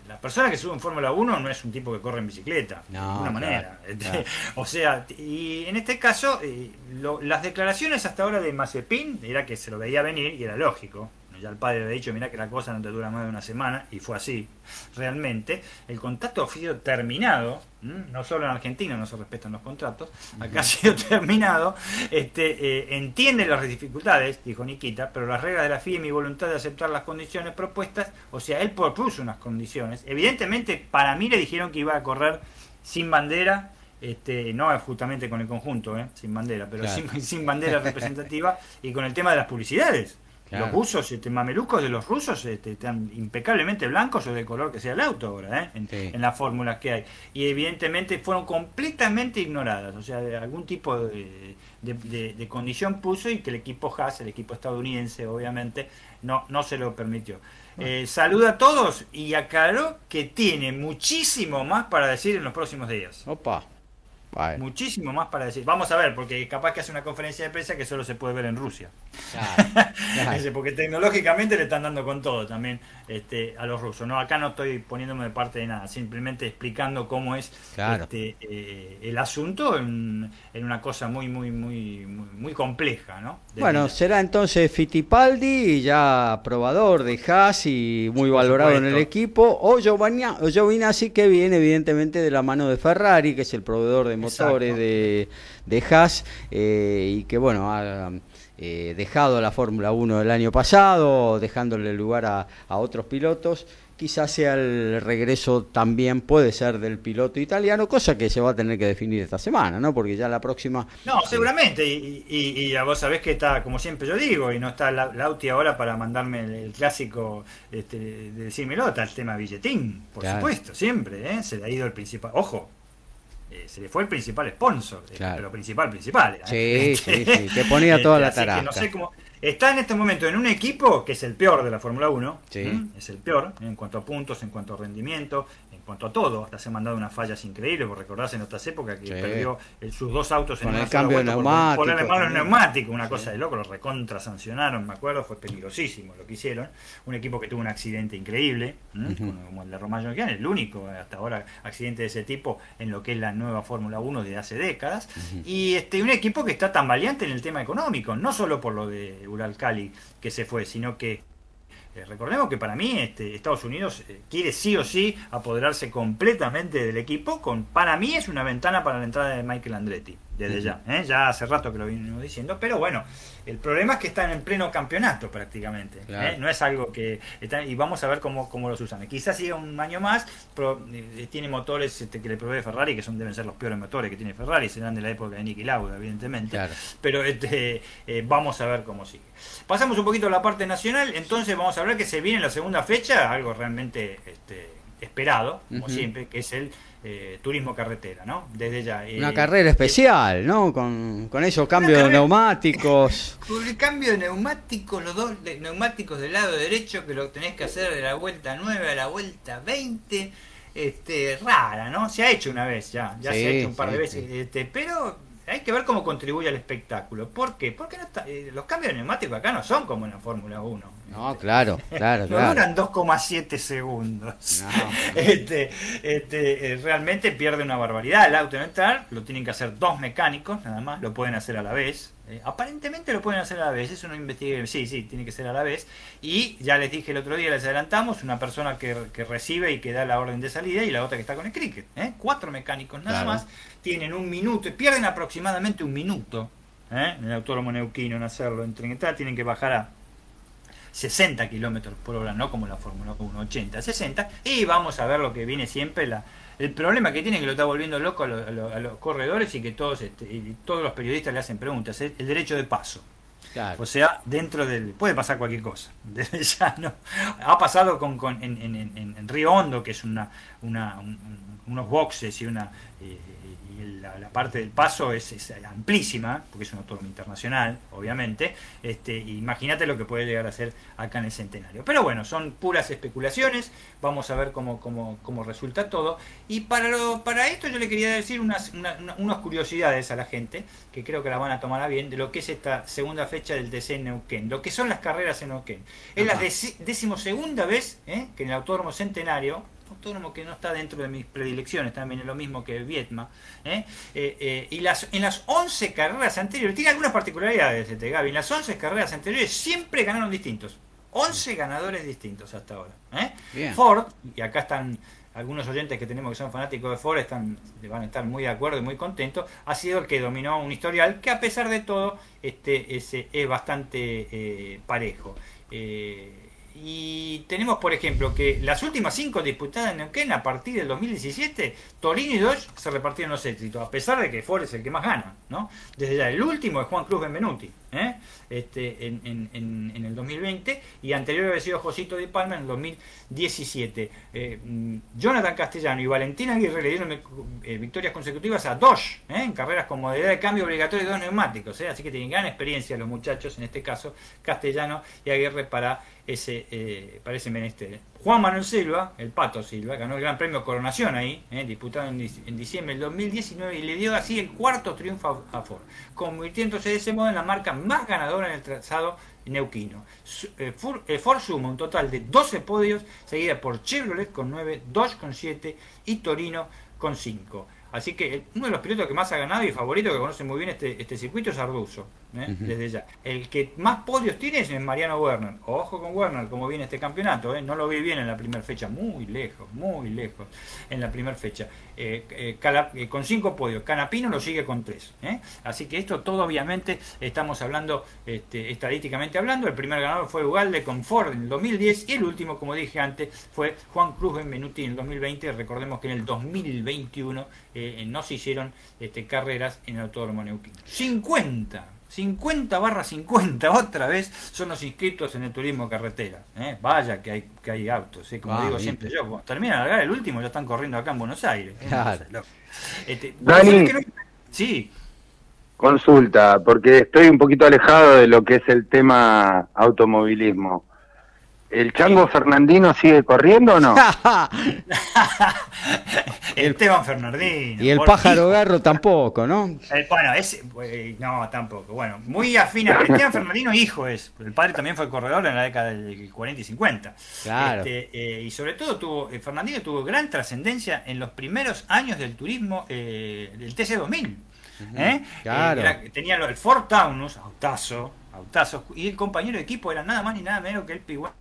la persona que sube en Fórmula 1 no es un tipo que corre en bicicleta, de ninguna manera. Este, claro. O sea, y en este caso, eh, lo- las declaraciones hasta ahora de Mazepin era que se lo veía venir y era lógico. Ya el padre había dicho, mira que la cosa no te dura más de una semana, y fue así, realmente. El contrato ha sido terminado, ¿m? no solo en Argentina no se respetan los contratos, acá ha sido terminado. Este, eh, entiende las dificultades, dijo Nikita, pero las reglas de la FIA y mi voluntad de aceptar las condiciones propuestas, o sea, él propuso unas condiciones. Evidentemente, para mí le dijeron que iba a correr sin bandera, este, no justamente con el conjunto, ¿eh? sin bandera, pero Claro. sin, sin bandera representativa y con el tema de las publicidades. Claro. Los rusos, este, mamelucos de los rusos, este, están impecablemente blancos o del color que sea el auto ahora, ¿eh? en, Sí. en las fórmulas que hay. Y evidentemente fueron completamente ignoradas, o sea, de algún tipo de, de- de- de condición puso y que el equipo Haas, el equipo estadounidense, obviamente, no, no se lo permitió. Eh, saluda a todos y aclaró que tiene muchísimo más para decir en los próximos días. Opa. Muchísimo más para decir. Vamos a ver, porque capaz que hace una conferencia de prensa que solo se puede ver en Rusia. claro, claro. Ese, porque tecnológicamente le están dando con todo también este, a los rusos. No, acá no estoy poniéndome de parte de nada, simplemente explicando cómo es Claro. este, eh, el asunto en, en una cosa muy, muy, muy, muy, muy compleja, ¿no? De Bueno, vida. será entonces Fittipaldi, ya probador de Haas y muy valorado en el equipo, o Giovanni- o Giovinazzi que viene evidentemente de la mano de Ferrari, que es el proveedor de motores de, de Haas eh, y que bueno, ha eh, dejado la Fórmula 1 el año pasado, dejándole lugar a, a otros pilotos quizás sea el regreso también, puede ser del piloto italiano, cosa que se va a tener que definir esta semana, ¿no? Porque ya la próxima... No, seguramente, y, y, vos sabés que está, como siempre yo digo, y no está Lauti ahora para mandarme el, clásico este, de decírmelo, está el tema billetín, por supuesto, siempre, ¿eh? Se le ha ido el principal... Ojo, eh, se le fue el principal sponsor, eh, pero principal, principal. ¿eh? Sí, sí, sí, que ponía toda la tarata. no sé cómo, Está en este momento en un equipo que es el peor de la Fórmula 1. Es el peor en cuanto a puntos, en cuanto a rendimiento, en cuanto a todo. Hasta se ha mandado unas fallas increíbles. Por recordarse en otras épocas que perdió sus dos autos en el cambio de neumático. Por, ponerle neumático, una cosa de loco. Los recontra sancionaron, me acuerdo. Fue peligrosísimo lo que hicieron. Un equipo que tuvo un accidente increíble, como el de Romain es el único hasta ahora accidente de ese tipo en lo que es la nueva Fórmula 1 de hace décadas. Y este un equipo que está tan valiente en el tema económico, no solo por lo de Ural Cali que se fue, sino que eh, recordemos que para mí este, Estados Unidos eh, quiere sí o sí apoderarse completamente del equipo. Con, para mí es una ventana para la entrada de Michael Andretti, desde ya. ¿eh? Ya hace rato que lo venimos diciendo. Pero bueno, el problema es que están en pleno campeonato prácticamente. No es algo que... y vamos a ver cómo, cómo los usan. Quizás siga un año más, pero tiene motores este, que le provee Ferrari, que son deben ser los peores motores que tiene Ferrari. Serán de la época de Nicky Lauda, evidentemente. Pero este, vamos a ver cómo sigue. Pasamos un poquito a la parte nacional, entonces vamos a ver que se viene la segunda fecha, algo realmente este, esperado, como siempre, que es el eh, turismo carretera, ¿no? Desde ya. Una eh, carrera especial, ¿no? Con, con esos cambios de neumáticos. Con el cambio de neumáticos, los dos neumáticos del lado derecho que lo tenés que hacer de la vuelta 9 a la vuelta 20. Este, rara, ¿no? Se ha hecho una vez ya, ya se ha hecho un par de veces, este, pero hay que ver cómo contribuye al espectáculo. ¿Por qué? Porque no eh, los cambios de neumáticos acá no son como en la Fórmula 1. No, claro, claro, no duran 2,7 segundos. este, este, eh, realmente pierde una barbaridad. El auto en entrar lo tienen que hacer dos mecánicos, nada más, lo pueden hacer a la vez. Eh, aparentemente lo pueden hacer a la vez, eso no investigué, sí, sí, tiene que ser a la vez. Y ya les dije el otro día, les adelantamos, una persona que, recibe y que da la orden de salida y la otra que está con el cricket. ¿eh? Cuatro mecánicos nada más, tienen un minuto, pierden aproximadamente un minuto ¿eh? en el autónomo neuquino en hacerlo. En Trinidad tienen que bajar a 60 kilómetros por hora, no como la Fórmula 1, 80, 60. Y vamos a ver lo que viene siempre la el problema que tiene que lo está volviendo loco a, los corredores y que todos este, y todos los periodistas le hacen preguntas, es el derecho de paso. O sea, dentro del... Puede pasar cualquier cosa. ya no. Ha pasado con, con en, en, en, Río Hondo, que es una, una unos boxes y una... Eh, la, parte del paso es, amplísima, porque es un autónomo internacional, obviamente. Este, imagínate lo que puede llegar a ser acá en el centenario. Pero bueno, son puras especulaciones, vamos a ver cómo, cómo, cómo resulta todo. Y para, lo, para esto yo le quería decir unas, unas curiosidades a la gente, que creo que las van a tomar a bien, de lo que es esta segunda fecha del DC en Neuquén, lo que son las carreras en Neuquén. Es la decimosegunda vez ¿eh? que en el Autódromo Centenario, autónomo que no está dentro de mis predilecciones, también es lo mismo que Vietma. ¿eh? Eh, eh, y las, en las 11 carreras anteriores, tiene algunas particularidades este Gaby, en las 11 carreras anteriores siempre ganaron distintos. 11 ganadores distintos hasta ahora. Ford, y acá están algunos oyentes que tenemos que son fanáticos de Ford están, van a estar muy de acuerdo y muy contentos, ha sido el que dominó un historial que a pesar de todo este, ese, es bastante parejo. Y tenemos, por ejemplo, que las últimas cinco disputadas en Neuquén a partir del 2017, Torino y Dodge se repartieron los éxitos, a pesar de que Ford es el que más gana. ¿no? Desde ya, el último es Juan Cruz Benvenuti, ¿eh? este, en, en, en, el 2020, y anterior había sido Josito de Palma en el 2017. Eh, mm, Jonathan Castellano y Valentina Aguirre le dieron eh, victorias consecutivas a Dodge, en carreras con modalidad de cambio obligatorio de dos neumáticos, así que tienen gran experiencia los muchachos, en este caso Castellano y Aguirre para ese, eh, para ese menester. Juan Manuel Silva, el Pato Silva, ganó el Gran Premio Coronación ahí, eh, disputado en, diciembre del 2019 y le dio así el cuarto triunfo a, Ford, convirtiéndose de ese modo en la marca más ganadora en el trazado neuquino. Eh, eh, Ford, suma un total de 12 podios, seguida por Chevrolet con 9, Dodge con 7 y Torino con 5. Así que uno de los pilotos que más ha ganado y favorito que conoce muy bien este, este circuito es Arduzo. ¿Eh? desde ya. El que más podios tiene es Mariano Werner. Ojo con Werner, como viene este campeonato. ¿eh? No lo vi bien en la primera fecha, muy lejos, muy lejos en la primera fecha. Eh, Cala- con cinco podios. Canapino lo sigue con tres. Así que esto todo, obviamente, estamos hablando este, estadísticamente hablando. El primer ganador fue Ugalde con Ford en el 2010 y el último, como dije antes, fue Juan Cruz Benvenuti en el 2020. Recordemos que en el 2021 eh, no se hicieron este, carreras en el Autódromo Neuquén. 50. 50 barra 50 otra vez son los inscritos en el turismo carretera. ¿eh? Vaya que hay, que hay autos, ¿eh? como Ah, digo bien. siempre yo. Cuando termina de largar el último, ya están corriendo acá en Buenos Aires. ¿eh? Claro. Este, Dani. ¿sabés que no- Sí, Consulta, porque estoy un poquito alejado de lo que es el tema automovilismo. ¿El Chango Fernandino sigue corriendo o no? Esteban Fernandino. y el pájaro hijo. garro tampoco, ¿no? Eh, bueno, ese, eh, no, tampoco. Bueno, muy afín a Esteban Fernandino, hijo es. El padre también fue corredor en la década del 40 y 50. Claro. Este, eh, y sobre todo tuvo, eh, Fernandino tuvo gran trascendencia en los primeros años del turismo eh, del TC2000. ¿eh? Claro. Eh, era- tenía el Ford Taunus, autazo, autazo, y el compañero de equipo era nada más ni nada menos que el pigüense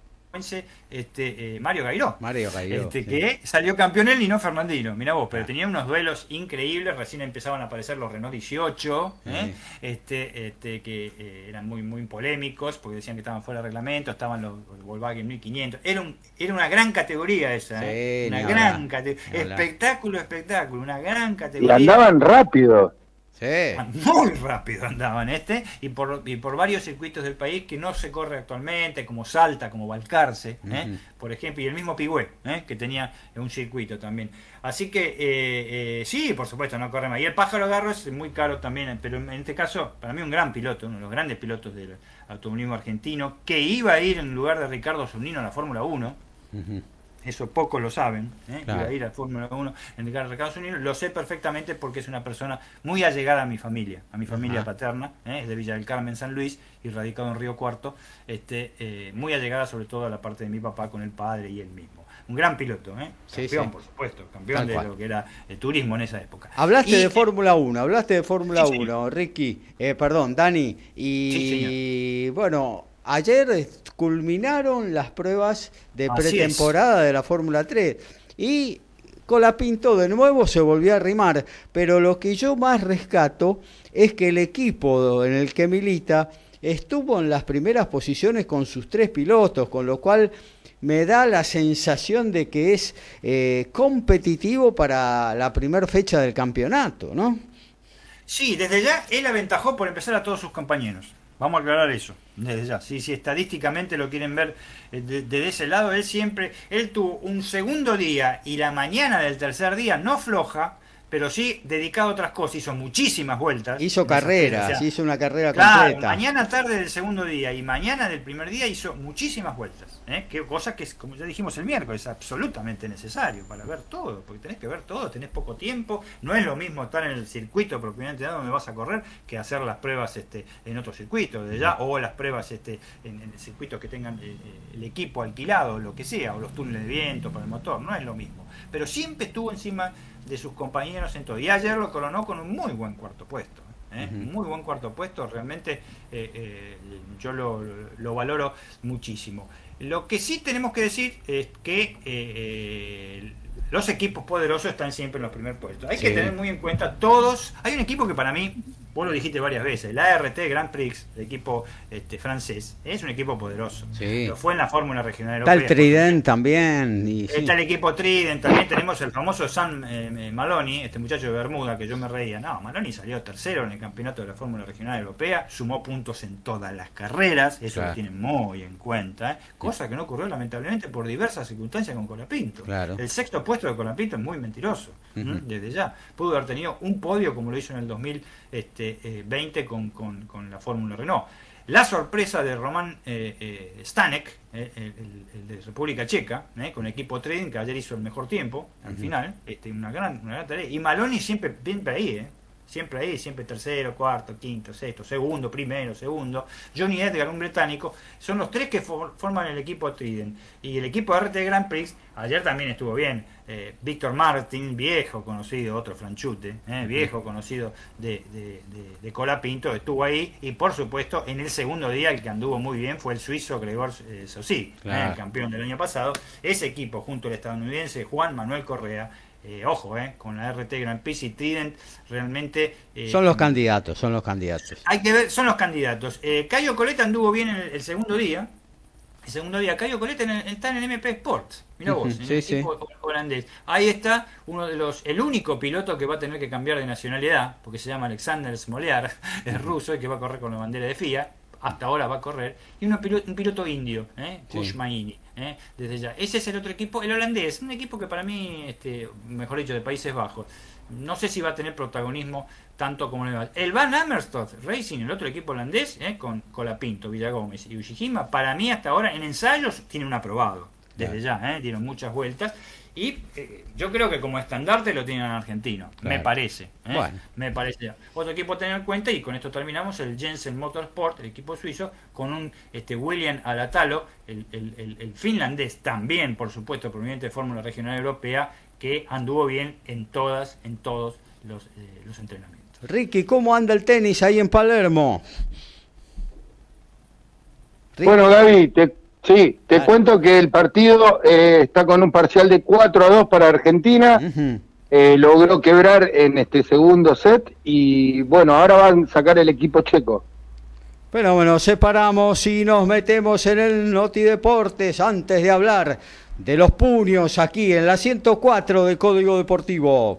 este, eh, Mario Gairó. Mario Gairó, Este, sí. que salió campeón él y no Fernandino, mira vos, pero tenía unos duelos increíbles, recién empezaban a aparecer los Renault 18, ¿eh? este, este, que eh, eran muy muy polémicos, porque decían que estaban fuera de reglamento, estaban los, los Volkswagen 1500, era, un, era una gran categoría esa, ¿eh? Sí, una gran categoría, espectáculo, espectáculo, una gran Y categoría. andaban rápido. Sí. Muy rápido andaban este y por, y por varios circuitos del país que no se corre actualmente, como Salta, como Balcarce, ¿eh? Por ejemplo, y el mismo Pigüé, ¿eh? que tenía un circuito también. Así que eh, eh, sí, por supuesto, no corre más. Y el pájaro garro es muy caro también, pero en este caso, para mí un gran piloto, uno de los grandes pilotos del automovilismo argentino, que iba a ir en lugar de Ricardo Zunino a la Fórmula 1. Ujú. Eso pocos lo saben, ¿eh? Claro. iba a ir a Fórmula 1 en el Estados Unidos. Lo sé perfectamente porque es una persona muy allegada a mi familia, a mi familia Ajá. paterna, ¿eh? es de Villa del Carmen, San Luis, y radicado en Río Cuarto, este, eh, muy allegada sobre todo a la parte de mi papá con el padre y él mismo. Un gran piloto, ¿eh? Campeón, sí. por supuesto, campeón Tal de cual. lo que era el turismo en esa época. Hablaste Y- de Fórmula 1, hablaste de Fórmula Sí, señor. 1, Ricky, eh, perdón, Dani, y Sí, bueno, ayer eh, culminaron las pruebas de Así pretemporada de la Fórmula 3 y Colapinto de nuevo se volvió a arrimar, pero lo que yo más rescato es que el equipo en el que milita estuvo en las primeras posiciones con sus tres pilotos, con lo cual me da la sensación de que es eh, competitivo para la primera fecha del campeonato, ¿no? Sí, desde ya él aventajó por empezar a todos sus compañeros. Vamos a aclarar eso, desde. Sí, si estadísticamente lo quieren ver eh, de- desde ese lado, él siempre, él tuvo un segundo día y la mañana del tercer día no floja, pero sí dedicado a otras cosas, hizo muchísimas vueltas. Hizo carreras, o sea, hizo una carrera Claro, completa. mañana tarde del segundo día y mañana del primer día hizo muchísimas vueltas. ¿eh? Que cosa que es, como ya dijimos el miércoles, absolutamente necesario para ver todo, porque tenés que ver todo, tenés poco tiempo, no es lo mismo estar en el circuito propiamente dado donde vas a correr que hacer las pruebas este, en otro circuito de ya, o las pruebas este, en, en circuitos que tengan eh, eh, el equipo alquilado, lo que sea, o los túneles de viento para el motor, no es lo mismo. Pero siempre estuvo encima de sus compañeros en todo. Y ayer lo coronó con un muy buen cuarto puesto. ¿eh? Muy buen cuarto puesto, realmente eh, eh, yo lo, lo valoro muchísimo. Lo que sí tenemos que decir es que eh, los equipos poderosos están siempre en los primeros puestos. Hay que tener muy en cuenta todos. Hay un equipo que para mí, vos lo dijiste varias veces, el ART Grand Prix, el equipo este, francés, es un equipo poderoso. Sí. Lo fue en la Fórmula Regional Está el Europea. Trident también. Y, sí. Está el equipo Trident, también tenemos el famoso San eh, eh, Maloney, este muchacho de Bermuda que yo me reía. No, Maloney salió tercero en el campeonato de la Fórmula Regional Europea, sumó puntos en todas las carreras, eso Claro. lo tienen muy en cuenta, ¿eh? cosa que no ocurrió lamentablemente por diversas circunstancias con Colapinto. Claro. El sexto puesto de Colapinto es muy mentiroso, desde ya. Pudo haber tenido un podio como lo hizo en el 2020 con, con, con la Fórmula Renault. La sorpresa de Román eh, eh, Stanek, eh, el, de República Checa, eh, con equipo trading, que ayer hizo el mejor tiempo al final, este, una, gran, una gran tarea. Y Maloney siempre, siempre ahí, eh, siempre ahí, siempre tercero, cuarto, quinto, sexto, segundo, primero, segundo. Johnny Edgar, un británico, son los tres que forman el equipo Trident. Y el equipo de RT Grand Prix, ayer también estuvo bien. Eh, Víctor Martin, viejo conocido, otro franchute, eh, viejo conocido de, de, de, Colapinto, estuvo ahí. Y por supuesto, en el segundo día, el que anduvo muy bien fue el suizo Gregor eh, Sosí, el campeón del año pasado. Ese equipo, junto al estadounidense Juan Manuel Correa, eh, ojo, eh, con la RT Grand Prix y Trident, realmente... Eh, son los candidatos, son los candidatos. Hay que ver, son los candidatos. Eh, Cayo Coleta anduvo bien el, segundo día. El segundo día, Cayo Coleta está en el MP Sports. Mira vos, el equipo holandés. Ahí está uno de los, el único piloto que va a tener que cambiar de nacionalidad, porque se llama Alexander Smolear, es ruso y que va a correr con la bandera de FIA. Hasta ahora va a correr. Y uno, un piloto indio, eh, ¿eh? desde ya. Ese es el otro equipo, el holandés, un equipo que para mí, este, mejor dicho, de Países Bajos. No sé si va a tener protagonismo tanto como el El Van Amersfoort Racing, el otro equipo holandés, ¿eh? con Colapinto, Villagómez y Ushijima, para mí hasta ahora en ensayos tiene un aprobado. Desde ya, ¿eh? dieron muchas vueltas. Y eh, yo creo que como estandarte lo tienen en argentino, me parece. ¿eh? Me parece. Otro equipo a tener en cuenta, y con esto terminamos, el Jensen Motorsport, el equipo suizo, con un este William Alatalo, el, el, finlandés, también, por supuesto, proveniente de Fórmula Regional Europea, que anduvo bien en todas, en todos los, eh, los entrenamientos. Ricky, ¿cómo anda el tenis ahí en Palermo? Bueno, Gaby, te, Sí, te cuento que el partido eh, está con un parcial de 4 a 2 para Argentina. Eh, logró quebrar en este segundo set y bueno, ahora van a sacar el equipo checo. Pero bueno, separamos y nos metemos en el Noti Deportes antes de hablar de los puños aquí en la 104 de Código Deportivo.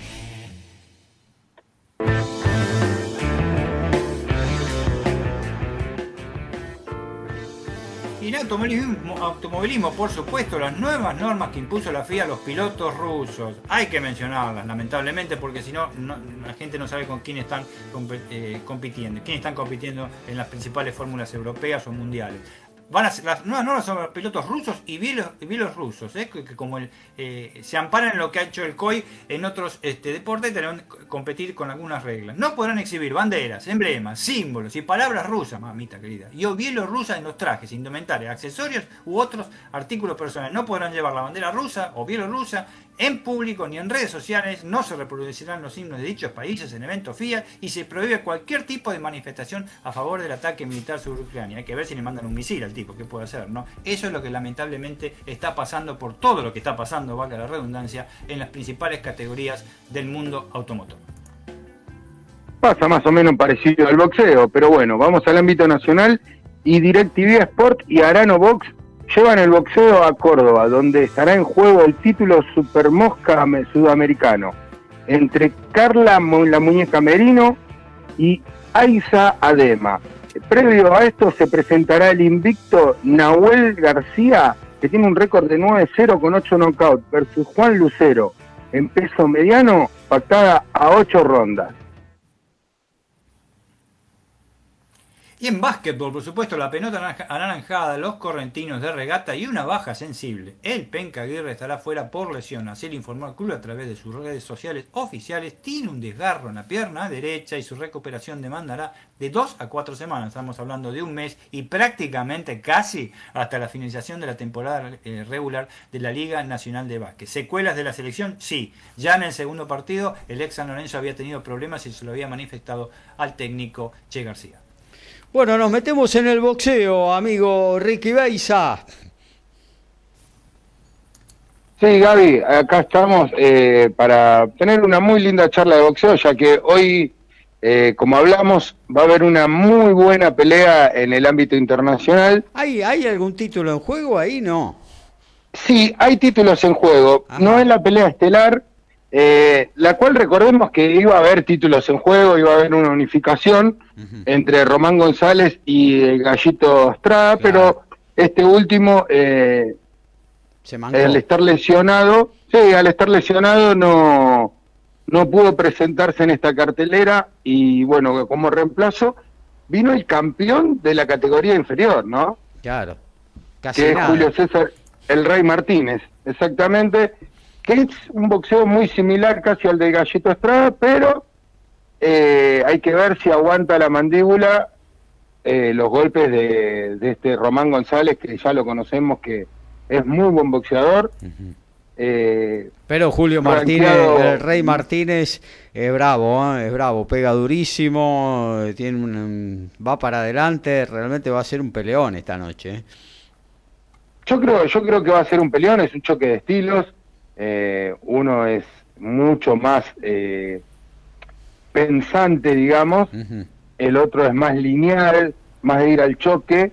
En automovilismo, por supuesto, las nuevas normas que impuso la FIA a los pilotos rusos. Hay que mencionarlas, lamentablemente, porque si no, la gente no sabe con quién están eh, compitiendo, quién están compitiendo en las principales fórmulas europeas o mundiales van a las nuevas normas son los pilotos rusos y bielorrusos, ¿eh? que, como eh, se amparan en lo que ha hecho el COI en otros este, deportes, tendrán que competir con algunas reglas. No podrán exhibir banderas, emblemas, símbolos y palabras rusas, mamita querida, y o bielorrusas en los trajes, indumentaria, accesorios u otros artículos personales. No podrán llevar la bandera rusa o bielorrusa en público ni en redes sociales, no se reproducirán los himnos de dichos países en eventos FIA y se prohíbe cualquier tipo de manifestación a favor del ataque militar sobre Ucrania. Hay que ver si le mandan un misil al tipo, qué puede hacer, ¿no? Eso es lo que lamentablemente está pasando por todo lo que está pasando, valga la redundancia, en las principales categorías del mundo automotor. Pasa más o menos parecido al boxeo, pero bueno, vamos al ámbito nacional y DirecTV Sport y Arano Box llevan el boxeo a Córdoba, donde estará en juego el título Supermosca sudamericano entre Carla la Muñeca Merino y Aiza Adema. Previo a esto se presentará el invicto Nahuel García, que tiene un récord de 9-0 con 8 knockouts, versus Juan Lucero, en peso mediano, pactada a 8 rondas. Y en básquetbol, por supuesto, la pelota anaranjada, los correntinos de regata y una baja sensible. El Penca Aguirre estará fuera por lesión. Así lo informó el club a través de sus redes sociales oficiales. Tiene un desgarro en la pierna derecha y su recuperación demandará de dos a cuatro semanas. Estamos hablando de un mes y prácticamente casi hasta la finalización de la temporada eh, regular de la Liga Nacional de Básquet. ¿Secuelas de la selección? Sí. Ya en el segundo partido, el ex San Lorenzo había tenido problemas y se lo había manifestado al técnico Che García. Bueno, nos metemos en el boxeo, amigo Ricky Beisa. Sí, Gaby, acá estamos eh, para tener una muy linda charla de boxeo, ya que hoy, eh, como hablamos, va a haber una muy buena pelea en el ámbito internacional. ¿Hay, ¿Hay algún título en juego ahí? No. Sí, hay títulos en juego. No es la pelea estelar, eh, la cual recordemos que iba a haber títulos en juego, iba a haber una unificación entre Román González y el Gallito Estrada, pero este último, eh, al estar lesionado, sí, al estar lesionado no, no pudo presentarse en esta cartelera y bueno, como reemplazo vino el campeón de la categoría inferior, ¿no? Claro. Casi que es. Julio César El Rey Martínez, exactamente, que es un boxeo muy similar casi al de Gallito Estrada, pero eh, hay que ver si aguanta la mandíbula eh, los golpes de, de este Román González, que ya lo conocemos que es muy buen boxeador. Eh, Pero Julio Martínez, el Rey Martínez, es bravo, es bravo, pega durísimo, tiene un, va para adelante, realmente va a ser un peleón esta noche. ¿eh? Yo creo, yo creo que va a ser un peleón, es un choque de estilos. Eh, uno es mucho más eh, pensante, digamos. El otro es más lineal, más de ir al choque.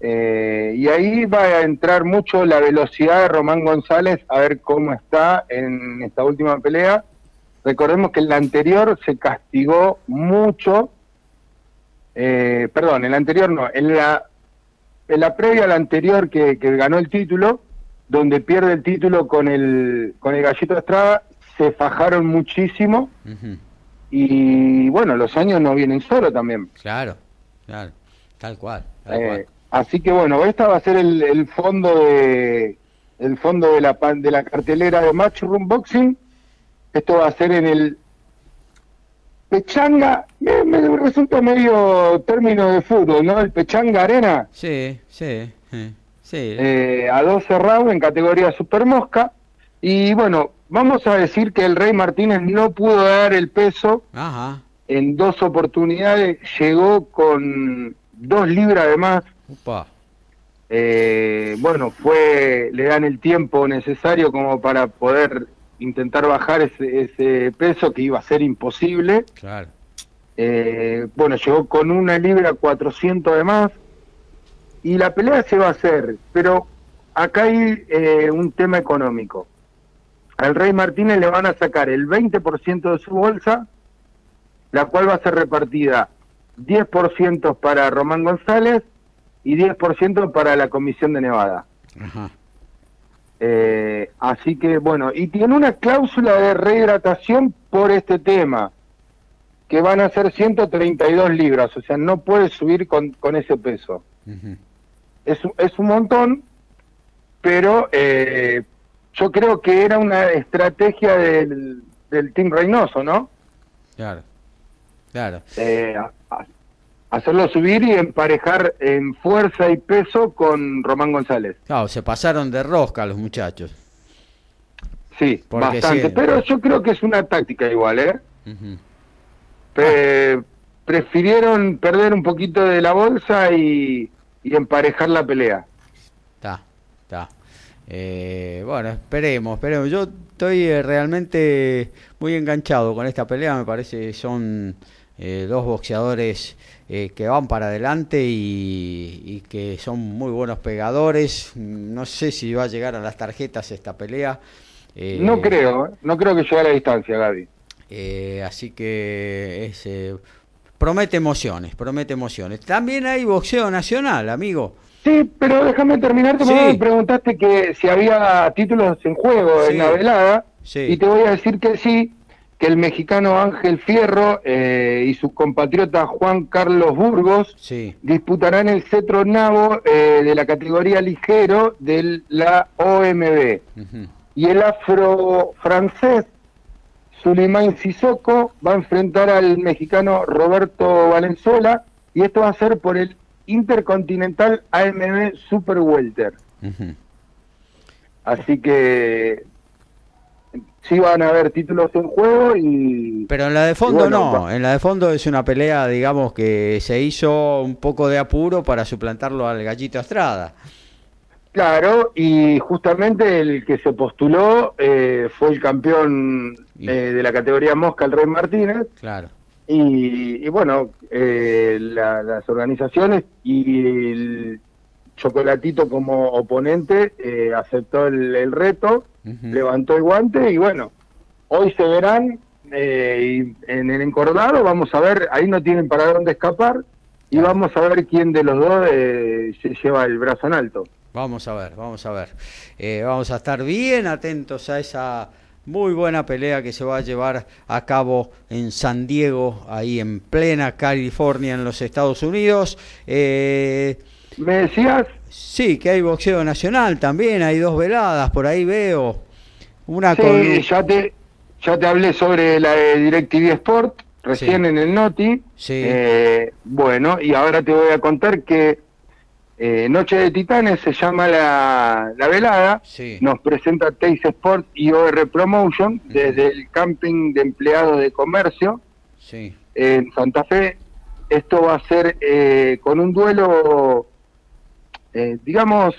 eh, y ahí va a entrar mucho la velocidad de Román González a ver cómo está en esta última pelea. Recordemos que en la anterior se castigó mucho. eh, perdón, en la anterior no, en la en la previa a la anterior que, que ganó el título, donde pierde el título con el, con el Gallito Estrada, se fajaron muchísimo y bueno, los años no vienen solo también. Claro, claro, tal cual. tal Eh, cual. así que bueno, esta va a ser el, el fondo de el fondo de la pan- de la cartelera de Matchroom Boxing. Esto va a ser en el Pechanga, me, me resulta medio término de fútbol, ¿no? El Pechanga Arena. Sí, sí, sí. Sí. eh, a 12 rounds en categoría Super Mosca. Y bueno, vamos a decir que el Rey Martínez no pudo dar el peso Ajá, en dos oportunidades, llegó con dos libras de más. Eh, bueno, fue le dan el tiempo necesario como para poder intentar bajar ese, ese peso que iba a ser imposible. Claro. Eh, bueno, llegó con una libra 400 de más y la pelea se va a hacer, pero acá hay eh, un tema económico. Al Rey Martínez le van a sacar el 20% de su bolsa, la cual va a ser repartida 10% para Román González y 10% para la Comisión de Nevada. Ajá. Eh, así que bueno, y tiene una cláusula de rehidratación por este tema, que van a ser 132 libras, o sea, no puede subir con, con ese peso. Es, un- es un montón, pero eh, yo creo que era una estrategia del, del Team Reynoso, ¿no? Claro, claro. Eh, hacerlo subir y emparejar en fuerza y peso con Román González. Claro, se pasaron de rosca los muchachos. Sí, Porque bastante. sí. Pero yo creo que es una táctica igual, ¿eh? Prefirieron perder un poquito de la bolsa y, y emparejar la pelea. Está, está. Eh, bueno, esperemos, esperemos. Yo estoy eh, realmente muy enganchado con esta pelea. Me parece que son eh, dos boxeadores eh, que van para adelante y, y que son muy buenos pegadores. No sé si va a llegar a las tarjetas esta pelea. No creo, no creo que llegue a la distancia, Gaby. así que es, promete emociones, promete emociones. También hay boxeo nacional, amigo. Sí, pero déjame terminarte porque Sí. me preguntaste que si había títulos en juego Sí. en la velada Sí. y te voy a decir que sí, que el mexicano Ángel Fierro eh, y su compatriota Juan Carlos Burgos Sí. disputarán el cetro nabo eh, de la categoría ligero de la OMB. Y el afro-francés Suleiman Sissoko va a enfrentar al mexicano Roberto Valenzuela y esto va a ser por el Intercontinental AMB Super Welter. Así que sí van a haber títulos en juego y Pero en la de fondo bueno, no, va- en la de fondo es una pelea, digamos, que se hizo un poco de apuro para suplantarlo al Gallito Estrada. Claro, y justamente el que se postuló eh, fue el campeón eh, de la categoría Mosca, el Rey Martínez, Claro. Y, y bueno, eh, la- las organizaciones y el Chocolatito como oponente eh, aceptó el, el reto, levantó el guante y bueno, hoy se verán eh, y en el encordado, vamos a ver, ahí no tienen para dónde escapar y vamos a ver quién de los dos eh, se lleva el brazo en alto. Vamos a ver, vamos a ver. Eh, vamos a estar bien atentos a esa muy buena pelea que se va a llevar a cabo en San Diego, ahí en plena California, en los Estados Unidos. Eh, ¿Me decías? Sí, que hay boxeo nacional también, hay dos veladas, por ahí veo. Una sí, con... ya te, ya te hablé sobre la de DirecTV Sport, recién Sí. en el Noti. Sí. Eh, bueno, y ahora te voy a contar que eh, Noche de Titanes se llama la, la velada. Sí. Nos presenta Teis Sport y OR Promotion desde el camping de empleados de comercio Sí. en Santa Fe. Esto va a ser eh, con un duelo, eh, digamos,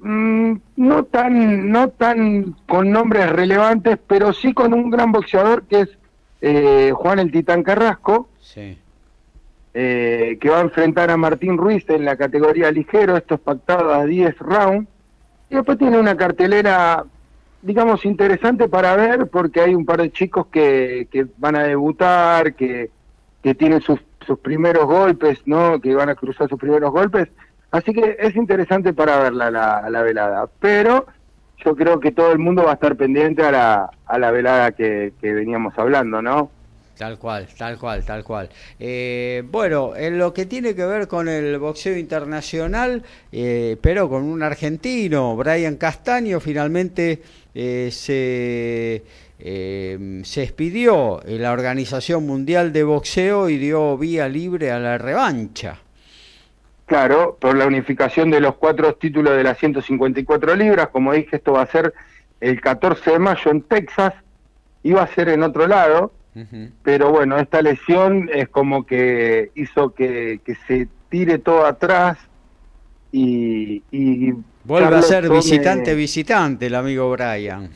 mm, no tan, no tan con nombres relevantes, pero sí con un gran boxeador que es eh, Juan el Titán Carrasco, Sí. Eh, que va a enfrentar a Martín Ruiz en la categoría ligero. Esto es pactado a 10 rounds. Y después tiene una cartelera, digamos, interesante para ver, porque hay un par de chicos que, que van a debutar, que, que tienen sus, sus primeros golpes, ¿no? Que van a cruzar sus primeros golpes. Así que es interesante para verla la, la velada. Pero yo creo que todo el mundo va a estar pendiente a la, a la velada que, que veníamos hablando, ¿no? Tal cual, tal cual, tal cual. Eh, bueno, en lo que tiene que ver con el boxeo internacional, eh, pero con un argentino, Brian Castaño, finalmente eh, se, eh, se expidió la Organización Mundial de Boxeo y dio vía libre a la revancha. Claro, por la unificación de los cuatro títulos de las 154 libras, como dije, esto va a ser el 14 de mayo en Texas, iba a ser en otro lado, pero bueno, esta lesión es como que hizo que, que se tire todo atrás y... y Vuelve a ser visitante-visitante el amigo Brian.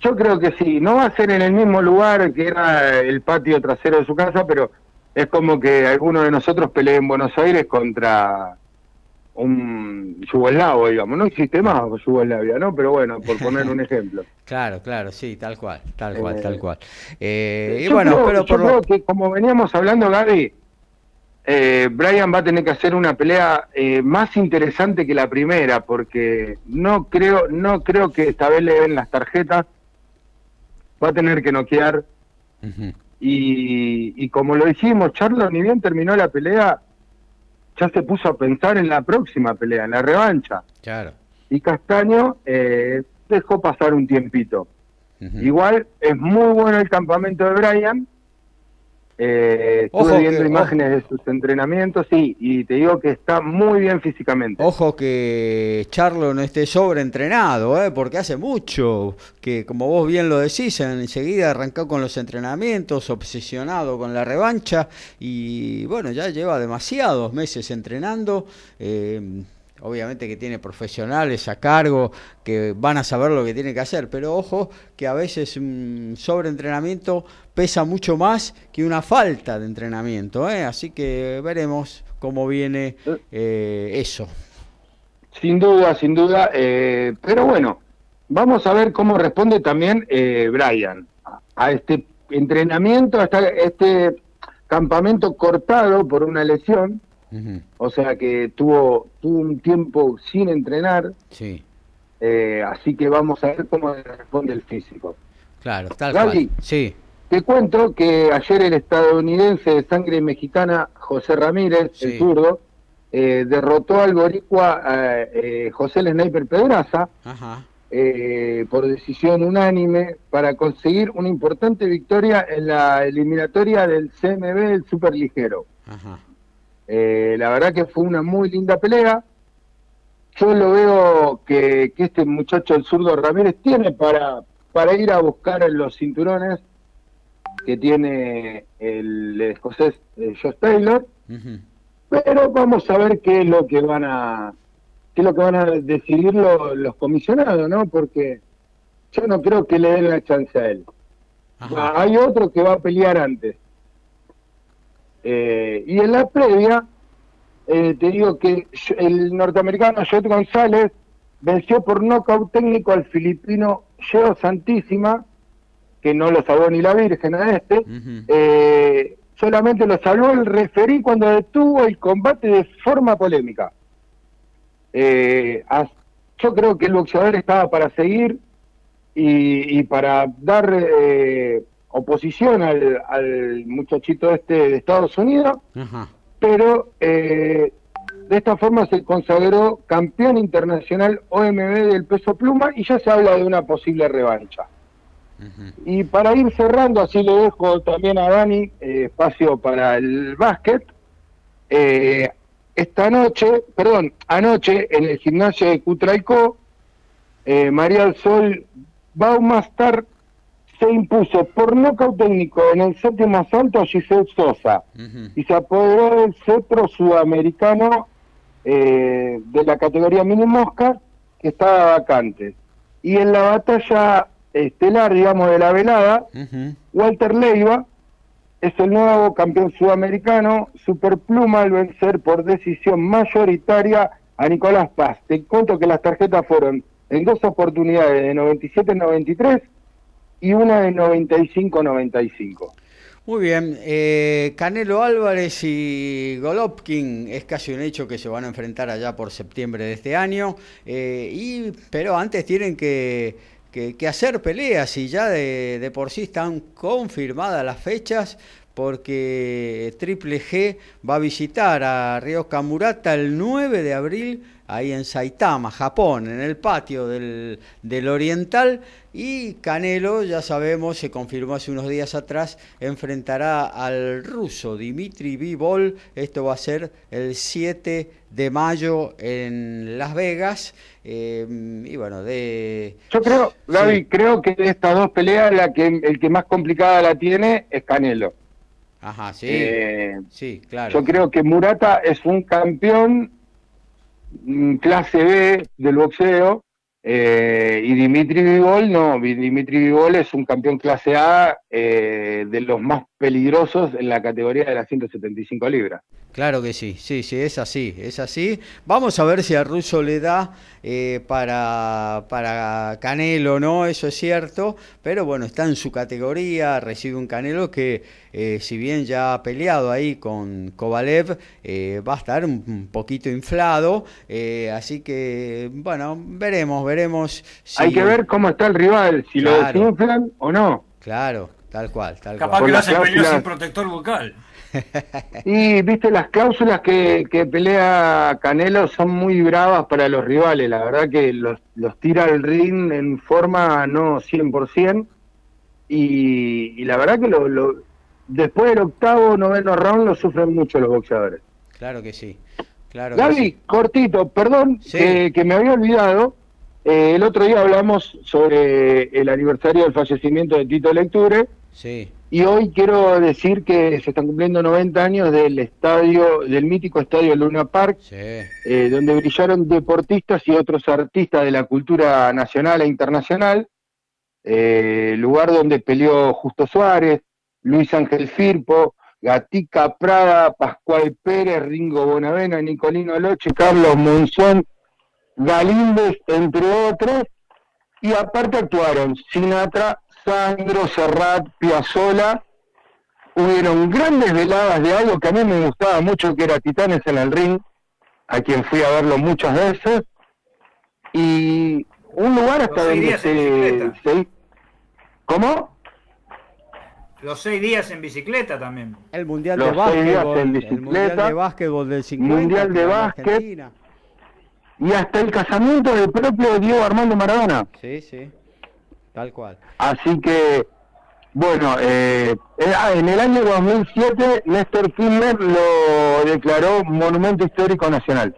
Yo creo que sí, no va a ser en el mismo lugar que era el patio trasero de su casa, pero es como que alguno de nosotros pelee en Buenos Aires contra un yugoslavo, digamos. No existe más Yugoslavia, ¿no? Pero bueno, por poner un ejemplo. Claro, claro, sí, tal cual, tal cual, Eh, tal cual. Eh, y bueno, creo- pero yo por lo- creo que como veníamos hablando, Gaby, eh, Brian va a tener que hacer una pelea eh, más interesante que la primera, porque no creo, no creo que esta vez le den las tarjetas. Va a tener que noquear. Y, y como lo dijimos, Charlo ni bien terminó la pelea, ya se puso a pensar en la próxima pelea, en la revancha. Claro. Y Castaño eh, dejó pasar un tiempito. Igual es muy bueno el campamento de Brian. Eh, estuve Ojo que- viendo ojo. imágenes de sus entrenamientos, sí, y te digo que está muy bien físicamente. Ojo que Charlo no esté sobreentrenado, ¿eh? porque hace mucho que, como vos bien lo decís, enseguida arrancó con los entrenamientos, obsesionado con la revancha y bueno, ya lleva demasiados meses entrenando. eh, Obviamente que tiene profesionales a cargo que van a saber lo que tiene que hacer, pero ojo que a veces un sobreentrenamiento pesa mucho más que una falta de entrenamiento, ¿eh? así que veremos cómo viene eh, eso. Sin duda, sin duda. eh, pero bueno, vamos a ver cómo responde también eh, Brian a- este entrenamiento, a este campamento cortado por una lesión. O sea que tuvo, tuvo un tiempo sin entrenar. Sí, eh, así que vamos a ver cómo responde el físico. claro, tal Gaby. cual. Sí, Te cuento que ayer el estadounidense de sangre mexicana José Ramírez, Sí. el zurdo, eh, derrotó al boricua eh, eh, José el Sniper Pedraza ajá. por decisión unánime para conseguir una importante victoria en la eliminatoria del CMB del superligero. Ajá. Eh, la verdad que fue una muy linda pelea. Yo lo veo que, que este muchacho, el zurdo Ramírez, tiene para, para ir a buscar los cinturones que tiene el escocés eh, Josh Taylor, pero vamos a ver qué es lo que van a qué es lo que van a decidir lo- los comisionados, ¿no? Porque yo no creo que le den la chance a él. Ajá. Hay otro que va a pelear antes. Eh, y en la previa, eh, te digo que el norteamericano Jot González venció por nocaut técnico al filipino Geo Santísima, que no lo salvó ni la Virgen a este. Eh, solamente lo salvó el referí cuando detuvo el combate de forma polémica. Yo creo que el boxeador estaba para seguir y, y para dar eh, oposición al, al muchachito este de Estados Unidos, Ajá. pero eh, de esta forma se consagró campeón internacional OMB del peso pluma y ya se habla de una posible revancha. Y para ir cerrando, así le dejo también a Dani eh, espacio para el básquet. Eh, esta noche, perdón, anoche en el gimnasio de Cutralcó, eh, María del Sol Baumastar se impuso por nocaut técnico en el séptimo asalto a Giselle Sosa y se apoderó del cetro sudamericano eh, de la categoría mini mosca que estaba vacante. Y en la batalla estelar, digamos, de la velada, Walter Leiva es el nuevo campeón sudamericano superpluma al vencer por decisión mayoritaria a Nicolás Paz. Te cuento que las tarjetas fueron en dos oportunidades de 97-93 y una de 95-95. Muy bien, eh, Canelo Álvarez y Golovkin es casi un hecho que se van a enfrentar allá por septiembre de este año, eh, y, pero antes tienen que, que, hacer peleas y ya de, por sí están confirmadas las fechas porque Triple G va a visitar a Río Kamurata el 9 de abril ahí en Saitama, Japón, en el patio del, Oriental. Y Canelo, ya sabemos, se confirmó hace unos días atrás, enfrentará al ruso Dimitri Vivol. Esto va a ser el 7 de mayo en Las Vegas. Eh, y bueno, de... Yo creo, Gaby, creo que de estas dos peleas la que, el que más complicada la tiene es Canelo. Ajá, sí. Eh, sí, claro. Yo creo que Murata es un campeón clase B del boxeo eh, y Dimitri Vivol no, Dimitri Vivol es un campeón clase A eh, de los más peligrosos en la categoría de las 175 libras. Claro que sí, sí, sí, es así, es así. Vamos a ver si a Russo le da eh, para, para Canelo, ¿no? Eso es cierto, pero bueno, está en su categoría, recibe un Canelo que eh, si bien ya ha peleado ahí con Kovalev, eh, va a estar un, poquito inflado, así que bueno, veremos, veremos. Si... Hay que ver cómo está el rival, si lo desinflan o no. Claro, tal cual, tal Capaz cual. que lo hace pelear sin protector bucal. Y viste, las cláusulas que, pelea Canelo son muy bravas para los rivales. La verdad que los, tira al ring en forma no 100%. Y, y la verdad que lo, después del octavo, noveno round lo sufren mucho los boxeadores. Claro que sí. Claro Gaby, cortito, perdón, que me había olvidado. Eh, el otro día hablamos sobre el aniversario del fallecimiento de Tito Lecture. Sí. Y hoy quiero decir que se están cumpliendo 90 años del estadio, del mítico estadio Luna Park, eh, donde brillaron deportistas y otros artistas de la cultura nacional e internacional. Eh, lugar donde peleó Justo Suárez, Luis Ángel Firpo, Gatica Prada, Pascual Pérez, Ringo Bonavena, Nicolino Loche, Carlos Monzón, Galíndez, entre otros. Y aparte actuaron Sinatra, Sandro, Serrat, Piazzola. Hubieron grandes veladas de algo que a mí me gustaba mucho, que era Titanes en el Ring, a quien fui a verlo muchas veces. Y un lugar hasta donde se, ¿Cómo? Los seis días en bicicleta también. El Mundial de Básquetbol. El Mundial de Básquetbol del 50. Mundial de Básquet. Y hasta el casamiento del propio Diego Armando Maradona. Sí, sí. Tal cual. Así que, bueno, eh, eh ah, en el año 2007 Néstor Kirchner lo declaró Monumento Histórico Nacional.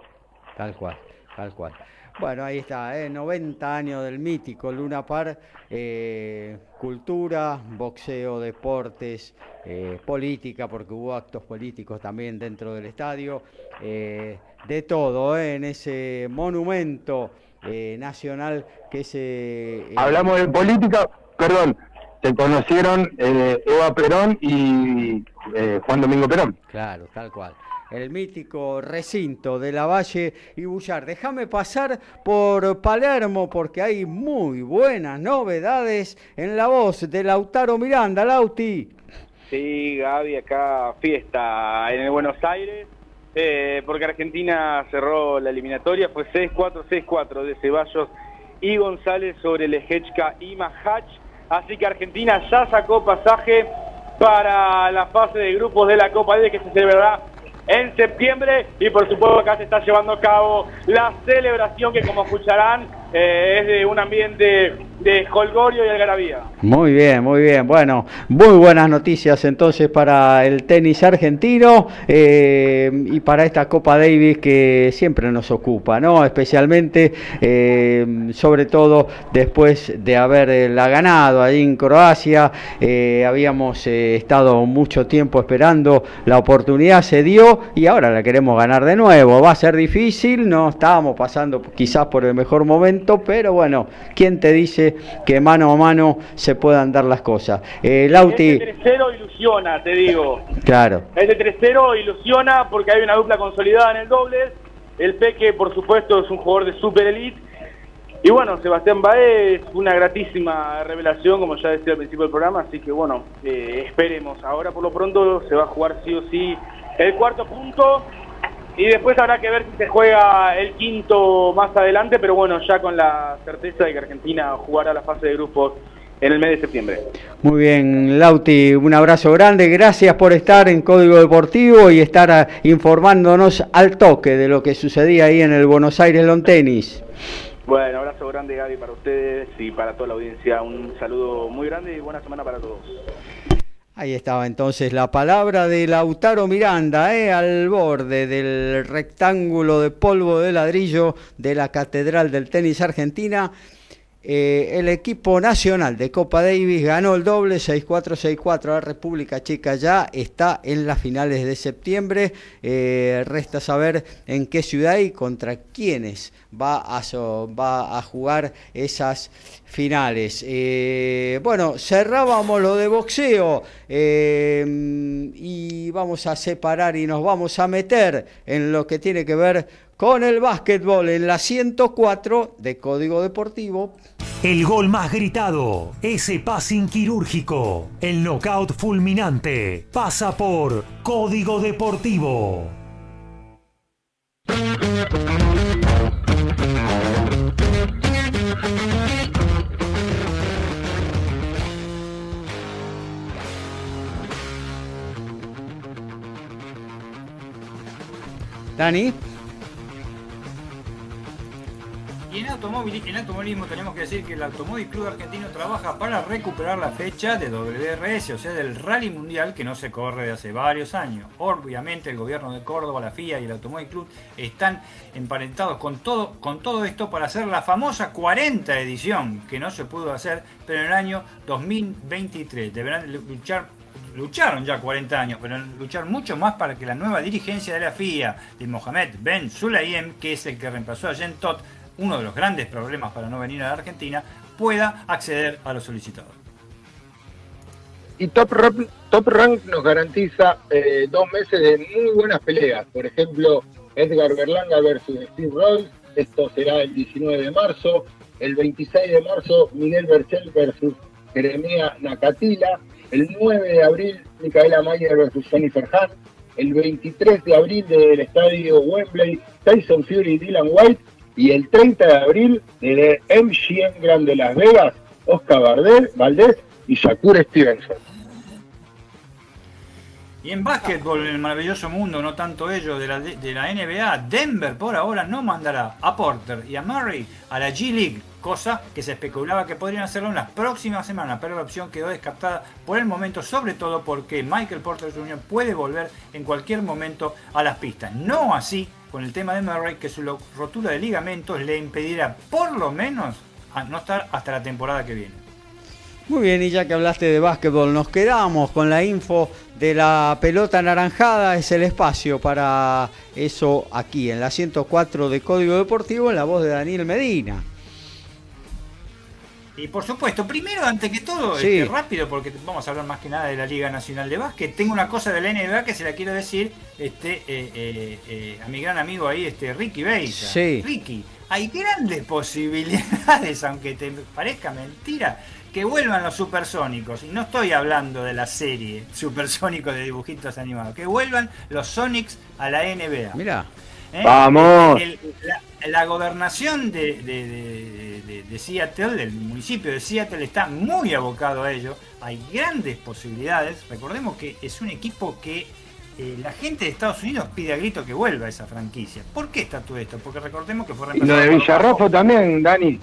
Tal cual, tal cual. Bueno, ahí está, eh, 90 años del mítico Luna Par, eh, cultura, boxeo, deportes, eh, política, porque hubo actos políticos también dentro del estadio, de todo en ese monumento eh, nacional que se... Eh, Hablamos de política, perdón, se conocieron eh, Eva Perón y Juan Domingo Perón. Claro, tal cual. El mítico recinto de la Valle y Bullar. Déjame pasar por Palermo porque hay muy buenas novedades en la voz de Lautaro Miranda. Lauti. Sí, Gaby, acá fiesta en el Buenos Aires eh, porque Argentina cerró la eliminatoria, fue 6-4, 6-4 de Ceballos y González sobre Lejechka y Mahach, así que Argentina ya sacó pasaje para la fase de grupos de la Copa D que se celebrará en septiembre. Y por supuesto acá se está llevando a cabo la celebración que como escucharán eh, es de un ambiente de Holgorio y algarabía. Muy bien, muy bien. Bueno, muy buenas noticias entonces para el tenis argentino eh, y para esta Copa Davis que siempre nos ocupa, ¿no? Especialmente, eh, sobre todo después de haberla ganado ahí en Croacia. habíamos estado mucho tiempo esperando la oportunidad, se dio y ahora la queremos ganar de nuevo. Va a ser difícil, no estábamos pasando quizás por el mejor momento pero bueno, ¿quién te dice que mano a mano se puedan dar las cosas? Eh, Lauti... Este 3-0 ilusiona, te digo. Claro. Este 3-0 ilusiona porque hay una dupla consolidada en el doble. El Peque, por supuesto, es un jugador de super elite. Y bueno, Sebastián Baez es una gratísima revelación, como ya decía al principio del programa, así que bueno, eh, esperemos. Ahora por lo pronto se va a jugar sí o sí el cuarto punto y después habrá que ver si se juega el quinto más adelante, pero bueno, ya con la certeza de que Argentina jugará la fase de grupos en el mes de septiembre. Muy bien, Lauti, un abrazo grande, gracias por estar en Código Deportivo y estar ah, informándonos al toque de lo que sucedía ahí en el Buenos Aires Long Tennis. Bueno, abrazo grande Gaby para ustedes y para toda la audiencia, un saludo muy grande y buena semana para todos. Ahí estaba entonces la palabra de Lautaro Miranda, eh, al borde del rectángulo de polvo de ladrillo de la Catedral del Tenis Argentina. Eh, el equipo nacional de Copa Davis ganó el doble 6-4-6-4 a la República Checa ya está en las finales de septiembre. Eh, resta saber en qué ciudad y contra quiénes va a, jugar esas finales. Eh, bueno cerrábamos lo de boxeo y vamos a separar y nos vamos a meter en lo que tiene que ver con el básquetbol en la 104 de Código Deportivo. El gol más gritado, ese passing quirúrgico, el knockout fulminante, pasa por Código Deportivo. Dani. Y en, en automovilismo tenemos que decir que el Automóvil Club Argentino trabaja para recuperar la fecha de WRS, o sea, del Rally Mundial que no se corre de hace varios años. Obviamente el gobierno de Córdoba, la FIA y el Automóvil Club están emparentados con todo, con todo esto para hacer la famosa 40 edición que no se pudo hacer, pero en el año 2023 deberán luchar lucharon ya 40 años, pero luchar mucho más para que la nueva dirigencia de la FIA, de Mohamed Ben Sulayem, que es el que reemplazó a Jen Todd, uno de los grandes problemas para no venir a la Argentina, pueda acceder a los solicitados. Y Top, Rank nos garantiza eh, dos meses de muy buenas peleas. Por ejemplo, Edgar Berlanga versus Steve Rolls. Esto será el 19 de marzo. El 26 de marzo, Miguel Berchel versus Jeremia Nakatila. El 9 de abril, Micaela Mayer versus Jennifer Hunt. El 23 de abril del estadio Wembley, Tyson Fury y Dylan White. Y el 30 de abril, de MGM Grand de Las Vegas, Oscar Valdés y Shakur Stevenson. Y en básquetbol, en el maravilloso mundo, no tanto ellos, de la, de la NBA, Denver por ahora no mandará a Porter y a Murray a la G League, cosa que se especulaba que podrían hacerlo en las próximas semanas, pero la opción quedó descartada por el momento, sobre todo porque Michael Porter Jr. puede volver en cualquier momento a las pistas. No así con el tema de Murray, que su rotura de ligamentos le impedirá por lo menos no estar hasta la temporada que viene. Muy bien, y ya que hablaste de básquetbol, nos quedamos con la info de la pelota anaranjada. Es el espacio para eso aquí, en la 104 de Código Deportivo, en la voz de Daniel Medina. Y por supuesto, primero, antes que todo, este, rápido, porque vamos a hablar más que nada de la Liga Nacional de Básquet. Tengo una cosa de la NBA que se la quiero decir este, eh, eh, eh, a mi gran amigo ahí, este Ricky Beisa. Sí. Ricky, hay grandes posibilidades, aunque te parezca mentira, que vuelvan los supersónicos. Y no estoy hablando de la serie supersónicos de dibujitos animados, que vuelvan los Sonics a la NBA. Mira. Vamos. la, gobernación de, de, Seattle, del municipio de Seattle, está muy abocado a ello. Hay grandes posibilidades. Recordemos que es un equipo que eh, la gente de Estados Unidos pide a grito que vuelva esa franquicia. ¿Por qué está todo esto? Porque recordemos que fue Y lo de Villarrafo también, Dani.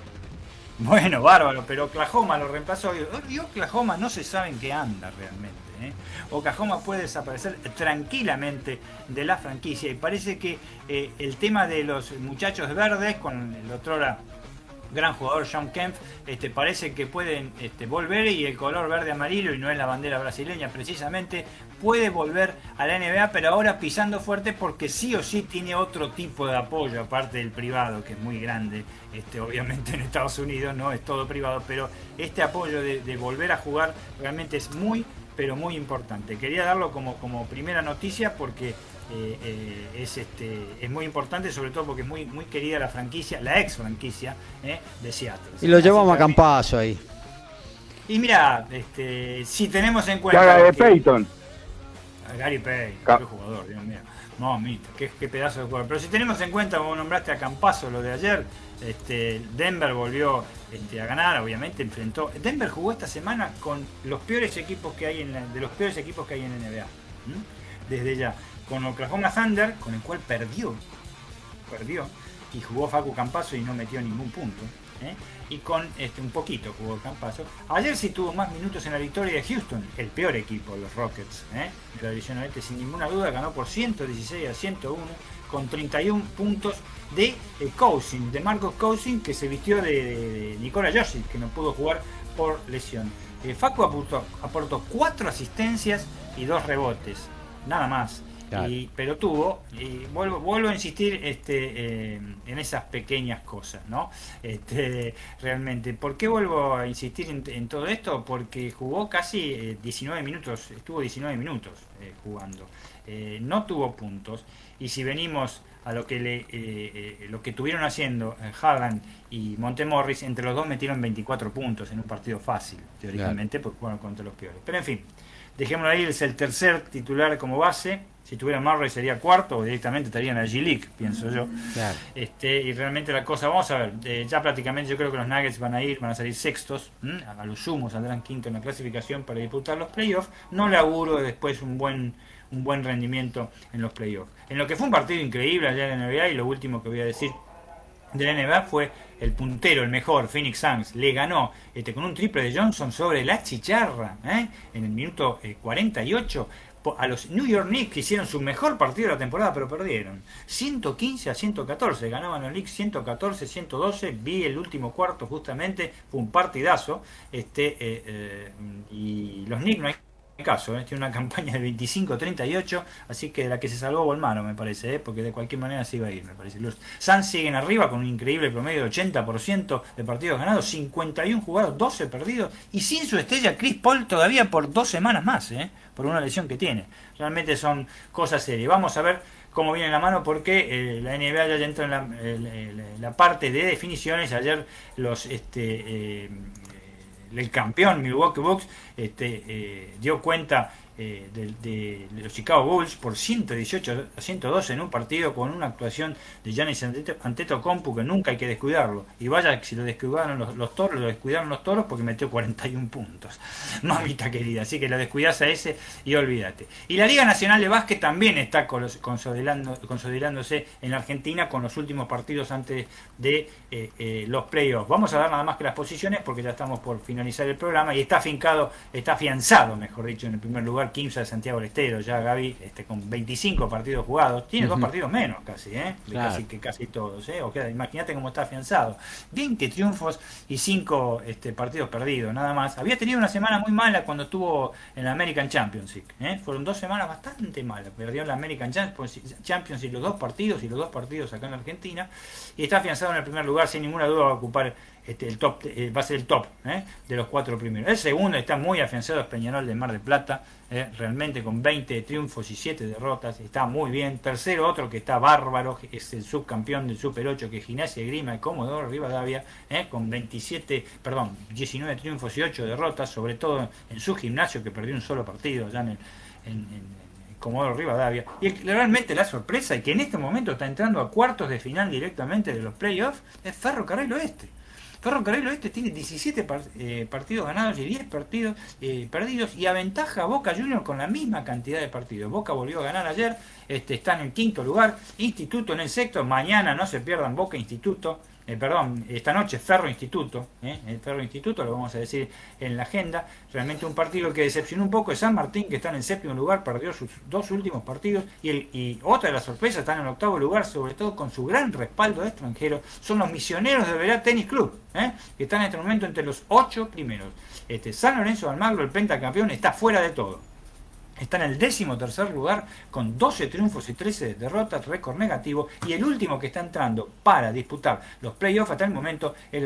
Bueno, bárbaro, pero Oklahoma lo reemplazó. Y Oklahoma no se sabe en qué anda realmente. ¿Eh? Oklahoma puede desaparecer tranquilamente de la franquicia y parece que eh, el tema de los muchachos verdes con el otro gran jugador John Kemp, este, parece que pueden este, volver y el color verde amarillo, y no es la bandera brasileña precisamente, puede volver a la NBA, pero ahora pisando fuerte porque sí o sí tiene otro tipo de apoyo, aparte del privado, que es muy grande, este, obviamente en Estados Unidos no es todo privado, pero este apoyo de, de volver a jugar realmente es muy, pero muy importante. Quería darlo como, como primera noticia porque eh, eh, es, este, es muy importante, sobre todo porque es muy, muy querida la franquicia, la ex franquicia eh, de Seattle. Y lo llevamos a Campazo ahí. Y mira, este, si tenemos en cuenta. Gary de Peyton. Gary Payton, qué jugador, Dios mío. No, qué, qué, pedazo de jugador. Pero si tenemos en cuenta, como nombraste a Campazo lo de ayer, este, Denver volvió este, a ganar, obviamente enfrentó. Denver jugó esta semana con los peores equipos que hay en de los peores equipos que hay en NBA. Desde ya con Oklahoma Thunder, con el cual perdió, perdió, y jugó Facu Campazo y no metió ningún punto. ¿eh? Y con este, un poquito jugó Campazo. Ayer sí tuvo más minutos en la victoria de Houston, el peor equipo, los Rockets. ¿eh? La sin ninguna duda, ganó por 116 a 101 con 31 puntos de eh, Cousin, de Marcos Cousin, que se vistió de, Nicola Joshi, que no pudo jugar por lesión. Eh, Facu aportó, aportó 4 asistencias y 2 rebotes, nada más pero tuvo, y vuelvo, vuelvo a insistir este, eh, en esas pequeñas cosas, ¿no? Este, realmente, ¿por qué vuelvo a insistir en, todo esto? Porque jugó casi 19 eh, minutos, estuvo 19 minutos eh, jugando, no tuvo puntos, y si venimos a lo que le, lo que tuvieron haciendo Haaland y Montemorris, entre los dos metieron 24 puntos en un partido fácil, teóricamente, porque fueron contra los peores. Pero en fin, dejémoslo ahí, es el tercer titular como base si tuviera Murray sería cuarto o directamente estaría en la G-League, pienso yo. Este, y realmente la cosa, vamos a ver, eh, ya prácticamente yo creo que los Nuggets van a ir, van a salir sextos, a lo sumo saldrán quinto en la clasificación para disputar los playoffs. No le auguro después un buen un buen rendimiento en los playoffs. En lo que fue un partido increíble ayer en la NBA y lo último que voy a decir de la NBA fue el puntero, el mejor, Phoenix Suns, le ganó este, con un triple de Johnson sobre la chicharra ¿eh? en el minuto 48 eh, a los New York Knicks que hicieron su mejor partido de la temporada, pero perdieron. 115 a 114, ganaban los Knicks 114, 112. Vi el último cuarto justamente, fue un partidazo. Este, eh, eh, y los Knicks no hay caso, ¿eh? tiene una campaña de 25-38, así que de la que se salvó Volmaro, me parece, ¿eh? porque de cualquier manera se iba a ir, me parece. Los Suns siguen arriba con un increíble promedio de 80% de partidos ganados, 51 jugados, 12 perdidos, y sin su estrella Chris Paul todavía por dos semanas más, ¿eh? por una lesión que tiene. Realmente son cosas serias. Vamos a ver cómo viene la mano porque eh, la NBA ya entra en la, la, parte de definiciones. Ayer los este, el campeón Milwaukee Bucks este, eh, dio cuenta eh, de, los Chicago Bulls por 118 a 112 en un partido con una actuación de Giannis Antetokounmpo que nunca hay que descuidarlo. Y vaya si lo descuidaron los, toros, lo descuidaron los toros porque metió 41 puntos. Mamita querida, así que lo descuidas a ese y olvídate. Y la Liga Nacional de Básquet también está consolidándose en la Argentina con los últimos partidos antes de eh, eh, los playoffs. Vamos a dar nada más que las posiciones porque ya estamos por finalizar el programa y está afincado, está afianzado, mejor dicho, en el primer lugar 15 de Santiago del Estero, ya Gaby, este, con 25 partidos jugados, tiene dos partidos menos casi, ¿eh? casi que casi todos, ¿eh? O imagínate cómo está afianzado. 20 triunfos y 5 este, partidos perdidos, nada más. Había tenido una semana muy mala cuando estuvo en la American Championship, ¿eh? Fueron dos semanas bastante malas. Perdió en la American Championship los dos partidos y los dos partidos acá en Argentina y está afianzado en el primer lugar, sin ninguna duda va a ocupar este, el top, eh, va a ser el top ¿eh? de los cuatro primeros. El segundo está muy afianzado, es Peñarol de Mar del Plata, ¿eh? realmente con 20 triunfos y 7 derrotas, está muy bien. Tercero, otro que está bárbaro, es el subcampeón del Super 8, que es Gimnasia de Grima y Comodoro Rivadavia, con 27, perdón, 19 triunfos y 8 derrotas, sobre todo en su gimnasio, que perdió un solo partido ya en, el, en, Comodoro Rivadavia. Y realmente la sorpresa y que en este momento está entrando a cuartos de final directamente de los playoffs es Ferro Carril Oeste Ferrocarril Oeste tiene 17 eh, partidos ganados y 10 partidos eh, perdidos y aventaja a Boca Juniors con la misma cantidad de partidos. Boca volvió a ganar ayer, este, está en el quinto lugar, Instituto en el sexto, mañana no se pierdan Boca Instituto. Eh, perdón, esta noche Ferro Instituto, eh, el Ferro Instituto, lo vamos a decir en la agenda, realmente un partido que decepcionó un poco es San Martín, que está en el séptimo lugar, perdió sus dos últimos partidos, y, el, y otra de las sorpresas, está en el octavo lugar, sobre todo con su gran respaldo de extranjeros, son los misioneros de Verá Tenis Club, eh, que están en este momento entre los ocho primeros. Este, San Lorenzo de Almagro, el pentacampeón, está fuera de todo Está en el décimo tercer lugar con 12 triunfos y 13 derrotas, récord negativo. Y el último que está entrando para disputar los playoffs hasta el momento, es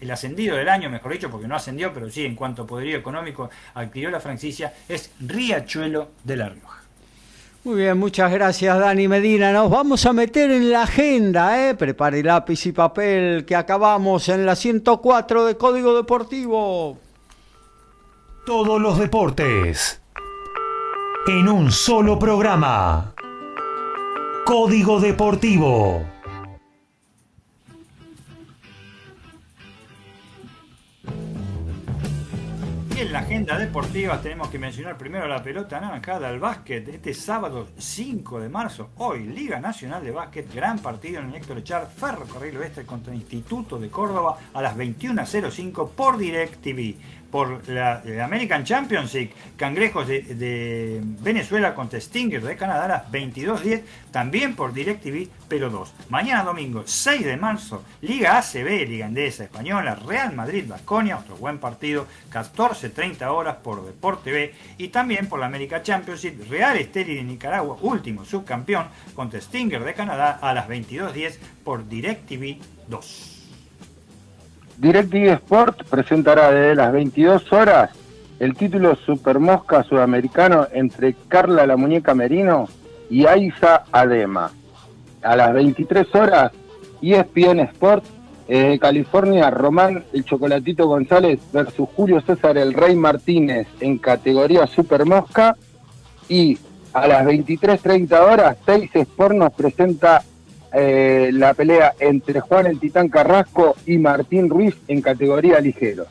el ascendido del año, mejor dicho, porque no ascendió, pero sí en cuanto a poderío económico adquirió la franquicia, es Riachuelo de la Rioja. Muy bien, muchas gracias Dani Medina. Nos vamos a meter en la agenda, ¿eh? Prepare lápiz y papel que acabamos en la 104 de Código Deportivo. Todos los deportes en un solo programa. Código Deportivo. Y en la agenda deportiva tenemos que mencionar primero la pelota naranjada, el básquet, este sábado 5 de marzo, hoy Liga Nacional de Básquet, gran partido en el Héctor Echar, Ferrocarril Oeste contra el Instituto de Córdoba a las 21.05 por DirecTV por la, American Championship, Cangrejos de, Venezuela contra Stinger de Canadá a las 22.10, también por DirecTV, pero 2. Mañana domingo, 6 de marzo, Liga ACB, Liga Endesa Española, Real Madrid, Vasconia, otro buen partido, 14.30 horas por Deporte B, y también por la American Championship, Real Esteli de Nicaragua, último subcampeón, contra Stinger de Canadá a las 22.10 por DirecTV 2. DirecTV Sport presentará desde las 22 horas el título Super Mosca Sudamericano entre Carla la Muñeca Merino y Aiza Adema. A las 23 horas, ESPN Sport eh, California, Román el Chocolatito González versus Julio César el Rey Martínez en categoría Super Mosca. Y a las 23.30 horas, Teis Sport nos presenta eh, la pelea entre Juan el Titán Carrasco y Martín Ruiz en categoría ligero.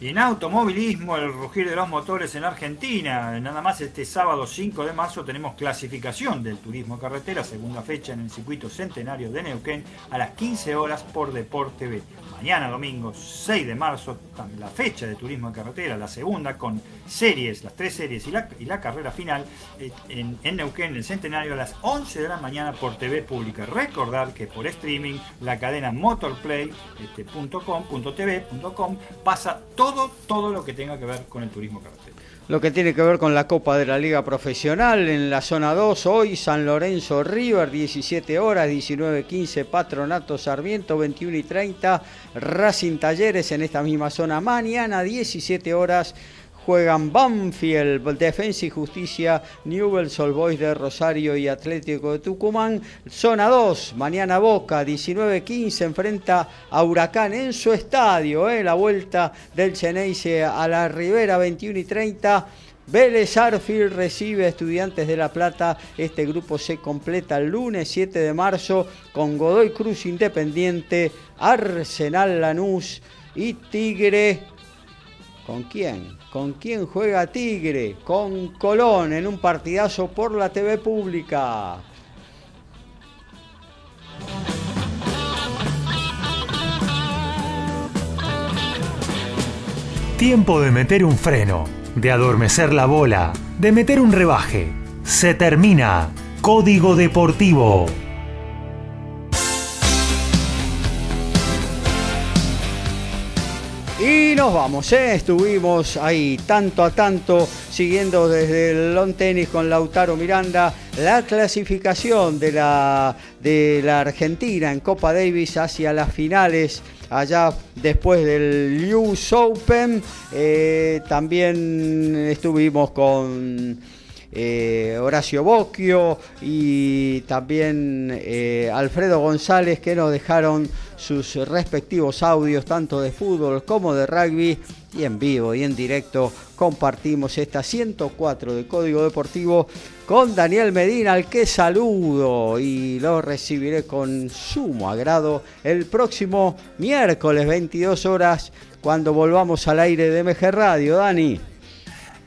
En automovilismo, el rugir de los motores en Argentina. Nada más este sábado 5 de marzo tenemos clasificación del turismo carretera, segunda fecha en el circuito centenario de Neuquén a las 15 horas por Deporte B mañana domingo 6 de marzo, la fecha de turismo en carretera, la segunda con series, las tres series y la, y la carrera final eh, en, en, Neuquén, el centenario, a las 11 de la mañana por TV Pública. Recordar que por streaming la cadena motorplay.com.tv.com este, pasa todo, todo lo que tenga que ver con el turismo carretera lo que tiene que ver con la Copa de la Liga Profesional en la zona 2, hoy San Lorenzo River, 17 horas, 19.15 Patronato Sarmiento, 21 y 30 Racing Talleres en esta misma zona, mañana 17 horas juegan Banfield, Defensa y Justicia, Newell's Old Boys de Rosario y Atlético de Tucumán. Zona 2, mañana Boca, 19-15, enfrenta a Huracán en su estadio, eh, la vuelta del Cheneise a la Ribera, 21 y 30. Vélez Arfield recibe a Estudiantes de La Plata. Este grupo se completa el lunes 7 de marzo con Godoy Cruz Independiente, Arsenal Lanús y Tigre. ¿Con quién? ¿Con quién juega Tigre? Con Colón en un partidazo por la TV pública. Tiempo de meter un freno, de adormecer la bola, de meter un rebaje. Se termina. Código Deportivo. Y nos vamos, ¿eh? estuvimos ahí tanto a tanto siguiendo desde el long tenis con Lautaro Miranda la clasificación de la, Argentina en Copa Davis hacia las finales allá después del US Open. Eh, también estuvimos con eh, Horacio Bocchio y también eh, Alfredo González que nos dejaron sus respectivos audios tanto de fútbol como de rugby y en vivo y en directo compartimos esta 104 de Código Deportivo con Daniel Medina, al que saludo y lo recibiré con sumo agrado el próximo miércoles 22 horas cuando volvamos al aire de MG Radio. Dani.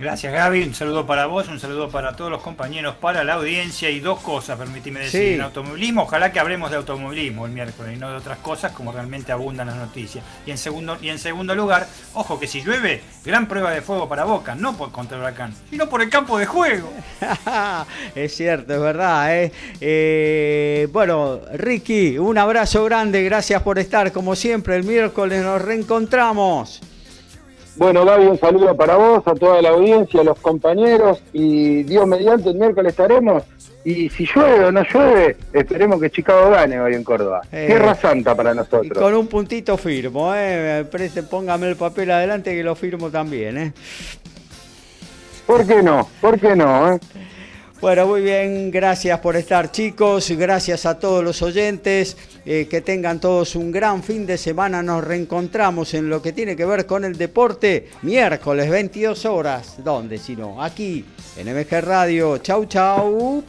Gracias Gaby, un saludo para vos, un saludo para todos los compañeros, para la audiencia y dos cosas, permíteme decir, en automovilismo, ojalá que hablemos de automovilismo el miércoles y no de otras cosas como realmente abundan las noticias. Y en segundo, y en segundo lugar, ojo que si llueve, gran prueba de fuego para Boca, no por contra el huracán, sino por el campo de juego. es cierto, es verdad. ¿eh? Eh, bueno, Ricky, un abrazo grande, gracias por estar como siempre, el miércoles nos reencontramos. Bueno, Gaby, un saludo para vos, a toda la audiencia, a los compañeros y Dios mediante el miércoles estaremos. Y si llueve o no llueve, esperemos que Chicago gane hoy en Córdoba. Eh, Tierra Santa para nosotros. Y con un puntito firmo, eh. póngame el papel adelante que lo firmo también, eh. ¿Por qué no? ¿Por qué no? Eh? Bueno, muy bien, gracias por estar chicos, gracias a todos los oyentes, eh, que tengan todos un gran fin de semana, nos reencontramos en lo que tiene que ver con el deporte miércoles 22 horas, ¿dónde si no? Aquí en MG Radio, chau chau.